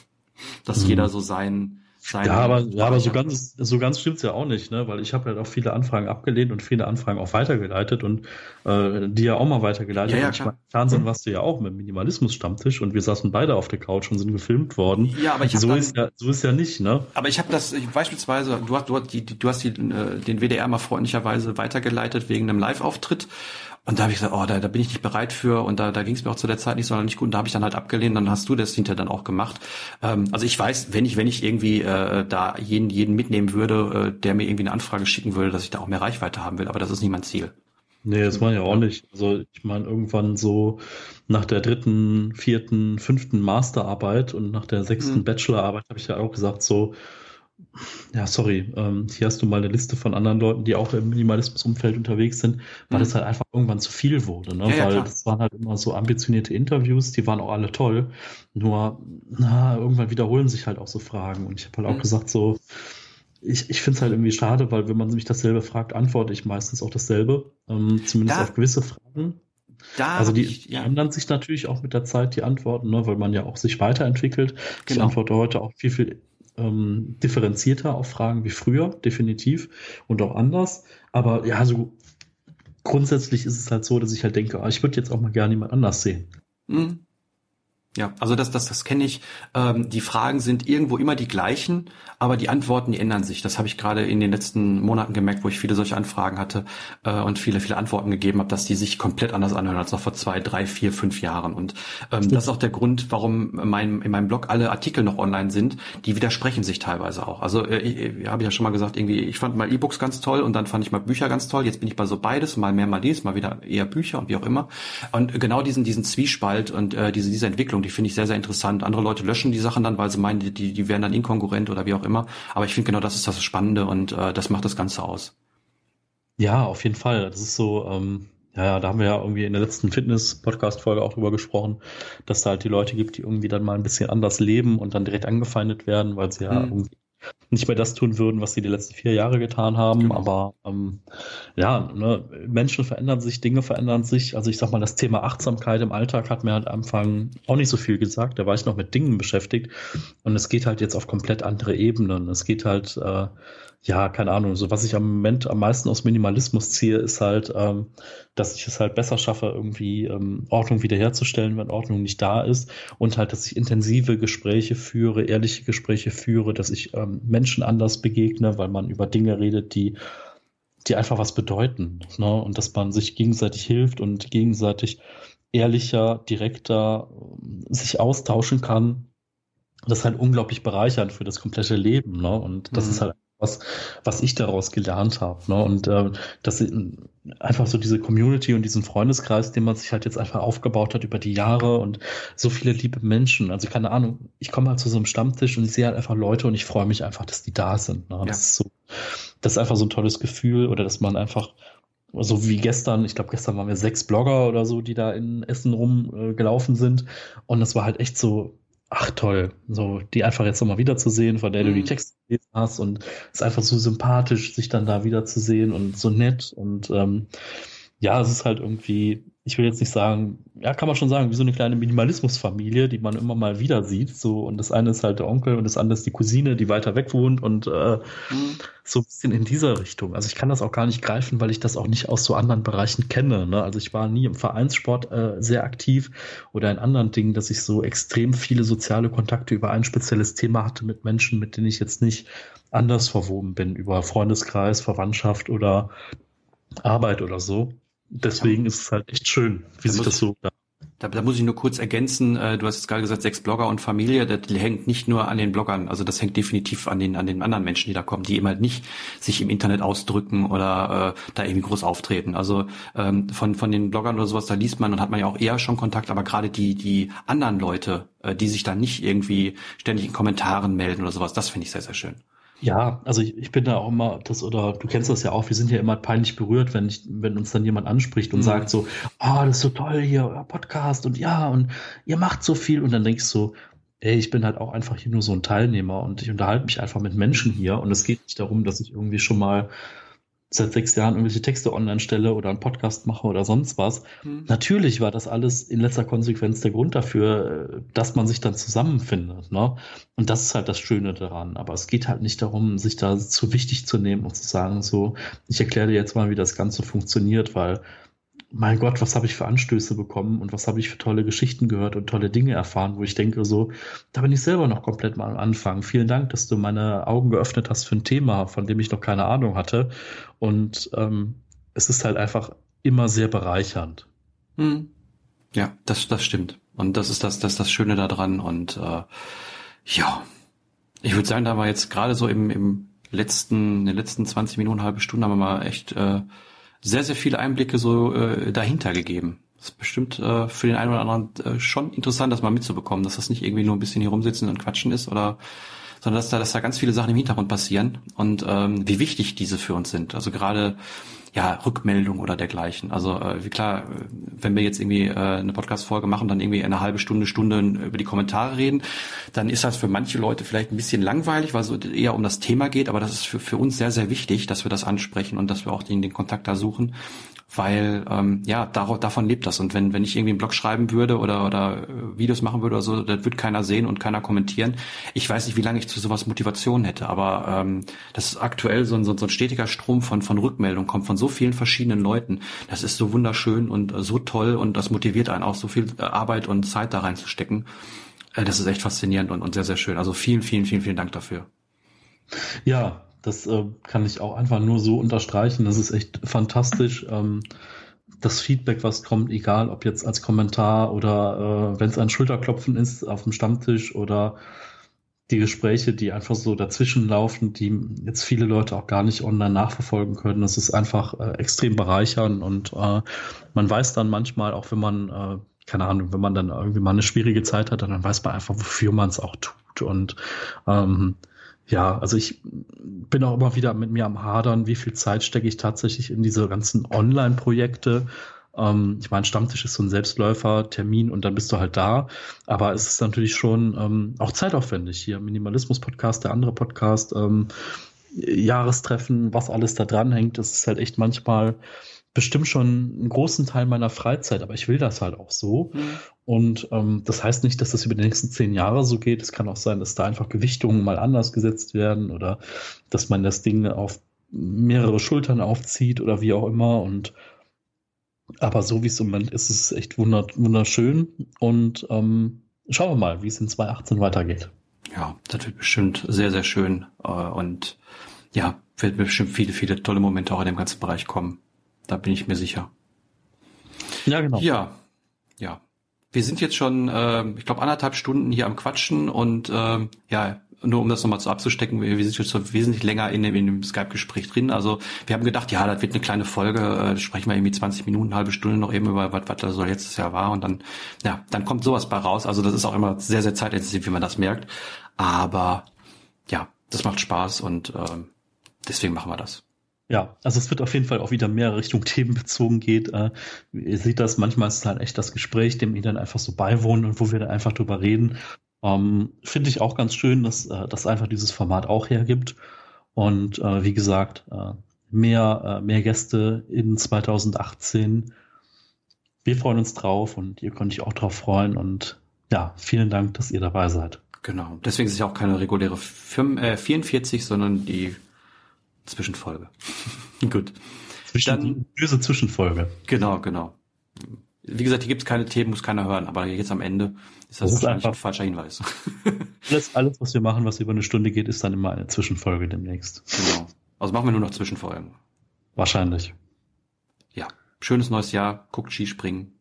Dass mhm. jeder so sein sein. Ja, aber, ja, aber so ganz, so ganz stimmt's ja auch nicht, ne? Weil ich habe halt auch viele Anfragen abgelehnt und viele Anfragen auch weitergeleitet und äh, die ja auch mal weitergeleitet. Ja, ja, ich mein, Fernsehen warst du ja auch mit Minimalismus-Stammtisch und wir saßen beide auf der Couch und sind gefilmt worden. Ja, aber ich so dann, ist ja, so ist ja nicht, ne? Aber ich habe das ich, beispielsweise, du hast, du hast, die, du hast die, äh, den WDR mal freundlicherweise weitergeleitet wegen einem Live-Auftritt und da habe ich gesagt, oh, da, da bin ich nicht bereit für und da, da ging es mir auch zu der Zeit nicht sondern nicht gut. Und da habe ich dann halt abgelehnt, dann hast du das hinterher dann auch gemacht. Ähm, also ich weiß, wenn ich, wenn ich irgendwie äh, da jeden, jeden mitnehmen würde, äh, der mir irgendwie eine Anfrage schicken würde, dass ich da auch mehr Reichweite haben will, aber das ist nicht mein Ziel. Nee, das war ja auch nicht. Also ich meine, irgendwann so nach der dritten, vierten, fünften Masterarbeit und nach der sechsten mhm. Bachelorarbeit habe ich ja auch gesagt, so, ja, sorry, ähm, hier hast du mal eine Liste von anderen Leuten, die auch im Minimalismus-Umfeld unterwegs sind, weil mhm. das halt einfach irgendwann zu viel wurde, ne? Ja, weil ja, das waren halt immer so ambitionierte Interviews, die waren auch alle toll, nur na, irgendwann wiederholen sich halt auch so Fragen und ich habe halt mhm. auch gesagt so, ich, ich finde es halt irgendwie schade, weil wenn man mich dasselbe fragt, antworte ich meistens auch dasselbe, ähm, zumindest da, auf gewisse Fragen. Da also die, ich, ja. ändern sich natürlich auch mit der Zeit die Antworten, ne, weil man ja auch sich weiterentwickelt. Genau. Ich antworte heute auch viel, viel ähm, differenzierter auf Fragen wie früher, definitiv, und auch anders. Aber ja, so grundsätzlich ist es halt so, dass ich halt denke, ah, ich würde jetzt auch mal gerne jemand anders sehen. Mhm. Ja, also das, das, das kenne ich. Ähm, die Fragen sind irgendwo immer die gleichen, aber die Antworten, die ändern sich. Das habe ich gerade in den letzten Monaten gemerkt, wo ich viele solche Anfragen hatte äh, und viele, viele Antworten gegeben habe, dass die sich komplett anders anhören als noch vor zwei, drei, vier, fünf Jahren. Und ähm, das ist auch der Grund, warum mein, in meinem Blog alle Artikel noch online sind. Die widersprechen sich teilweise auch. Also äh, ich, habe ich ja schon mal gesagt, irgendwie, ich fand mal E-Books ganz toll und dann fand ich mal Bücher ganz toll. Jetzt bin ich bei so beides, mal mehr, mal dies, mal wieder eher Bücher und wie auch immer. Und genau diesen, diesen Zwiespalt und äh, diese, diese Entwicklung Entwicklung, die finde ich sehr, sehr interessant. Andere Leute löschen die Sachen dann, weil sie meinen, die, die wären dann inkongruent oder wie auch immer. Aber ich finde genau das ist das Spannende und äh, das macht das Ganze aus. Ja, auf jeden Fall. Das ist so, ähm, ja, ja, da haben wir ja irgendwie in der letzten Fitness-Podcast-Folge auch drüber gesprochen, dass da halt die Leute gibt, die irgendwie dann mal ein bisschen anders leben und dann direkt angefeindet werden, weil sie ja mhm. irgendwie nicht mehr das tun würden, was sie die letzten vier Jahre getan haben. Genau. Aber ähm, ja, ne, Menschen verändern sich, Dinge verändern sich. Also ich sag mal, das Thema Achtsamkeit im Alltag hat mir halt am Anfang auch nicht so viel gesagt. Da war ich noch mit Dingen beschäftigt. Und es geht halt jetzt auf komplett andere Ebenen. Es geht halt äh, ja, keine Ahnung, so was ich am Moment am meisten aus Minimalismus ziehe, ist halt, ähm, dass ich es halt besser schaffe, irgendwie ähm, Ordnung wiederherzustellen, wenn Ordnung nicht da ist und halt, dass ich intensive Gespräche führe, ehrliche Gespräche führe, dass ich ähm, Menschen anders begegne, weil man über Dinge redet, die die einfach was bedeuten, ne? Und dass man sich gegenseitig hilft und gegenseitig ehrlicher, direkter ähm, sich austauschen kann. Das ist halt unglaublich bereichernd für das komplette Leben, ne? Und das mhm. ist halt was, was ich daraus gelernt habe. Ne? Und äh, das einfach so diese Community und diesen Freundeskreis, den man sich halt jetzt einfach aufgebaut hat über die Jahre und so viele liebe Menschen. Also keine Ahnung, ich komme halt zu so einem Stammtisch und ich sehe halt einfach Leute und ich freue mich einfach, dass die da sind. Ne? Das ja. ist so, das ist einfach so ein tolles Gefühl oder dass man einfach so wie gestern, ich glaube, gestern waren wir sechs Blogger oder so, die da in Essen rumgelaufen äh, sind. Und das war halt echt so, ach toll, so die einfach jetzt nochmal wiederzusehen, von der du die mhm. Texte gelesen hast und es ist einfach so sympathisch, sich dann da wiederzusehen und so nett und ähm, ja, es ist halt irgendwie, ich will jetzt nicht sagen, ja, kann man schon sagen, wie so eine kleine Minimalismusfamilie, die man immer mal wieder sieht. So, und das eine ist halt der Onkel und das andere ist die Cousine, die weiter weg wohnt und äh, mhm. so ein bisschen in dieser Richtung. Also ich kann das auch gar nicht greifen, weil ich das auch nicht aus so anderen Bereichen kenne. Ne? Also ich war nie im Vereinssport äh, sehr aktiv oder in anderen Dingen, dass ich so extrem viele soziale Kontakte über ein spezielles Thema hatte mit Menschen, mit denen ich jetzt nicht anders verwoben bin, über Freundeskreis, Verwandtschaft oder Arbeit oder so. Deswegen ist es halt echt schön, wie da sich das so. Da, da muss ich nur kurz ergänzen, äh, du hast jetzt gerade gesagt, sechs Blogger und Familie, das hängt nicht nur an den Bloggern, also das hängt definitiv an den, an den anderen Menschen, die da kommen, die eben halt nicht sich im Internet ausdrücken oder äh, da irgendwie groß auftreten. Also ähm, von, von den Bloggern oder sowas, da liest man und hat man ja auch eher schon Kontakt, aber gerade die, die anderen Leute, äh, die sich da nicht irgendwie ständig in Kommentaren melden oder sowas, das finde ich sehr, sehr schön. Ja, also ich, ich bin da auch immer das, oder du kennst das ja auch, wir sind ja immer peinlich berührt, wenn ich, wenn uns dann jemand anspricht und mhm. sagt so, ah, oh, das ist so toll hier, euer Podcast und ja, und ihr macht so viel und dann denkst du so, ey, ich bin halt auch einfach hier nur so ein Teilnehmer und ich unterhalte mich einfach mit Menschen hier und es geht nicht darum, dass ich irgendwie schon mal seit sechs Jahren irgendwelche Texte online stelle oder einen Podcast mache oder sonst was. Mhm. Natürlich war das alles in letzter Konsequenz der Grund dafür, äh, dass man sich dann zusammenfindet. Ne? Und das ist halt das Schöne daran. Aber es geht halt nicht darum, sich da zu wichtig zu nehmen und zu sagen, so, ich erkläre dir jetzt mal, wie das Ganze funktioniert, weil mein Gott, was habe ich für Anstöße bekommen und was habe ich für tolle Geschichten gehört und tolle Dinge erfahren, wo ich denke, so, da bin ich selber noch komplett mal am Anfang. Vielen Dank, dass du meine Augen geöffnet hast für ein Thema, von dem ich noch keine Ahnung hatte. Und ähm, es ist halt einfach immer sehr bereichernd. Hm. Ja, das, das stimmt. Und das ist das, das, das Schöne daran. Und äh, ja, ich würde sagen, da war jetzt gerade so im, im letzten, in den letzten 20 Minuten, halbe Stunde haben wir mal echt äh, sehr, sehr viele Einblicke so äh, dahinter gegeben. Das ist bestimmt äh, für den einen oder anderen äh, schon interessant, das mal mitzubekommen, dass das nicht irgendwie nur ein bisschen hier rumsitzen und quatschen ist oder sondern dass da, dass da ganz viele Sachen im Hintergrund passieren und ähm, wie wichtig diese für uns sind. Also gerade ja, Rückmeldung oder dergleichen. Also äh, wie klar, wenn wir jetzt irgendwie äh, eine Podcast-Folge machen, dann irgendwie eine halbe Stunde, Stunde über die Kommentare reden, dann ist das für manche Leute vielleicht ein bisschen langweilig, weil es eher um das Thema geht, aber das ist für, für uns sehr, sehr wichtig, dass wir das ansprechen und dass wir auch den, den Kontakt da suchen weil ähm, ja darauf, davon lebt das und wenn wenn ich irgendwie einen Blog schreiben würde oder oder äh, Videos machen würde oder so, das wird keiner sehen und keiner kommentieren. Ich weiß nicht, wie lange ich zu sowas Motivation hätte, aber ähm, das ist aktuell so ein, so, ein stetiger Strom von von Rückmeldungen kommt von so vielen verschiedenen Leuten. Das ist so wunderschön und äh, so toll und das motiviert einen auch so viel äh, Arbeit und Zeit da reinzustecken. Äh, das ist echt faszinierend und, und sehr sehr schön. Also vielen vielen vielen vielen Dank dafür. Ja, das äh, kann ich auch einfach nur so unterstreichen. Das ist echt fantastisch. Ähm, das Feedback, was kommt, egal ob jetzt als Kommentar oder äh, wenn es ein Schulterklopfen ist auf dem Stammtisch oder die Gespräche, die einfach so dazwischen laufen, die jetzt viele Leute auch gar nicht online nachverfolgen können. Das ist einfach äh, extrem bereichernd und äh, man weiß dann manchmal, auch wenn man, äh, keine Ahnung, wenn man dann irgendwie mal eine schwierige Zeit hat, dann weiß man einfach, wofür man es auch tut. Und ähm, ja, also ich bin auch immer wieder mit mir am Hadern, wie viel Zeit stecke ich tatsächlich in diese ganzen Online-Projekte. Ähm, ich meine, Stammtisch ist so ein Selbstläufer, Termin und dann bist du halt da. Aber es ist natürlich schon ähm, auch zeitaufwendig. Hier Minimalismus-Podcast, der andere Podcast, ähm, Jahrestreffen, was alles da dran hängt. Das ist halt echt manchmal bestimmt schon einen großen Teil meiner Freizeit, aber ich will das halt auch so. Mhm. Und ähm, das heißt nicht, dass das über die nächsten zehn Jahre so geht. Es kann auch sein, dass da einfach Gewichtungen mal anders gesetzt werden oder dass man das Ding auf mehrere Schultern aufzieht oder wie auch immer. Und aber so wie es im Moment ist, ist es echt wunderschön. Und ähm, schauen wir mal, wie es in 2018 weitergeht. Ja, das wird bestimmt sehr, sehr schön. Äh, und ja, wird bestimmt viele, viele tolle Momente auch in dem ganzen Bereich kommen. Da bin ich mir sicher. Ja, genau. Ja, ja. Wir sind jetzt schon, äh, ich glaube, anderthalb Stunden hier am Quatschen und äh, ja, nur um das nochmal so abzustecken, wir, wir sind jetzt schon wesentlich länger in dem, in dem Skype-Gespräch drin. Also wir haben gedacht, ja, das wird eine kleine Folge, äh, sprechen wir irgendwie 20 Minuten, halbe Stunde noch eben über, was, was da so letztes Jahr war und dann, ja, dann kommt sowas bei raus. Also das ist auch immer sehr, sehr zeitintensiv, wie man das merkt. Aber ja, das macht Spaß und äh, deswegen machen wir das. Ja, also es wird auf jeden Fall auch wieder mehr Richtung themenbezogen geht. Äh, ihr seht das, manchmal ist es halt echt das Gespräch, dem ihr dann einfach so beiwohnen und wo wir dann einfach drüber reden. Ähm, Finde ich auch ganz schön, dass äh, das einfach dieses Format auch hergibt. Und äh, wie gesagt, äh, mehr, äh, mehr Gäste in 2018. Wir freuen uns drauf und ihr könnt euch auch drauf freuen. Und ja, vielen Dank, dass ihr dabei seid. Genau. Deswegen ist es ja auch keine reguläre 44, sondern die Zwischenfolge. Gut. Zwischen, Dann, böse Zwischenfolge. Genau, genau. Wie gesagt, hier gibt es keine Themen, muss keiner hören, aber jetzt am Ende ist das, das ist ein falscher Hinweis. alles, alles, was wir machen, was über eine Stunde geht, ist dann immer eine Zwischenfolge demnächst. Genau. Also machen wir nur noch Zwischenfolgen. Wahrscheinlich. Ja. Schönes neues Jahr, guckt Skispringen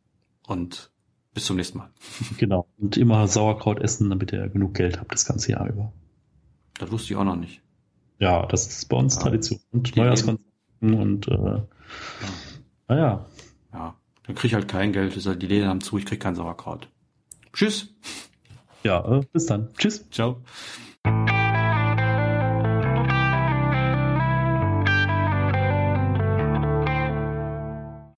und bis zum nächsten Mal. Genau. Und immer Sauerkraut essen, damit ihr genug Geld habt das ganze Jahr über. Das wusste ich auch noch nicht. Ja, das ist bei uns ja. Tradition. Und Neujahrskonzerten und äh, ja. naja. Ja, dann krieg ich halt kein Geld. Die Läden haben zu, ich krieg kein Sauerkraut. Tschüss. Ja, äh, bis dann. Tschüss. Ciao.